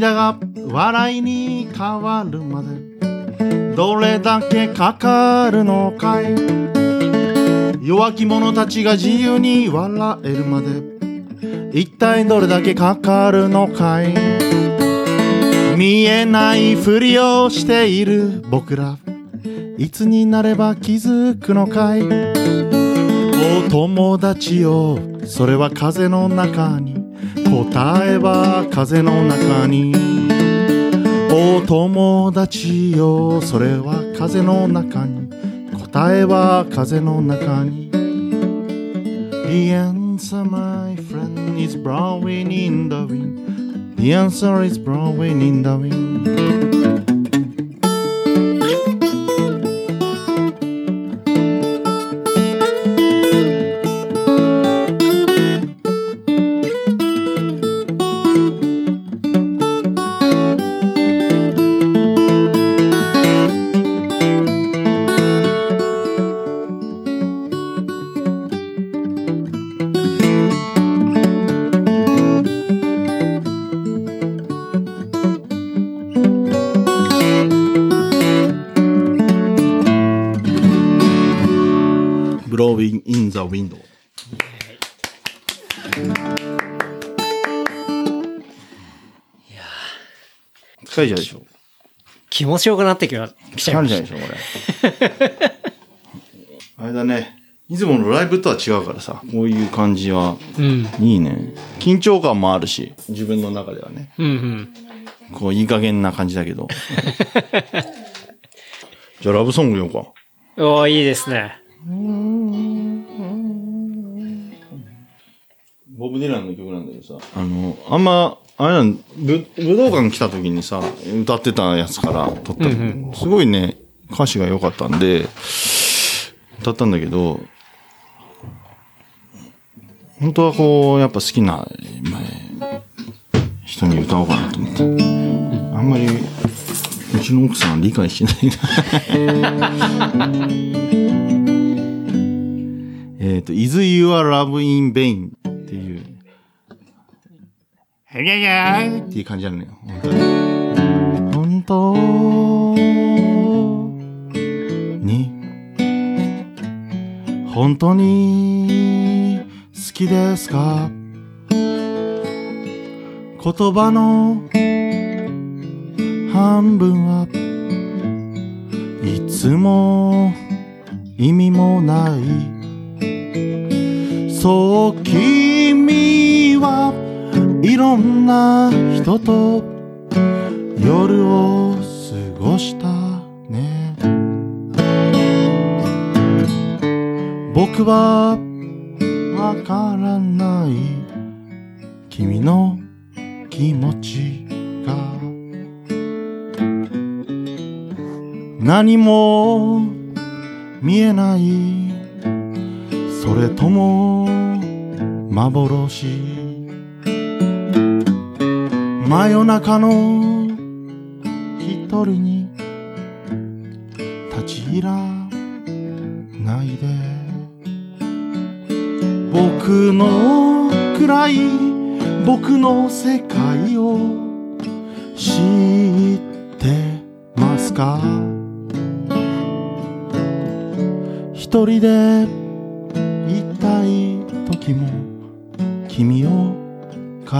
涙が笑いに変わるまでどれだけかかるのかい弱き者たちが自由に笑えるまで一体どれだけかかるのかい見えないふりをしている僕らいつになれば気づくのかいお友達よそれは風の中に。答えは風の中にお友達よそれは風の中に答えは風の中に The answer my friend is blowing in the wind The answer is blowing in the wind「blowing in the window. 疲れちゃうでしょ気持ちよくなってきまきちゃいました。疲れちゃうでしょこれ。あれだね。いつものライブとは違うからさ、こういう感じは、うん。いいね。緊張感もあるし、自分の中ではね。うんうん。こう、いい加減な感じだけど。[laughs] じゃあ、ラブソングようか。おーいいですね。ボブ・ディランの曲なんだけどさ、あの、あんま、あれなん、ぶ武道館来た時にさ、歌ってたやつから撮った、すごいね、歌詞が良かったんで、歌ったんだけど、本当はこう、やっぱ好きな、まあ人に歌おうかなと思って。あんまり、うちの奥さんは理解しないな。[laughs] えっと、is your love in vain っていう、へにゃにゃーっていう感じなのよ。本当に、本当に？好きですか言葉の半分はいつも意味もないそう聞はいろんな人と夜を過ごしたね。僕はわからない君の気持ちが。何も見えない。それとも幻真夜中の一人に立ち入らないで。僕の暗い僕の世界を知ってますか？一人でいたい時も君を考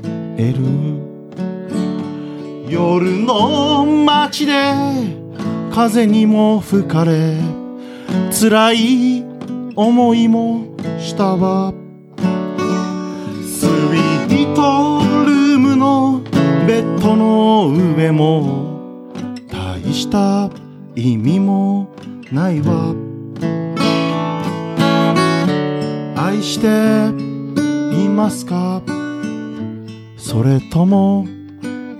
える夜の街で風にも吹かれ辛い思いもしたわ。スイートルームのベッドの上も大した意味もないわ。愛していますか？それとも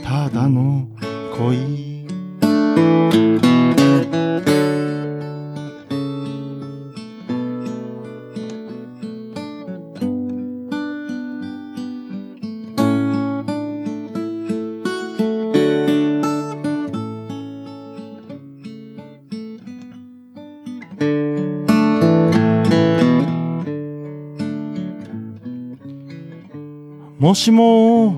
ただの恋？もしも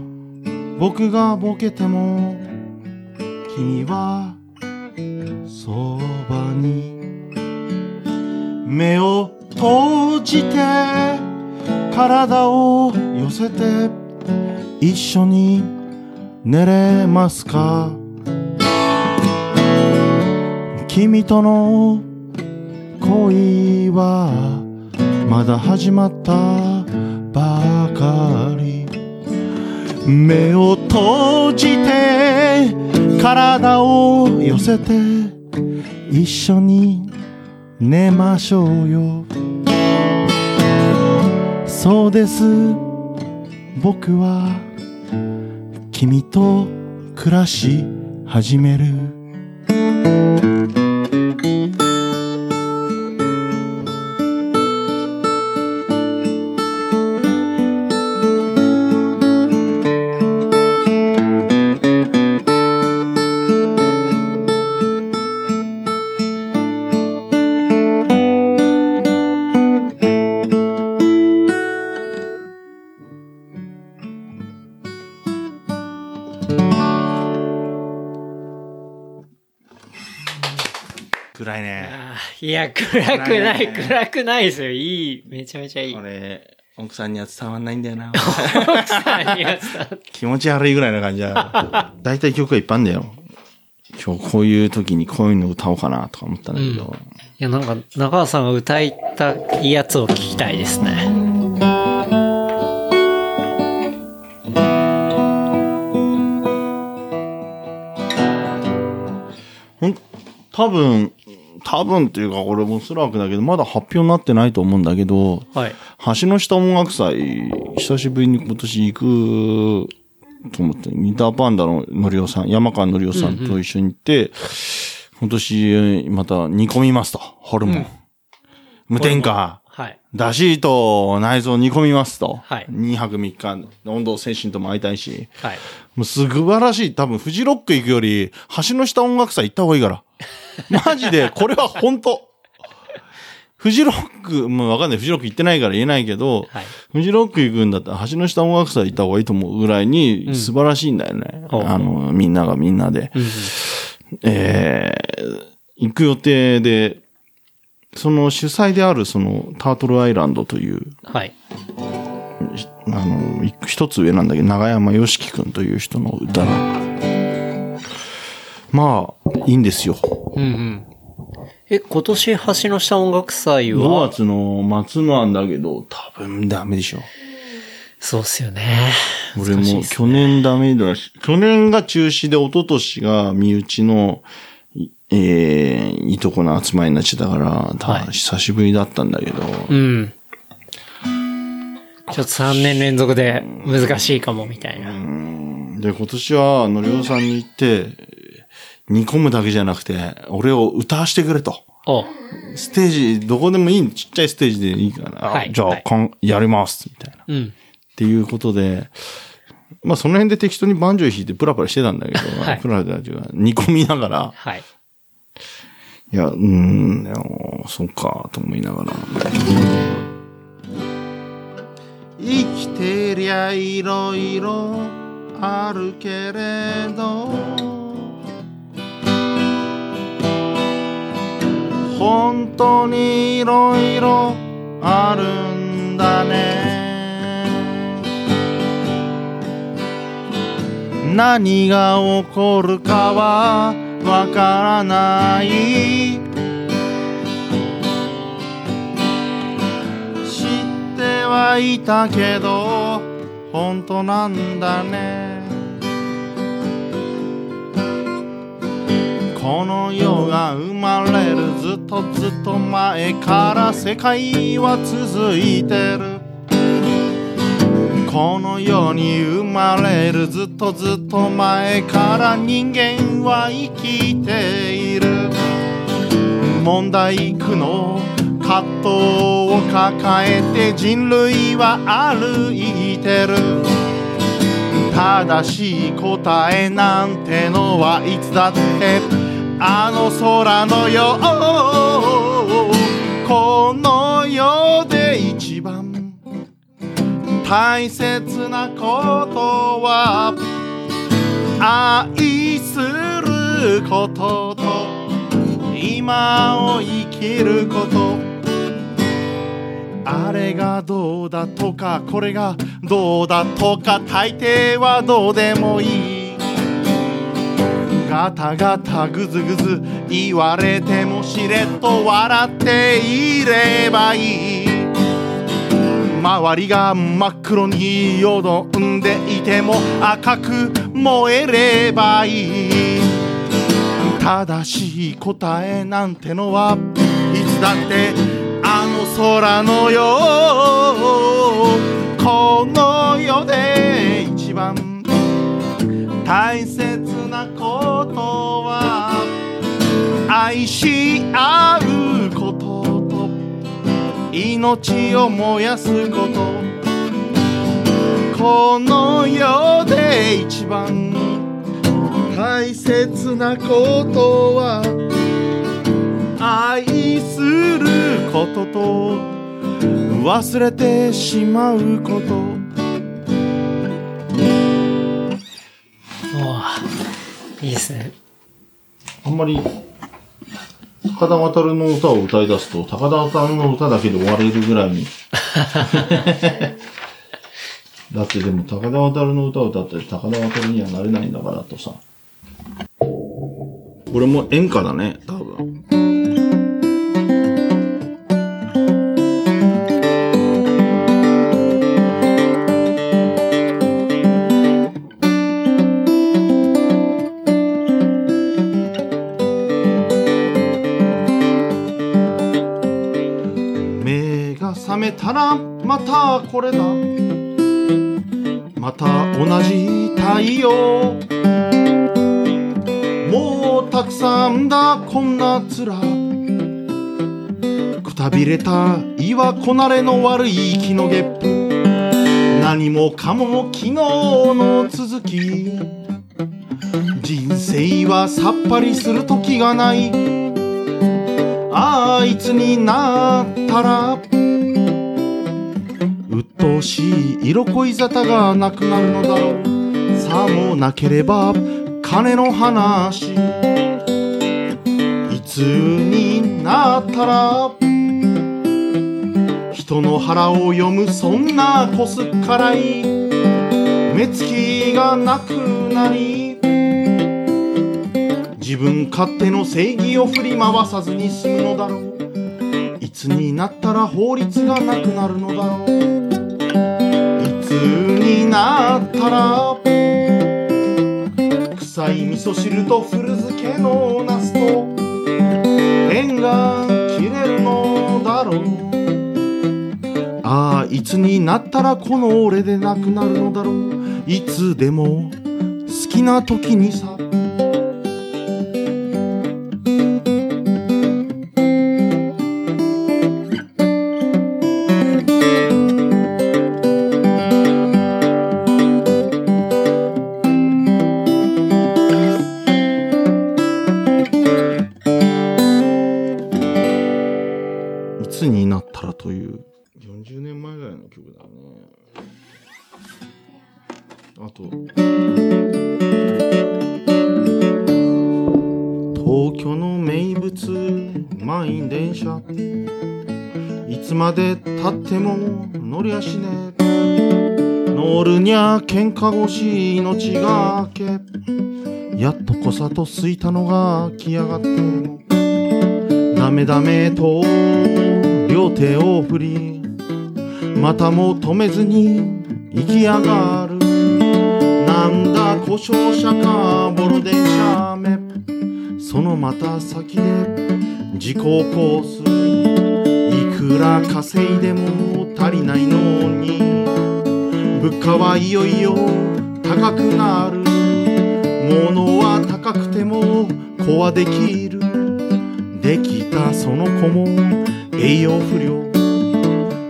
僕がボケても君はそばに目を閉じて体を寄せて一緒に寝れますか？君との恋はまだ始まったばかり。目を閉じて体を寄せて一緒に寝ましょうよ。そうです。僕は君と暮らし始める。や、暗くない、暗くないですよ。いい、めちゃめちゃいい。これ、奥さんには伝わんないんだよな。奥さんには伝わっ気持ち悪いぐらいな感じだ。だいたい曲がいっぱいあんだよ。今日こういう時にこういうの歌おうかなとか思ったんだけど。いや、なんか、中川さんが歌いたいやつを聞きたいですね。ほん、多分、多分っていうか、これもおそらくだけど、まだ発表になってないと思うんだけど、はい。橋の下音楽祭、久しぶりに今年行くと思って、ギターパンダののりおさん、山川のりおさんと一緒に行って、今年また煮込みますと、ホルモン。無添加。はい。だしと内臓煮込みますと。はい2泊3日、温度精神とも会いたいし。はい。もう素晴らしい。多分、フジロック行くより、橋の下音楽祭行った方がいいから。マジで、これは本当フジロック、もうわかんない。フジロック行ってないから言えないけど、はい。フジロック行くんだったら、橋の下音楽祭行った方がいいと思うぐらいに、素晴らしいんだよね。ほうあの、みんながみんなで。うんうんえー、行く予定で、その主催である、その、タートルアイランドという、はい。あの、い一つ上なんだけど、長山よしきくんという人の歌が。まあ、いいんですよ。うんうん。え、今年橋の下音楽祭5は、月の末なんだけど、多分ダメでしょ。そうっすよね。俺も去年ダメだし、去年が中止で一昨年が身内の、いえー、いとこの集まりになっちゃったから、たはい久しぶりだったんだけど、うん。ちょっと3年連続で難しいかも、みたいな。で、今年は、のりおさんに行って、煮込むだけじゃなくて、俺を歌わしてくれと。おステージ、どこでもいい、ちっちゃいステージでいいから、はいじゃあ、はいかんやります、みたいな。っうん。ていうことで、まあ、その辺で適当にバンジョー弾いてプラプラしてたんだけど、はいプラプラっていうか、煮込みながら、はい。いや、うーん、いやそっか、と思いながら。生きてりゃいろいろあるけれど本当にいろいろあるんだね。何が起こるかはわからない。知ってはいたけど本当なんだね。この世が生まれるずっとずっと前から世界は続いてる。この世に生まれるずっとずっと前から人間は生きている。問題苦悩葛藤を抱えて人類は歩いてる。正しい答えなんてのはいつだってあの空のよこの世で一番大切なことは愛することと今を生きること。あれがどうだとかこれがどうだとか大抵はどうでもいい。ガタガタグズグズ言われてもしれっと笑っていればいい。周りが真っ黒によどんでいても赤く燃えればいい。正しい答えなんてのはいつだってあの空のよう。この世で一番大切愛し合うことと命を燃やすことこの世で一番大切なことは愛することと忘れてしまうこといいですね。あんまり高田渡の歌を歌い出すと、高田渡の歌だけで終われるぐらいに。[laughs] だってでも高田渡の歌を歌って高田渡にはなれないんだからとさ。これも演歌だね、めたらまたこれだ。また同じ太陽もうたくさんだ。こんな面。くたびれた岩こなれの悪い木のゲップ。何もかも昨日の続き。人生はさっぱりする時がない。あいつになったら。鬱陶しい色恋沙汰がなくなるのだろう。さもなければ金の話。いつになったら人の腹を読むそんなこすっからい目つきがなくなり自分勝手の正義を振り回さずに済むのだろう。いつになったら法律がなくなるのだろう。になったら臭い味噌汁と古漬けのナスと縁が切れるのだろう。ああいつになったらこの俺でなくなるのだろう。いつでも好きな時にさ。喧嘩腰命がけやっとこさとすいたのが来やがってダメダメと両手を振りまたも止めずに行き上がる。なんだ故障車かボロ電車目そのまた先で事故を起こすいくら稼いでも足りないのに。物価はいよいよ。高くなる。物は高くても子はできる。できたその子も栄養不良。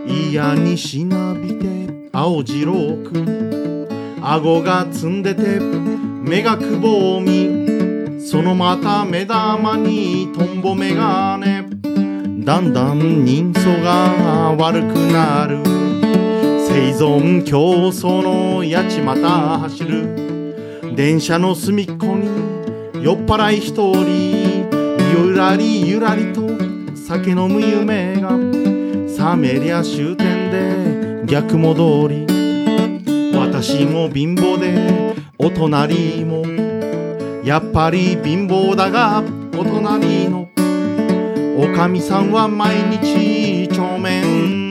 嫌にしなびて青白く。顎が積んでて目がくぼみ。そのまた目玉にトンボメガネ。だんだん人相が悪くなる。生存競争のやちまた走る。電車の隅っこに酔っ払い一人ゆらりゆらりと酒飲む夢が覚めりゃ終点で逆戻り。私も貧乏でお隣も。やっぱり貧乏だがお隣の。おかみさんは毎日帳面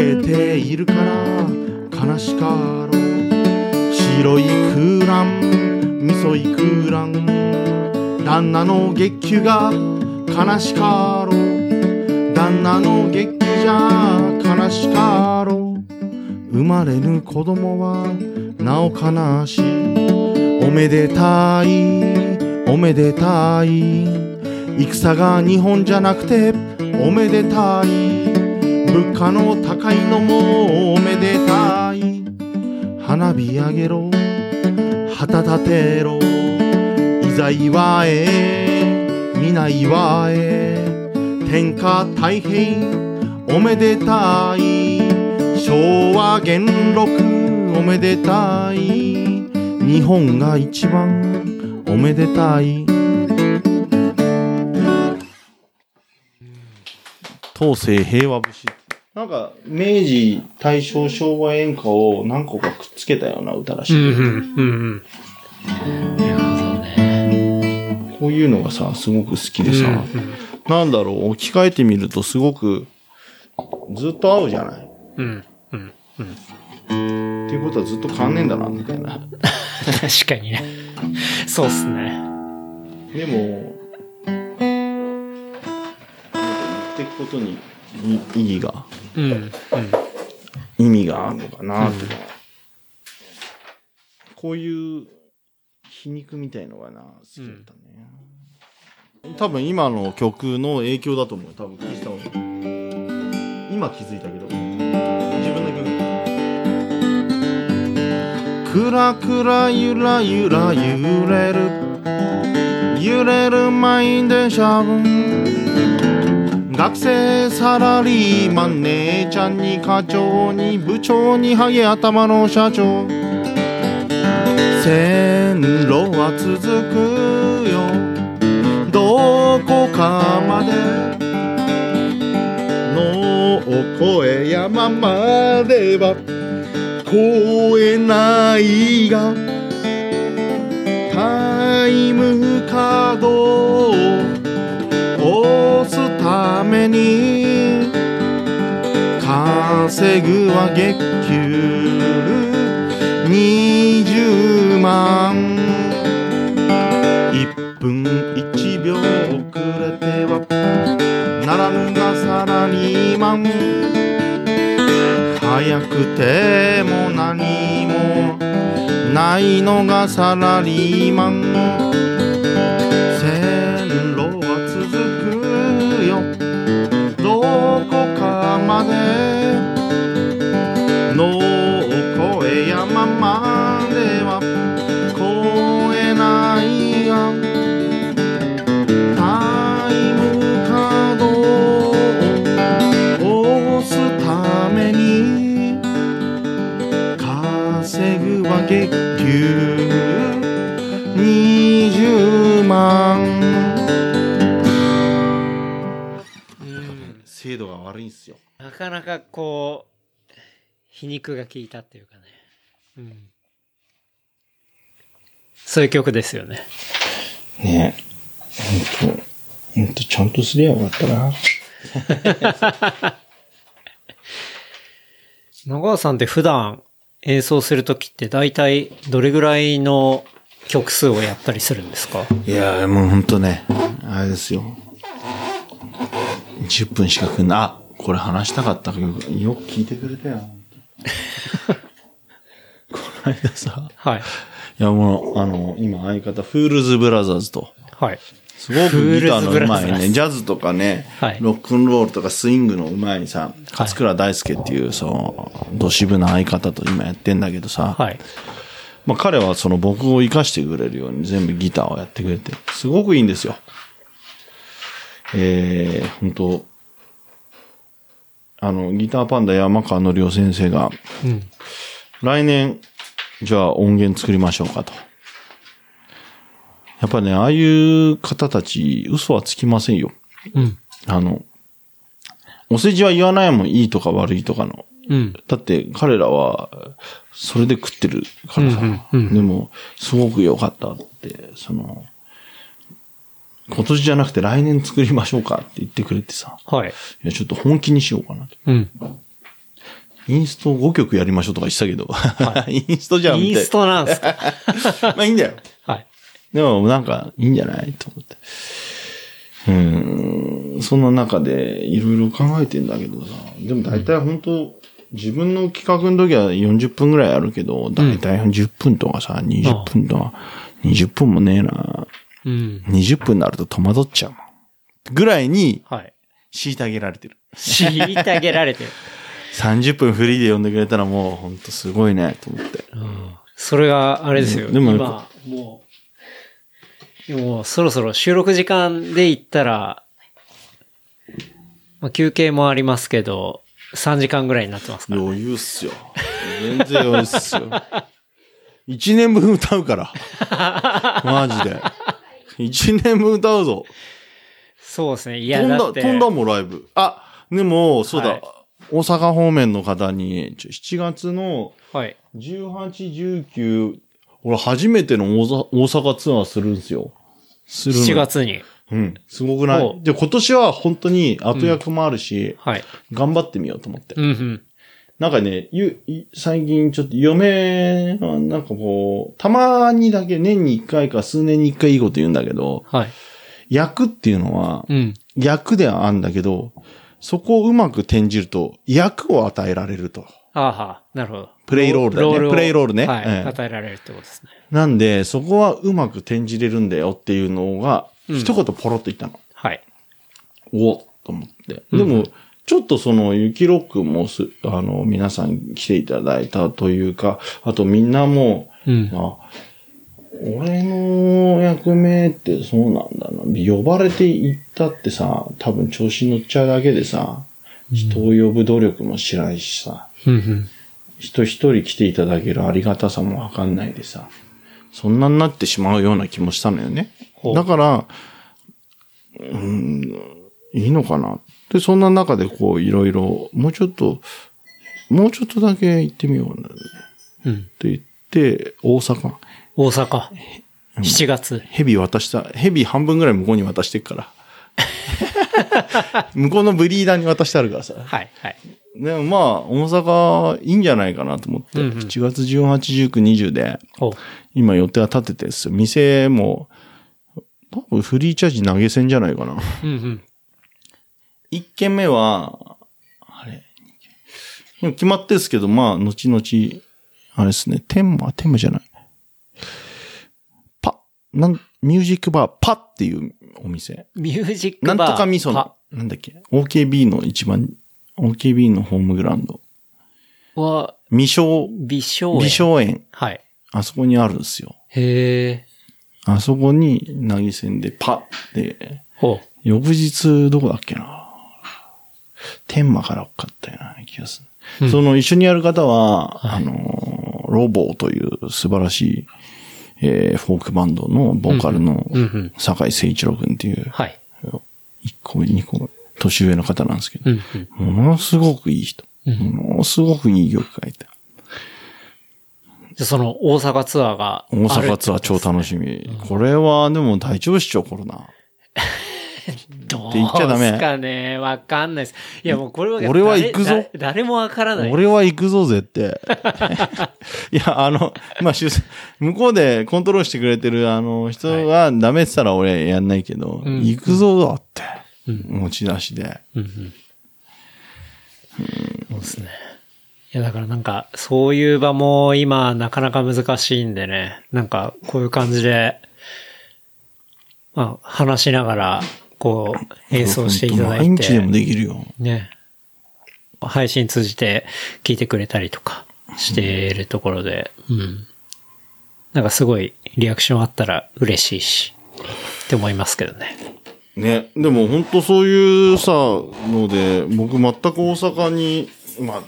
けているから悲しかろう。白い空欄味噌い空欄旦那の月給が悲しかろう。旦那の月給じゃ悲しかろう。生まれぬ子供はなお悲しい。おめでたいおめでたい。戦が日本じゃなくておめでたい。物価の高いのもおめでたい。花火あげろ。旗立てろ。いざ祝え皆祝え天下太平。おめでたい。昭和元禄。おめでたい。日本が一番。おめでたい。東西平和節。なんか、明治、大正、昭和演歌を何個かくっつけたような歌らしい。うん、うん、うん。なるほどね。こういうのがさ、すごく好きでさ、うんなんだろう、置き換えてみるとすごく、ずっと合うじゃないうん、うん、うん。っていうことはずっと変わんねえんだな、みたいな。確かにね。そうっすね。でも、なんか言っていくことにい意義が、うん、うん。意味があるのかな、とか。こういう皮肉みたいのがな、好きだったね。多分今の曲の影響だと思う。多分聞いた今気づいたけど。自分の曲。くらくらゆらゆら揺れる揺れる満員電車学生サラリーマン姉ちゃんに課長に部長にハゲ頭の社長。線路は続くよ。どこかまでの越え山までは越えないがタイムカードために稼ぐは月給20万。1分1秒遅れてはならぬがサラリーマン早くても何もないのがサラリーマンまで。の越え山までは越えないがタイムカードを押すために稼ぐは月給20万。うん。精度が悪いんすよ。なかなかこう、皮肉が効いたっていうかね。うん。そういう曲ですよね。ねえほんとほんとちゃんとすりゃよかったな [laughs] 長川さんって普段演奏するときって大体どれぐらいの曲数をやったりするんですか？いやもうほんとねあれですよ10分しかくんなあこれ話したかったけどよく聞いてくれたよ [laughs] この間さはい。いやもう、あの、今相方、フールズブラザーズと。はい。すごくギターのうまいね。ズジャズとかね、はいロックンロールとかスイングのうまいさ、勝倉大輔っていう、そう、ど渋な相方と今やってんだけどさ、はい。まあ彼はその僕を活かしてくれるように全部ギターをやってくれて、すごくいいんですよ。えー、本当あの、ギターパンダ山川のりお先生が、うん。来年、じゃあ音源作りましょうかと。やっぱね、ああいう方たち、嘘はつきませんよ。うん。あの、お世辞は言わないもん、いいとか悪いとかの。うん。だって彼らは、それで食ってるからさ。うんうんうんでも、すごく良かったって、その、今年じゃなくて来年作りましょうかって言ってくれてさ。はい。いや、ちょっと本気にしようかなと。うん。インスト5曲やりましょうとか言ってたけど。インストじゃんインストなんですか？[laughs] まあいいんだよ。はい。でもなんかいいんじゃないと思って。うーん、そんな中でいろいろ考えてんだけどさ。でも大体本当、自分の企画の時は40分ぐらいあるけど、大体10分とかさ、20分とか、20分もねえな。うん。20分になると戸惑っちゃう。ぐらいにはい。虐げられてる。虐げられてる。[laughs] 30分フリーで呼んでくれたらもう本当すごいね、と思って。それが、あれですよ。でも今、もう、もうそろそろ収録時間で言ったら、まあ、休憩もありますけど、3時間ぐらいになってますから。余裕っすよ。全然余裕っすよ。一年分歌うから。[laughs] マジで。一年分歌うぞ。そうですね。いや、飛んだ。飛んだもん、ライブ。あ、でも、そうだ、はい大阪方面の方に、ちょ7月のはい。18、19、俺初めての大阪大阪ツアーするんですよ。するの7。月に。うん。すごくなおいで、今年は本当に後役もあるし、はい。頑張ってみようと思って。うんうん。なんかね、ゆ、い最近ちょっと嫁はなんかこう、たまにだけ年に一回か数年に一回いいこと言うんだけど、はい。役っていうのは、うん。役ではあるんだけど、そこをうまく転じると、役を与えられると。ああはなるほど。プレイロールだねをプレイロールねはい。ええ与えられるってことですね。なんで、そこはうまく転じれるんだよっていうのが、うん一言ポロッと言ったの。はい。おっと思って。うんでも、ちょっとその、雪ロックもす、あの、皆さん来ていただいたというか、あとみんなも、うん。あ、俺の役目ってそうなんだな。呼ばれて行ったってさ、多分調子乗っちゃうだけでさ、人を呼ぶ努力もしないしさ。人一人来ていただけるありがたさもわかんないでさ、そんなになってしまうような気もしたのよねだから、うん、いいのかな。で、そんな中でこういろいろ、もうちょっと、もうちょっとだけ行ってみようってうん。言って、大阪。大阪。7月。ヘビ渡した、ヘビ半分ぐらい向こうに渡してっから。[laughs] 向こうのブリーダーに渡してあるからさ。はい。はい。でもまあ、大阪いいんじゃないかなと思って、うんうん7月18、19、20で、お今予定は立ててですよ。店も、多分フリーチャージ投げ銭じゃないかな。うんうん。1軒目は、あれ、でも決まってですけど、まあ、後々、あれですね、天馬、天馬じゃない。パ、なん、ミュージックバー、パっていうお店。ミュージックなバー。んとか味噌のは、なんだっけ ?OKB の一番、OKB のホームグラウンド。は、未章、美少園。美少園。はい。あそこにあるんですよ。へえ。あそこに投げ銭でパで、ほ翌日どこだっけな天満から多かったような気がする。うんその一緒にやる方は、はいあの、ロボという素晴らしい、えーフォークバンドのボーカルの。坂井誠一郎君っていう、はい。一個、二個、年上の方なんですけどう、んうん。ものすごくいい人。うんものすごくいい曲書いて。じゃあその大阪ツアーがある大阪ツアー超楽しみ。これはでも大丈夫っしょ、コロナ。[laughs] どうって言っちゃダメですかねわかんないです。いやもうこれは俺は行くぞ誰誰もわからない。俺は行くぞ、絶対。いや、あの、まあ、主向こうでコントロールしてくれてるあの人がダメって言ったら俺やんないけど、うん行くぞだって。うん持ち出しで。うんうん。そうですね。いやだからなんか、そういう場も今なかなか難しいんでね。なんか、こういう感じで、まあ、話しながら、こう、演奏していただいて。毎日でもできるよ。ね。配信通じて聞いてくれたりとかしているところで、うん。なんかすごいリアクションあったら嬉しいし、って思いますけどね。ね。でも本当そういうさ、ので、僕全く大阪に、まあ、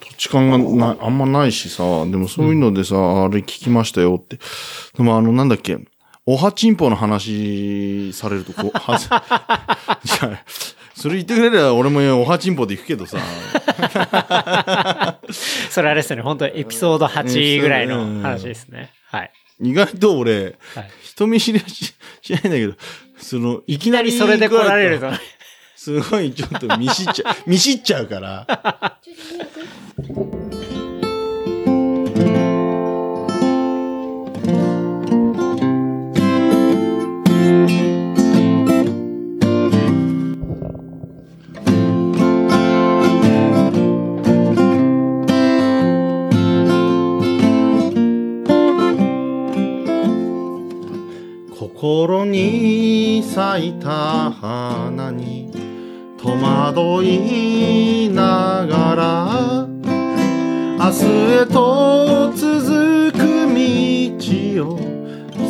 土地勘がなあんまないしさ、でもそういうのでさ、あれ聞きましたよって。でもあの、なんだっけ、おはちんぽの話されるとこう、はず、じゃあ、それ言ってくれれば俺もおはちんぽで行くけどさ、[laughs] それあれですよね、本当エピソード8ぐらいの話ですね。はい。意外と俺、はい人見知りはししないんだけど、その、いきなりそれで来られると。すごいちょっと見知っちゃう、見知っちゃうから。[laughs] に咲いた花に戸惑いながら明日へと続く道を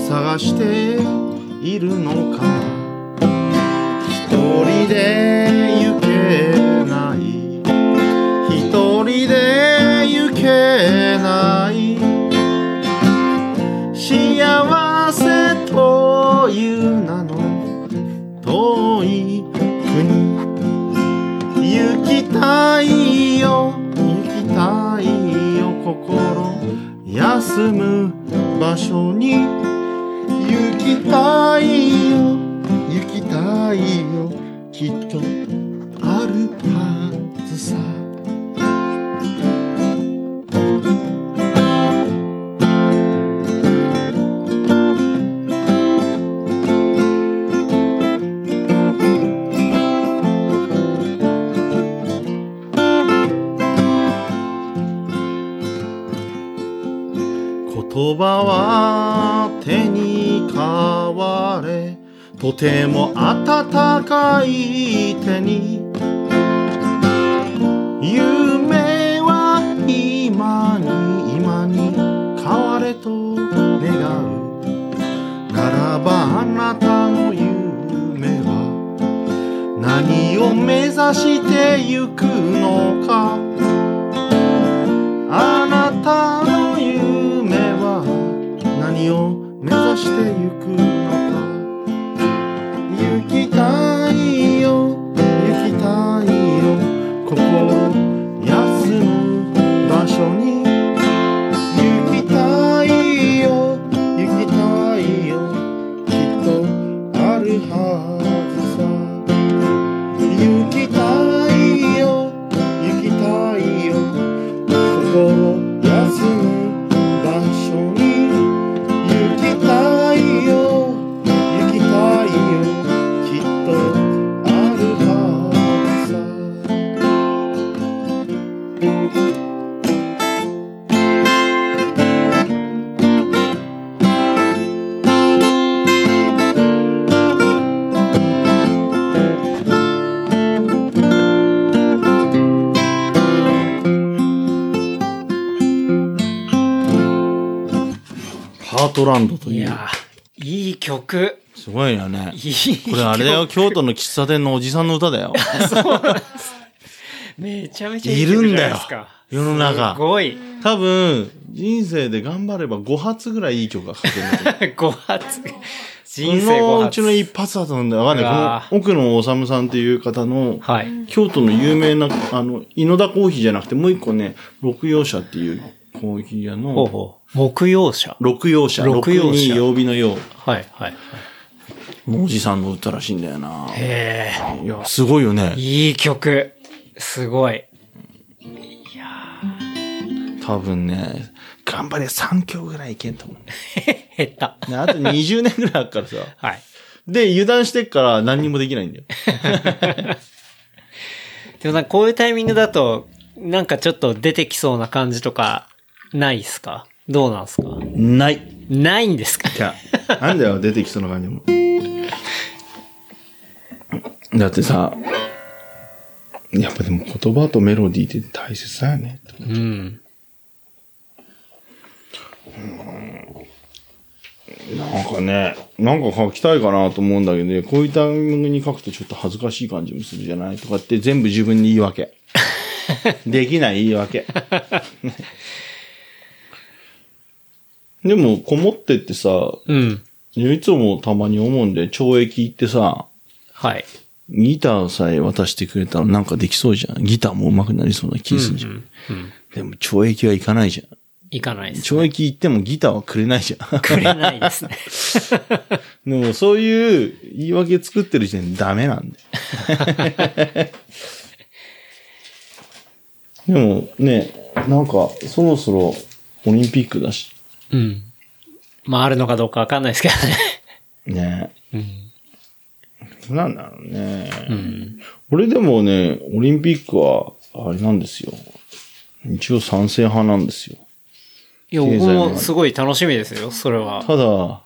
探しているのか。一人でたいよ。行きたいよ。ても温かい手に。夢は今に今に変われと願う。ならばあなたの夢は何を目指してゆくのか。すごいよね。[laughs] これあれだよ、[laughs] 京都の喫茶店のおじさんの歌だよ。[laughs] めちゃめちゃいい曲じゃないですか。世の中すごい。多分、人生で頑張れば5発ぐらいいい曲が書けるんだと思う。5発。こ人生5発。のうちの一発だと思うんだよ。わかんない。この奥野治さんっていう方の、はい。京都の有名な、あの、井野田コーヒーじゃなくて、もう一個ね、六葉社っていうコーヒー屋ほうの、ほう。木曜社。六葉社。六葉社曜日の曜。はい、はい。おじさんの歌らしいんだよな。へいや、すごいよねえ。。いい曲。すごい。多分ね、頑張れ3曲ぐらいいけんと思う。[laughs] 減った。ねあと20年ぐらいあるからさ。[laughs] はい。で、油断してっから何にもできないんだよ。[laughs] でもなんかこういうタイミングだと、なんかちょっと出てきそうな感じとか、ないっすか？どうなんすか？ない。ないんですか？いや、なんだよ、出てきそうな感じも。だってさ、やっぱでも言葉とメロディーって大切だよね。うん。なんかね、なんか書きたいかなと思うんだけどね、こういうタイミングに書くとちょっと恥ずかしい感じもするじゃない？とかって全部自分に言い訳。[laughs] できない言い訳。でも、こもってってさ、うん。いつもたまに思うんで、懲役行ってさ、はい。ギターさえ渡してくれたらなんかできそうじゃん。ギターも上手くなりそうな気するじゃん。うん。でも懲役はいかないじゃん。いかないです。懲役行ってもギターはくれないじゃん。くれないですね。[laughs] でもそういう言い訳作ってる時点でダメなんだよ。[laughs] でもね、なんかそろそろオリンピックだし、うん。まあ、あるのかどうかわかんないですけどね。ね。うん。なんだろうね。うん。俺でもね、オリンピックは、あれなんですよ。一応賛成派なんですよ。いや、僕もすごい楽しみですよ、それは。ただ、オ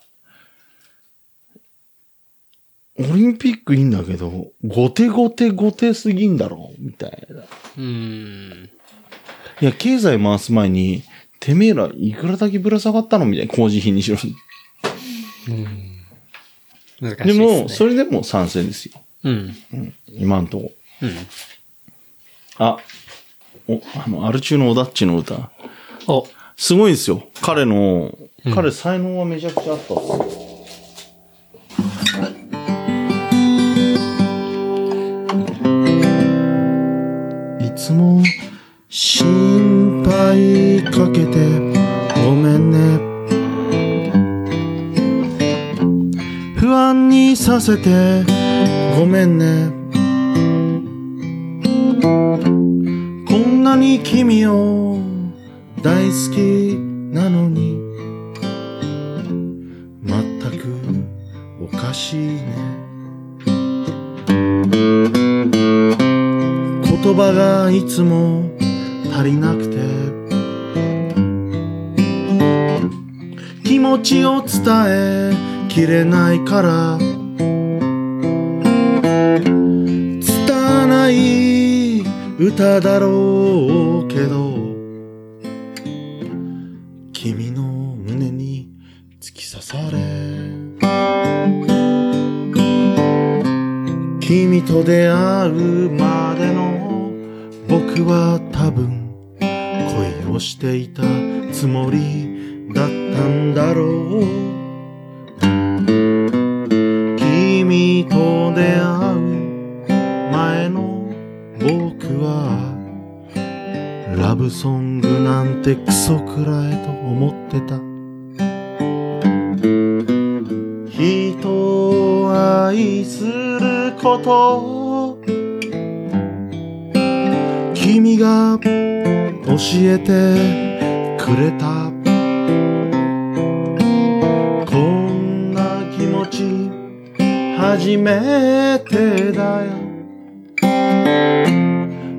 リンピックいいんだけど、後手後手後手すぎんだろみたいな。うん。いや、経済回す前に、てめえらいくらだけぶら下がったのみたいな工事費にしろ。難しいです、でね。も、それでも賛成ですよ。うん。今んとこ。うん。あ、お、あの、アル中のオダッチの歌。お、すごいですよ。彼の、彼才能はめちゃくちゃあったんですよ。けてごめんね。不安にさせてごめんね。こんなに君を大好きなのに全くおかしいね。言葉がいつも足りなくて気持ちを伝えきれないから。拙い歌だろうけど。君の胸に突き刺され。君と出会うまでの僕は多分恋をしていたつもり。たんだろう。君と出会う前の僕はラブソングなんてクソくらいと思ってた。人を愛すること。君が教えてくれた。ち初めてだよ。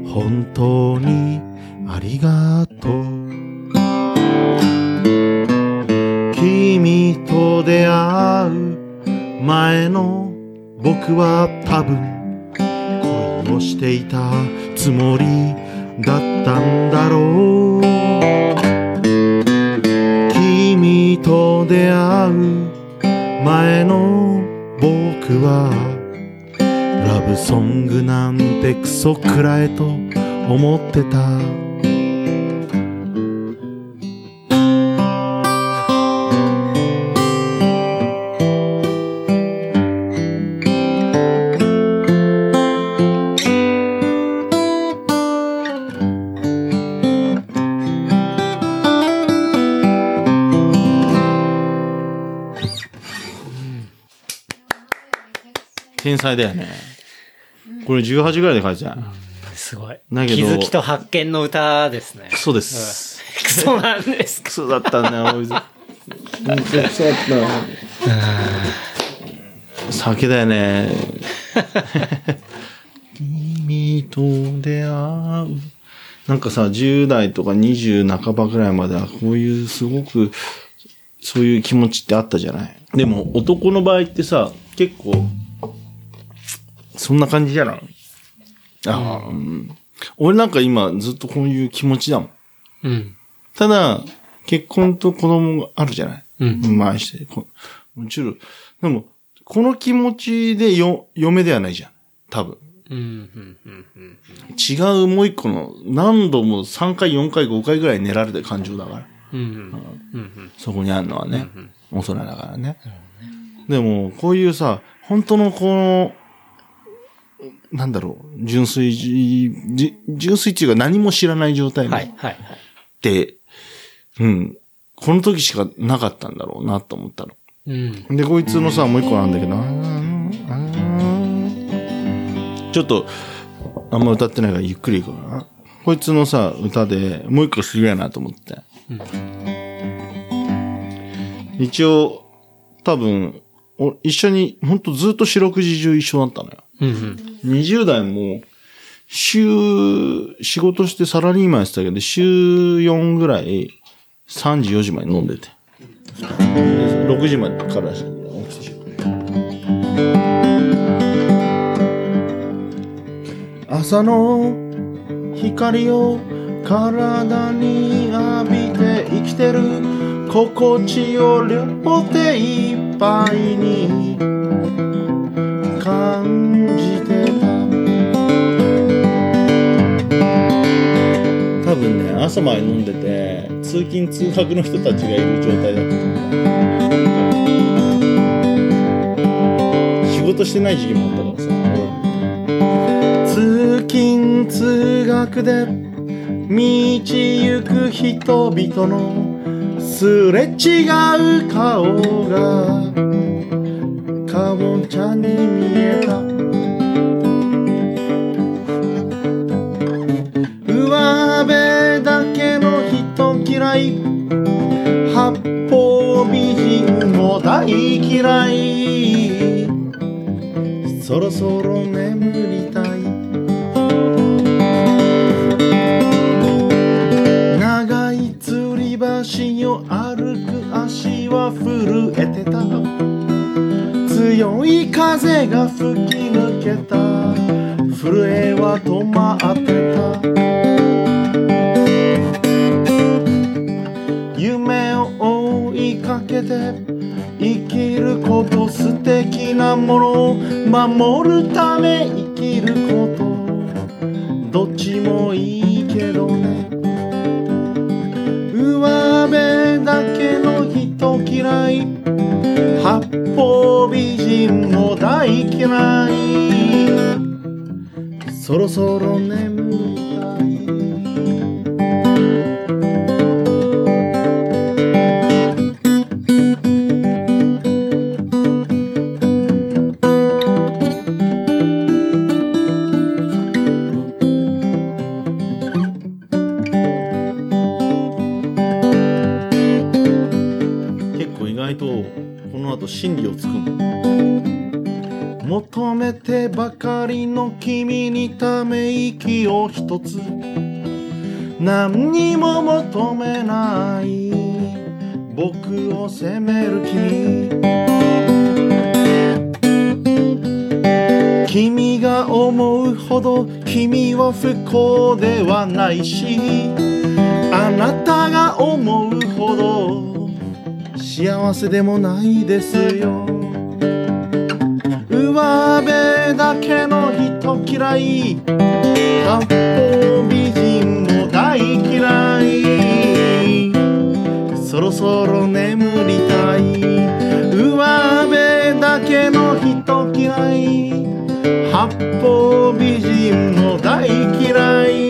本当にありがとう。君と出会う前の僕は多分恋をしていたつもりだったんだろう。君と出会う前の僕はラブソングなんてクソくらえと思ってた。天才だよね。これ18ぐらいで書いてた。すごい。だけど気づきと発見の歌ですね。クソです。[laughs] クソなんですクソだったんだよ、クソだった。酒だよね。君と出会う。なんかさ、10代とか20半ばぐらいまでは、こういうすごく、そういう気持ちってあったじゃないでも、男の場合ってさ、結構、そんな感じじゃない？ああ、うん俺なんか今ずっとこういう気持ちだもん。うん。ただ、結婚と子供があるじゃない？うん。まあして、こもちろん。でも、この気持ちでよ、嫁ではないじゃん。多分。うん。うん。違うもう一個の、何度も3回、4回、5回ぐらい練られてる感情だから。うん。うん。そこにあるのはね。大人だからね。でも、こういうさ、本当のこの、なんだろう、純粋じ、じ純粋っていうか何も知らない状態はい。はい。はい。って、うん、この時しかなかったんだろうなと思ったの。うん。で、こいつのさ、もう一個なんだけど、あーあーちょっと、あんま歌ってないからゆっくりいこうかな。こいつのさ、歌で、もう一個すげえなと思って。一応、多分、お一緒に、ほんとずっと四六時中一緒だったのよ。うん。うん。20代も、週、仕事してサラリーマンやってたけど、週4ぐらい、3時4時まで飲んでて。6時までから起きてし朝の光を体に浴びて生きてる心地を両手いっぱいに感じ朝まで飲んでて通勤通学の人たちがいる状態だったと思う仕事してない時期もあったからさ通勤通学で道行く人々のすれ違う顔が。かぼちゃに見えた。嫌い。八方美人も大嫌い。そろそろ眠りたい。長い吊り橋を歩く足は震えてた。強い風が吹き抜けた。震えは止まってた。かけて生きること素敵なものを守るため生きること。どっちもいいけどね。上辺だけの人嫌い。八方美人も大嫌い。そろそろ眠り何にも求めない。僕を責める君君が思うほど君は不幸ではないしあなたが思うほど幸せでもないですよ。上辺だけの人嫌い。大嫌い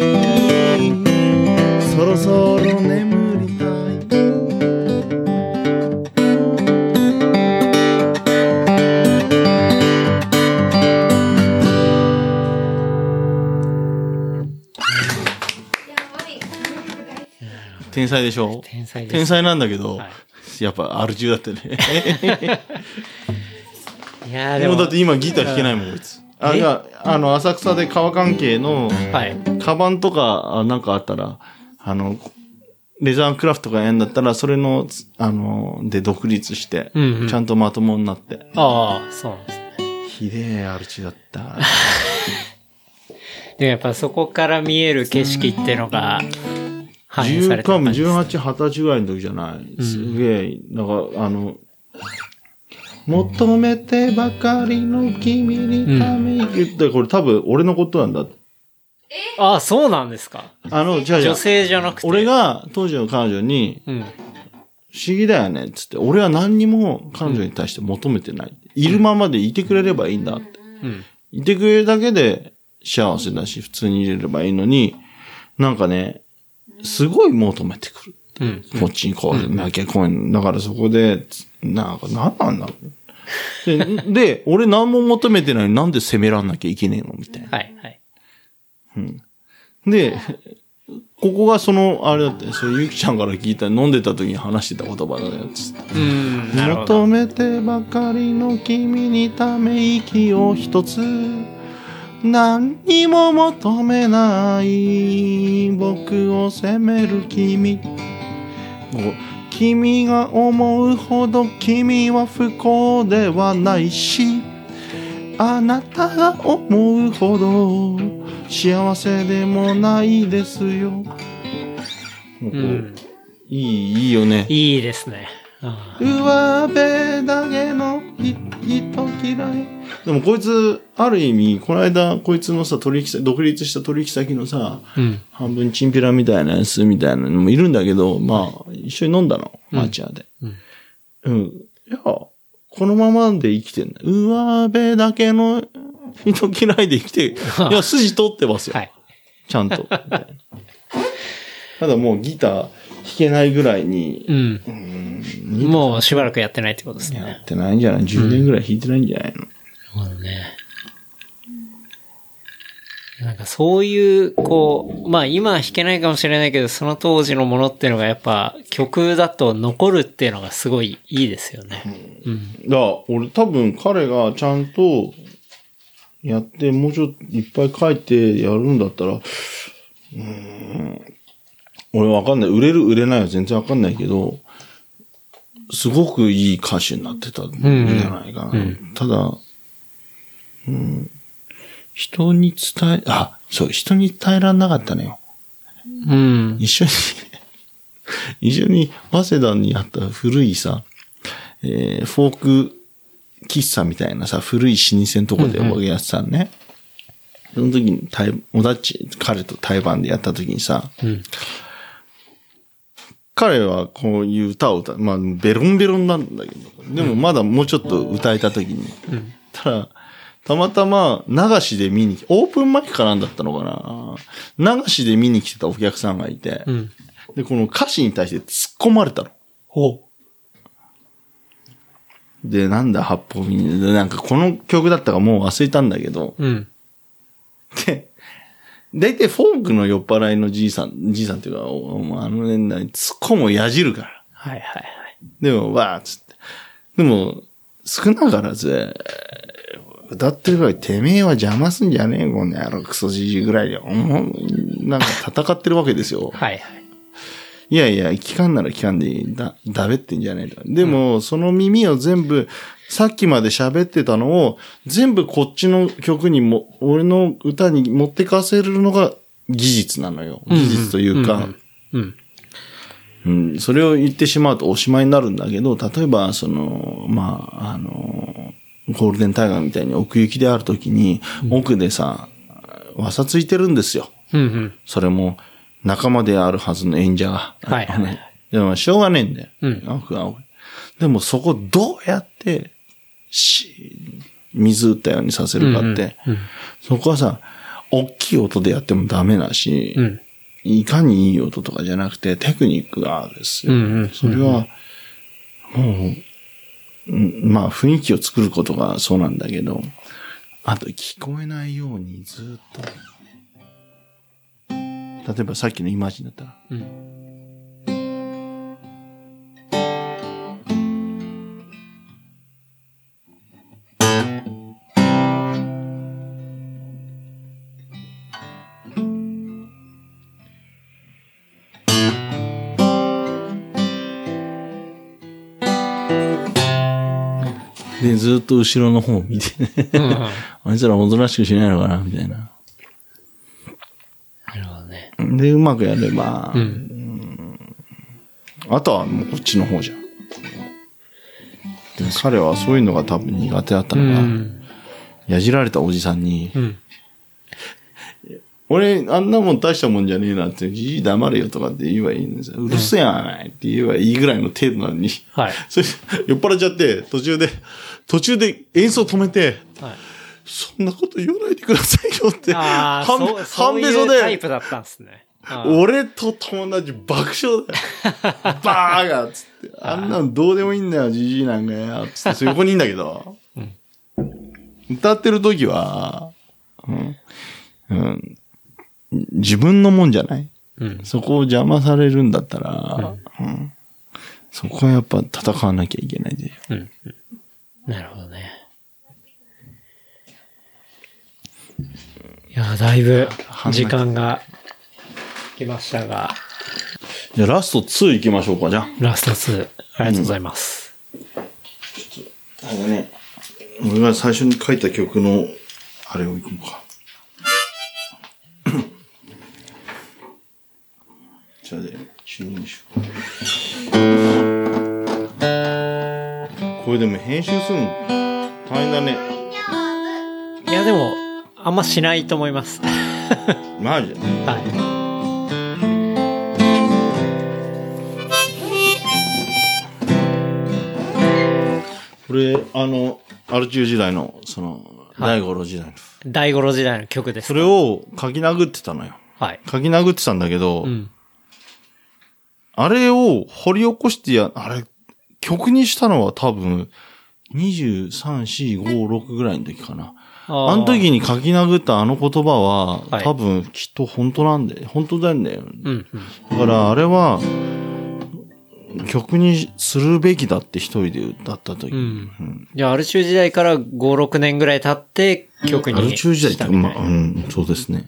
そろそろ眠りたい天才でしょ？天才です。天才なんだけど、はいやっぱ R 中だってね。[laughs] いやーでも、でもだって今ギター弾けないもん、こいつ。あ、え？いや、あの、浅草で革関係の、はい。カバンとか、あなんかあったら、あの、レザークラフトがやんだったら、それの、つあの、で独立して、うんうんちゃんとまともになって。ああ、そうなんですね。ひでえアルチだった。[laughs] でもやっぱそこから見える景色ってのが、反映され10多分てる感じです。18、20歳ぐらいの時じゃない。すげえ、だから、あの、求めてばかりの君にため息って、これ多分俺のことなんだ。ああ、そうなんですか。あの、じゃあじゃあ女性じゃなくて。俺、が当時の彼女に、うん。不思議だよね、つって。俺は何にも彼女に対して求めてない。いるままでいてくれればいいんだって。うん。いてくれるだけで幸せだし、普通にいれればいいのに、なんかね、すごい求めてくる。うん。こっちにこう、なきゃこう、だからそこで、なんか、なんなんだろう。で、で、俺何も求めてないのになんで責めらんなきゃいけねえの？みたいな。はい、はい。で、ここがその、あれだって、それゆきちゃんから聞いた、飲んでた時に話してた言葉だよ、つって。うん。求めてばかりの君にため息を一つ何にも求めない僕を責める君君が思うほど君は不幸ではないしあなたが思うほど幸せでもないですよ、うん。いいいいよねいいですね。あ上辺だけのひ人嫌い。でもこいつ、ある意味、この間、こいつのさ、取引先、独立した取引先のさ、あうん。半分チンピラみたいなやつみたいなのもいるんだけど、まあ、一緒に飲んだの、町屋で。うん。いや、このままで生きてんだ。上辺だけの人嫌いで生きて、[laughs] いや、筋通ってますよ。はい。ちゃんと。み [laughs] ただもうギター弾けないぐらいに、うん。もうしばらくやってないってことですやね。ってないんじゃない ?10 年ぐらい弾いてないんじゃないの、なるほどね。なんかそういう、こう、まあ今は弾けないかもしれないけど、その当時のものっていうのがやっぱ曲だと残るっていうのがすごいいいですよね。うん。だ俺多分彼がちゃんとやって、もうちょっといっぱい書いてやるんだったら、うーん、俺わかんない。売れる売れないは全然わかんないけど、すごくいい歌手になってたんじゃないかな。ただ、うん、人に伝え、あ、そう、人に伝えらんなかったのよ。うん。一緒に、一緒に、早稲田にあった古いさ、えーフォーク喫茶みたいなさ、古い老舗のとこで僕やってたのね。その時に対、小田っち、彼と対バンでやった時にさ、うん。彼はこういう歌を歌う。まあ、ベロンベロンなんだけど、でもまだもうちょっと歌えた時に、ただ、たまたま流しで見に、オープンマイクかなんだったのかな流しで見に来てたお客さんがいて、うん。で、この歌詞に対して突っ込まれたの。ほで、なんだ、八方美人で、なんかこの曲だったかもう忘れたんだけど、う。うん。で、大体フォークの酔っ払いのじいさん、じいさんっていうか、あの年代、突っ込むをやじるから。はいはいはい。でも、わーっつって。でも、少なからず、歌ってるぐらい、てめえは邪魔すんじゃねえ、この野郎、クソじじいぐらいで、なんか戦ってるわけですよ。はいはい。いやいや、聞かんなら聞かんでいい。だ、だべってんじゃねえと。でも、その耳を全部、さっきまで喋ってたのを、全部こっちの曲にも、俺の歌に持ってかせるのが技術なのよ。技術というか、うん。うん、それを言ってしまうとおしまいになるんだけど、例えば、その、まあ、あの、ゴールデンタイガーみたいに奥行きであるときに、奥でさ、わさついてるんですよ。うんうん。それも、仲間であるはずの演者が。はいはいはいでも、しょうがねえんだよ。うんでも、そこどうやって、し、水打ったようにさせるかって、うん。そこはさ、大きい音でやってもダメだし、うん。いかにいい音とかじゃなくて、テクニックがあるんですよ。うんうんそれは、もう、うんまあ雰囲気を作ることがそうなんだけど、あと聞こえないようにずっと、例えばさっきのイマジンだったら、うん。で、ずっと後ろの方を見てね、うん。[laughs] あいつらおとなしくしないのかな、みたいな。で、うまくやれば、うん。あとはもうこっちの方じゃん。彼はそういうのが多分苦手だったうのが、ん。やじられたおじさんに、うん。俺、あんなもん大したもんじゃねえなって、じじい黙れよとかって言えばいいんですよ。うるせえやないって言えばいいぐらいの程度なのに、はい。それ、酔っ払っちゃって、途中で、途中で演奏止めて、はい。そんなこと言わないでくださいよって、ああ、半そう、そう半べそいうタイで、プだったんですね。俺と友達爆笑だよ。[laughs] バーガーっつって。あんなのどうでもいいんだよ、じじいなんかよ。つって、そ横にいんだけど。歌ってる時は、うん、うん、自分のもんじゃないうん。そこを邪魔されるんだったら、うんそこはやっぱ戦わなきゃいけないで。うん。うんなるほどね。いや、だいぶ時間が来ましたが、じゃあラスト2行きましょうか、じゃあ。ラスト2、ありがとうございます。あれだね。俺が最初に書いた曲の、あれをいこうか。[coughs] じゃあね、チューニングしよう。これでも編集するの大変だね。いや、でも、あんましないと思います。マジはい。これあのアルチュー時代のその、第、大五郎時代の。大五郎時代の曲です。それを書き殴ってたのよ。はい。書き殴ってたんだけど、うん、あれを掘り起こしてやあれ曲にしたのは多分23、4、5、6ぐらいの時かな。あの時に書き殴ったあの言葉は、多分きっと本当なんで、本当だよね。うん、だからあれは、曲にするべきだって一人で歌った時。うん。いや、アル中時代から5、6年ぐらい経って曲に、うん。アル中時代って、まあ、うん、そうですね。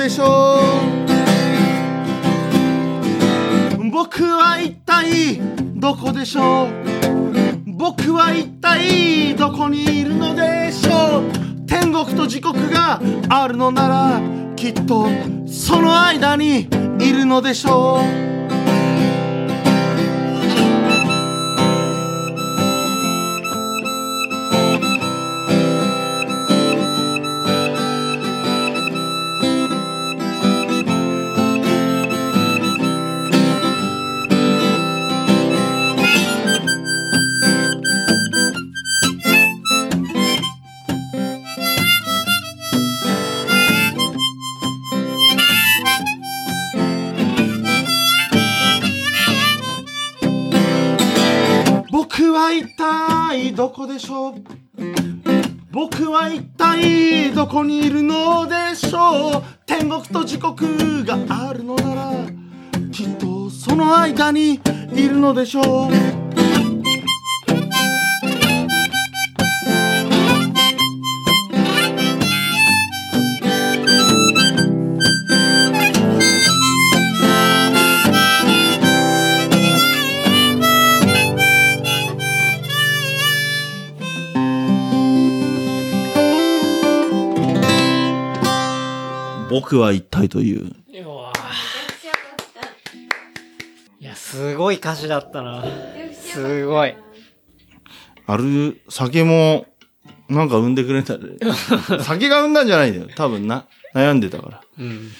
দেশো 僕は一体といういや、すごい歌詞だったな。すごい。ある酒もなんか産んでくれたで [laughs] 酒が産んだんじゃないんだよ多分な悩んでたからうん。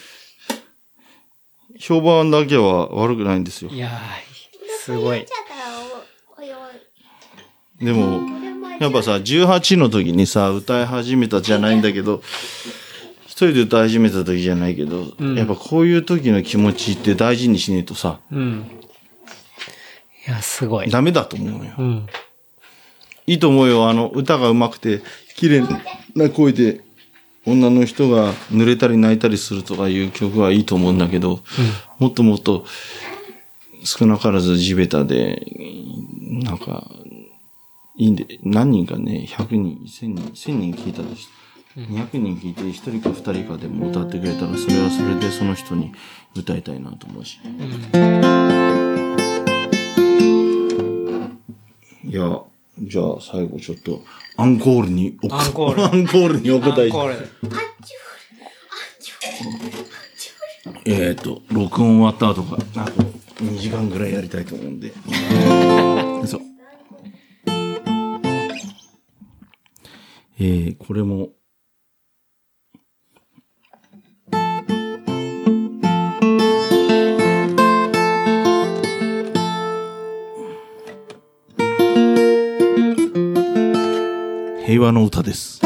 評判だけは悪くないんですよいやー、すごい。でもやっぱさ18の時にさ歌い始めたじゃないんだけど一人で歌い始めた時じゃないけど、うんやっぱこういう時の気持ちって大事にしねえとさうん。いや、すごい。ダメだと思うのようん。いいと思うよあの歌が上手くて綺麗な声で女の人が濡れたり泣いたりするとかいう曲はいいと思うんだけど、もっともっと少なからず地べたで、なんか、いいんで、何人かね、100人、1000人、1000人聞いたとして、200人聞いて1人か2人かでも歌ってくれたら、それはそれでその人に歌いたいなと思うし。いや、じゃあ最後ちょっと、アンコールにおこ、アンコールアンコールにお答えしこれ。えっ、と、録音終わった後が、あと2時間ぐらいやりたいと思うんで。そう。えー、これも、平和の歌です。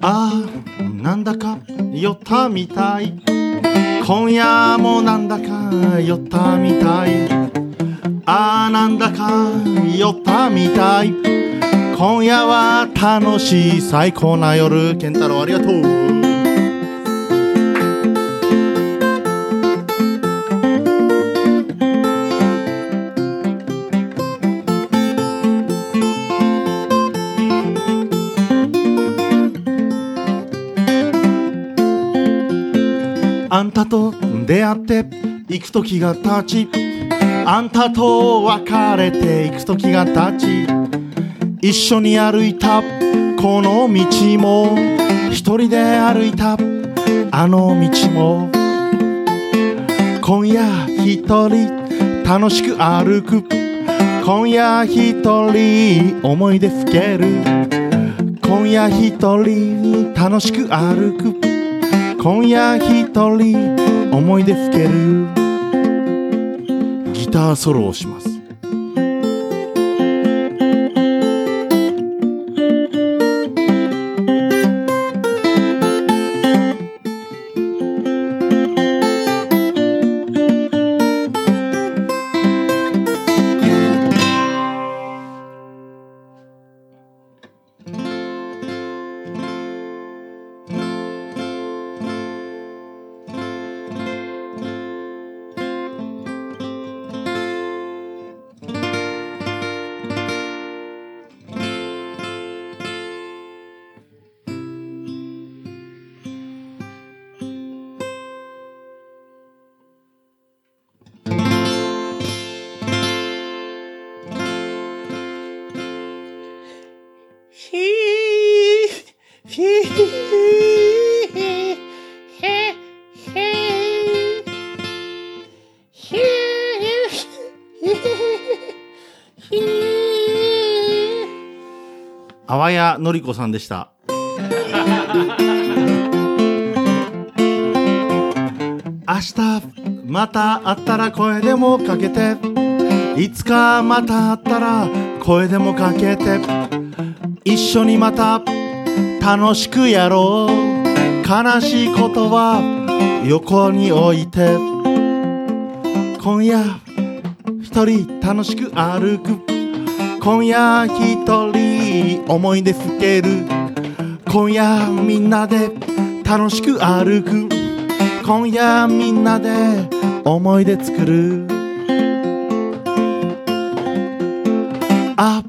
あ、なんだか酔ったみたい。今夜もなんだか酔ったみたい。ああ、なんだか酔ったみたい。今夜は楽しい最高な夜。健太郎ありがとう。あんたと出会って行く時が経ちあんたと別れて行く時が経ち一緒に歩いた。この道も一人で歩いた。あの道も。今夜一人楽しく歩く。今夜一人思い出ふける。今夜一人楽しく歩く。今夜一人思い出ふける。ギターソロをします。のりこさんでした。明日また会ったら声でもかけて。いつかまた会ったら声でもかけて。一緒にまた楽しくやろう。悲しいことは横に置いて。今夜一人楽しく歩く。今夜一人思い出ふける。今夜みんなで楽しく歩く。今夜みんなで思い出作る。あ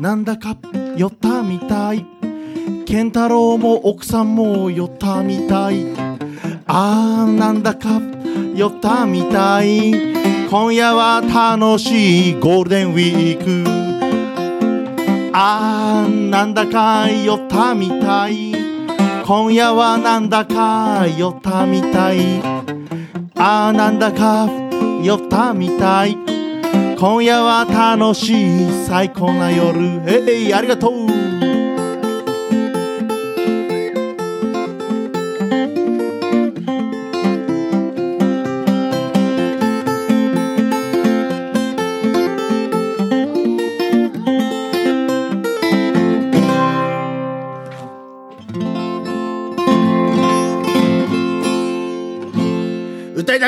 なんだか酔ったみたい。健太郎も奥さんも酔ったみたい。あーなんだか酔ったみたい。今夜は楽しいゴールデンウィーク。あーなんだか酔ったみたい。今夜はなんだか酔ったみたい。あーなんだか酔ったみたい。今夜は楽しい最高な夜。えいありがとう。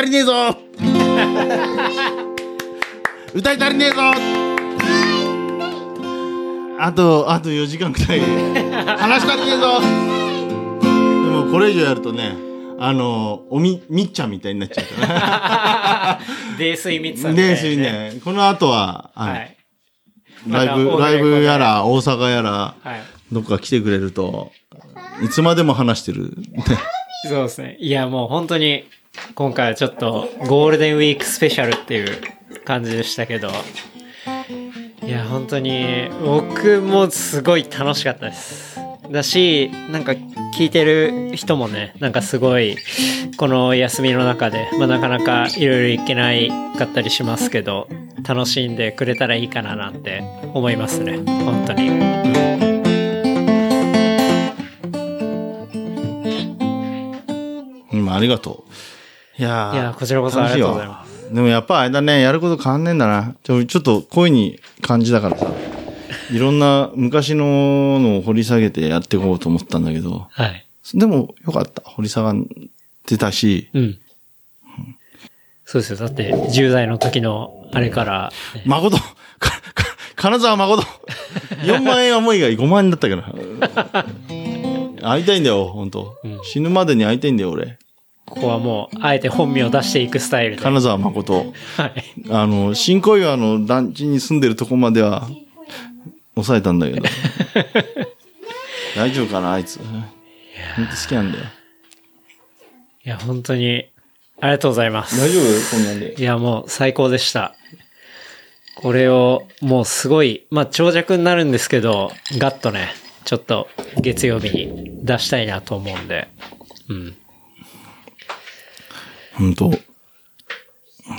足りねえぞ歌い足りねえぞあと、あと4時間くらい。話し足りねえぞでもこれ以上やるとね、あの、おみ、みっちゃんみたいになっちゃうから。泥酔みたいなで、すいね。この後は、あのはい。ライブ、ライブやら、大阪やら、はい。どっか来てくれると、いつまでも話してる。そうですね。いや、もう本当に、今回はちょっと、ゴールデンウィークスペシャルっていう感じでしたけど、いや、本当に、僕もすごい楽しかったです。だし、なんか聞いてる人もね、なんかすごい、この休みの中で、まあなかなかいろいろいけないかったりしますけど、楽しんでくれたらいいかななんて思いますね。本当に。ありがとう。いやーいやこちらこそありがとうございますでもやっぱあれだね、やること変わんねえんだな。ちょ、ちょっと声に感じだからさ。[laughs] いろんな昔ののを掘り下げてやっていこうと思ったんだけど。はい。でもよかった。掘り下がってたし。うん。そうですよ。だって、10代の時の、あれから、ね誠 [laughs] か、か、金沢誠 !4 万円はもういいが5万円だったから。[laughs] 会いたいんだよ、本当、うん死ぬまでに会いたいんだよ、俺。ここはもう、あえて本名を出していくスタイルで。はい。金沢誠。あの、新小岩の団地に住んでるとこまでは、抑えたんだけど。[laughs] 大丈夫かな、あいつ。本当好きなんだよ。いや、本当に、ありがとうございます。大丈夫？こんなんで。いや、もう最高でした。これを、もうすごい、まあ、長尺になるんですけど、ガッとね、ちょっと月曜日に出したいなと思うんで。うん。本当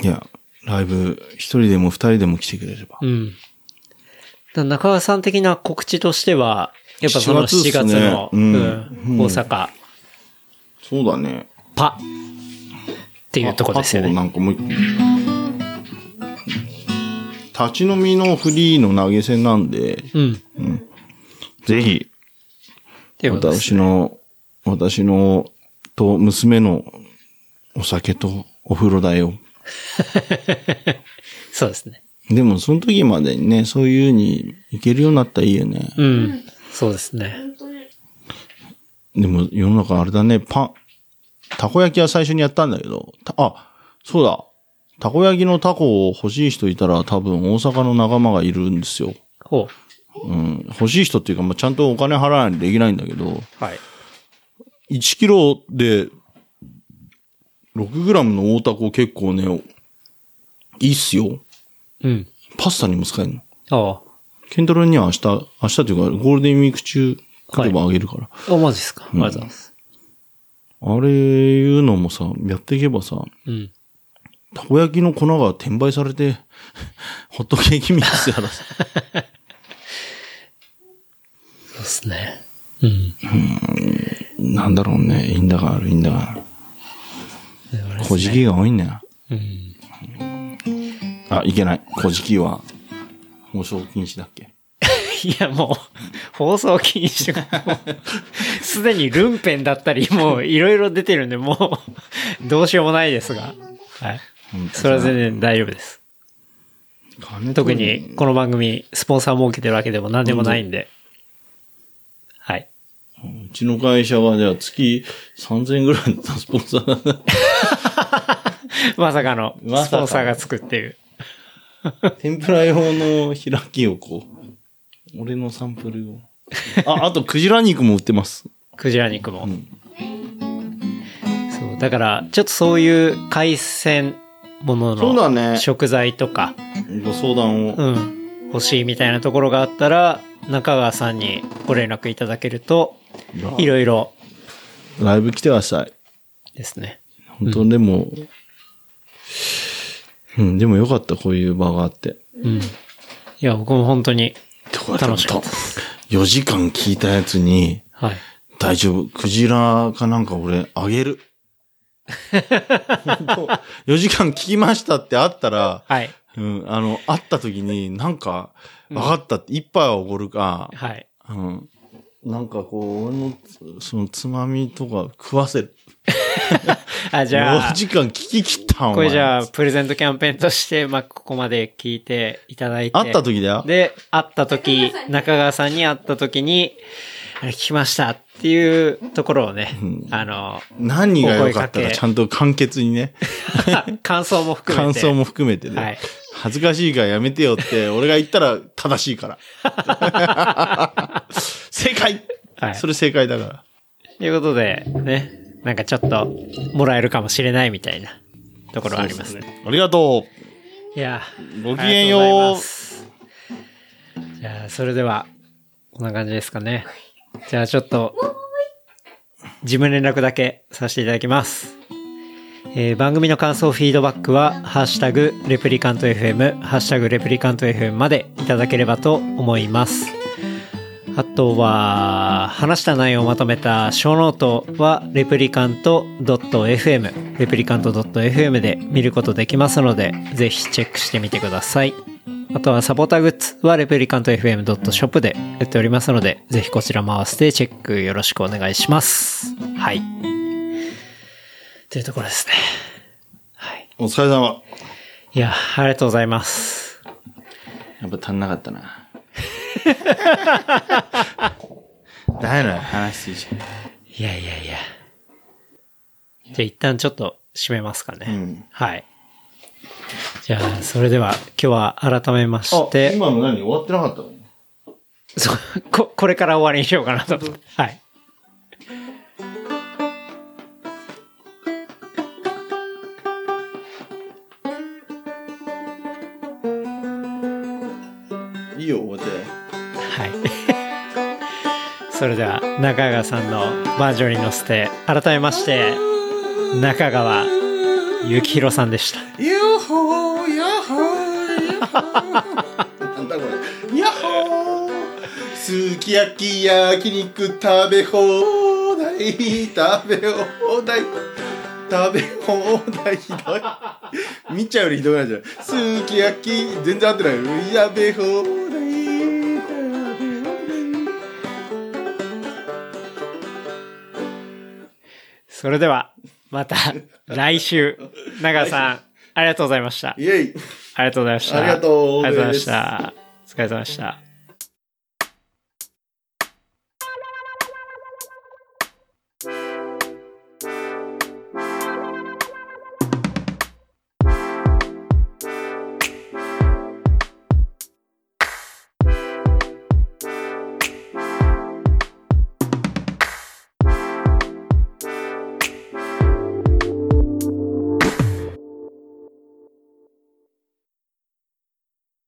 いや、ライブ、一人でも二人でも来てくれれば。うん。中川さん的な告知としては、やっぱその7月っ7すねうんうん大阪、そうだね。パっていうとこですよね。なんかもう、立ち飲みのフリーの投げ銭なんで、うん。うことです私の、私の、と娘のお酒とお風呂代を。[laughs] そうですね。でも、その時までにね、そういうに行けるようになったらいいよね。うん。そうですね。でも、世の中あれだね、パン、たこ焼きは最初にやったんだけど、たあ、そうだ。たこ焼きのタコを欲しい人いたら多分大阪の仲間がいるんですよ。ほうん。欲しい人っていうか、まあ、ちゃんとお金払わないとできないんだけど、う。はい。1キロで、6グラムの大タコ結構ね、いいっすよ。うん。パスタにも使えるの。あケンタロウには明日、明日というかゴールデンウィーク中、来ればあげるから。あ。あ、マジですか。ありがとうございます。あれいうのもさ、やっていけばさ、うん。たこ焼きの粉が転売されて、[laughs] ホットケーキミックスやらさ。[laughs] そうですね。うん。なんだろうね。いいんだか悪いんだか。小じきが多いんだよ。うん。あ、いけない。小じきは、放送禁止だっけ？[laughs] いや、もう、放送禁止が、も [laughs] うすでにルンペンだったり、もういろいろ出てるんで、もう、どうしようもないですが。はい。それは全然大丈夫です。金特に、この番組、スポンサー設けてるわけでも何でもないんで。はい。うちの会社はじゃあ月3000円ぐらいのスポンサー [laughs] まさかの、スポンサーがつくっていう。天ぷら用の開きをこう、俺のサンプルを。あ、あとクジラ肉も売ってます。クジラ肉も。そう、だから、ちょっとそういう海鮮ものそうだのね食材とか、ご相談を。うん、欲しいみたいなところがあったら、中川さんにご連絡いただけると、いろいろライブ来てください。ですね。本当でも、うん、でもよかった、こういう場があって。うん。いや、僕も本当に楽しかった。4時間聞いたやつに、はい。大丈夫。クジラかなんか俺、あげる。[laughs] 4時間聞きましたってあったら、はい。うん、あの、会った時になんか、分かったって、一杯はおごるか、はい。うん。なんかこう、俺のつ、そのつまみとか食わせる。[laughs] あ、じゃ4あ、時間聞き切ったお前これじゃあ、プレゼントキャンペーンとして、まあ、ここまで聞いていただいて。会った時だよ。で、会った時、中川さんに会った時に、あれ聞きましたっていうところをね、あの、何が良かったかちゃんと簡潔にね、[laughs] 感想も含めて。感想も含めてね。はい恥ずかしいからやめてよって、俺が言ったら正しいから。[laughs] 正解はいそれ正解だから。ということで、ね、なんかちょっと、もらえるかもしれないみたいなところはありますね。ありがといや、ごきげんようじゃあ、それでは、こんな感じですかね。じゃあ、ちょっと、事務連絡だけさせていただきます。えー番組の感想、フィードバックは、ハッシュタグ、レプリカント FM、ハッシュタグ、レプリカント FM までいただければと思います。あとは、話した内容をまとめたショーノートは、レプリカント .fm、レプリカント .fm で見ることできますので、ぜひチェックしてみてください。あとは、サポーターグッズは、レプリカント FM.shop で売っておりますので、ぜひこちらも合わせてチェックよろしくお願いします。はい。というところですね。はい。う。お疲れ様。いや、ありがとうございます。やっぱ足んなかったな。だよな、話していいじいやいやいや。じゃあ一旦ちょっと締めますかね。うんはい。じゃあ、それでは今日は改めまゃん。して、今の何？終わってなかったの？そうこ、これから終わりにしようかなと。はい。いいよ、終わって。はい。それでは、中川さんのバージョンに乗せて、改めまして、中川幸宏さんでした。ヤッホー、ヤッホー、ヤッホー。ヤッホー。すき焼き焼肉食べ放題、食べ放題。食べ放題ひどい。見ちゃうよりひどくなっちゃう。すき焼き、全然合ってないよ。食べ放題。それでは、また [laughs] 来週、中川さん、ありがとうございました。イェイ。ありがとうございました。ありがとうございますありがとうございました。お疲れ様でした。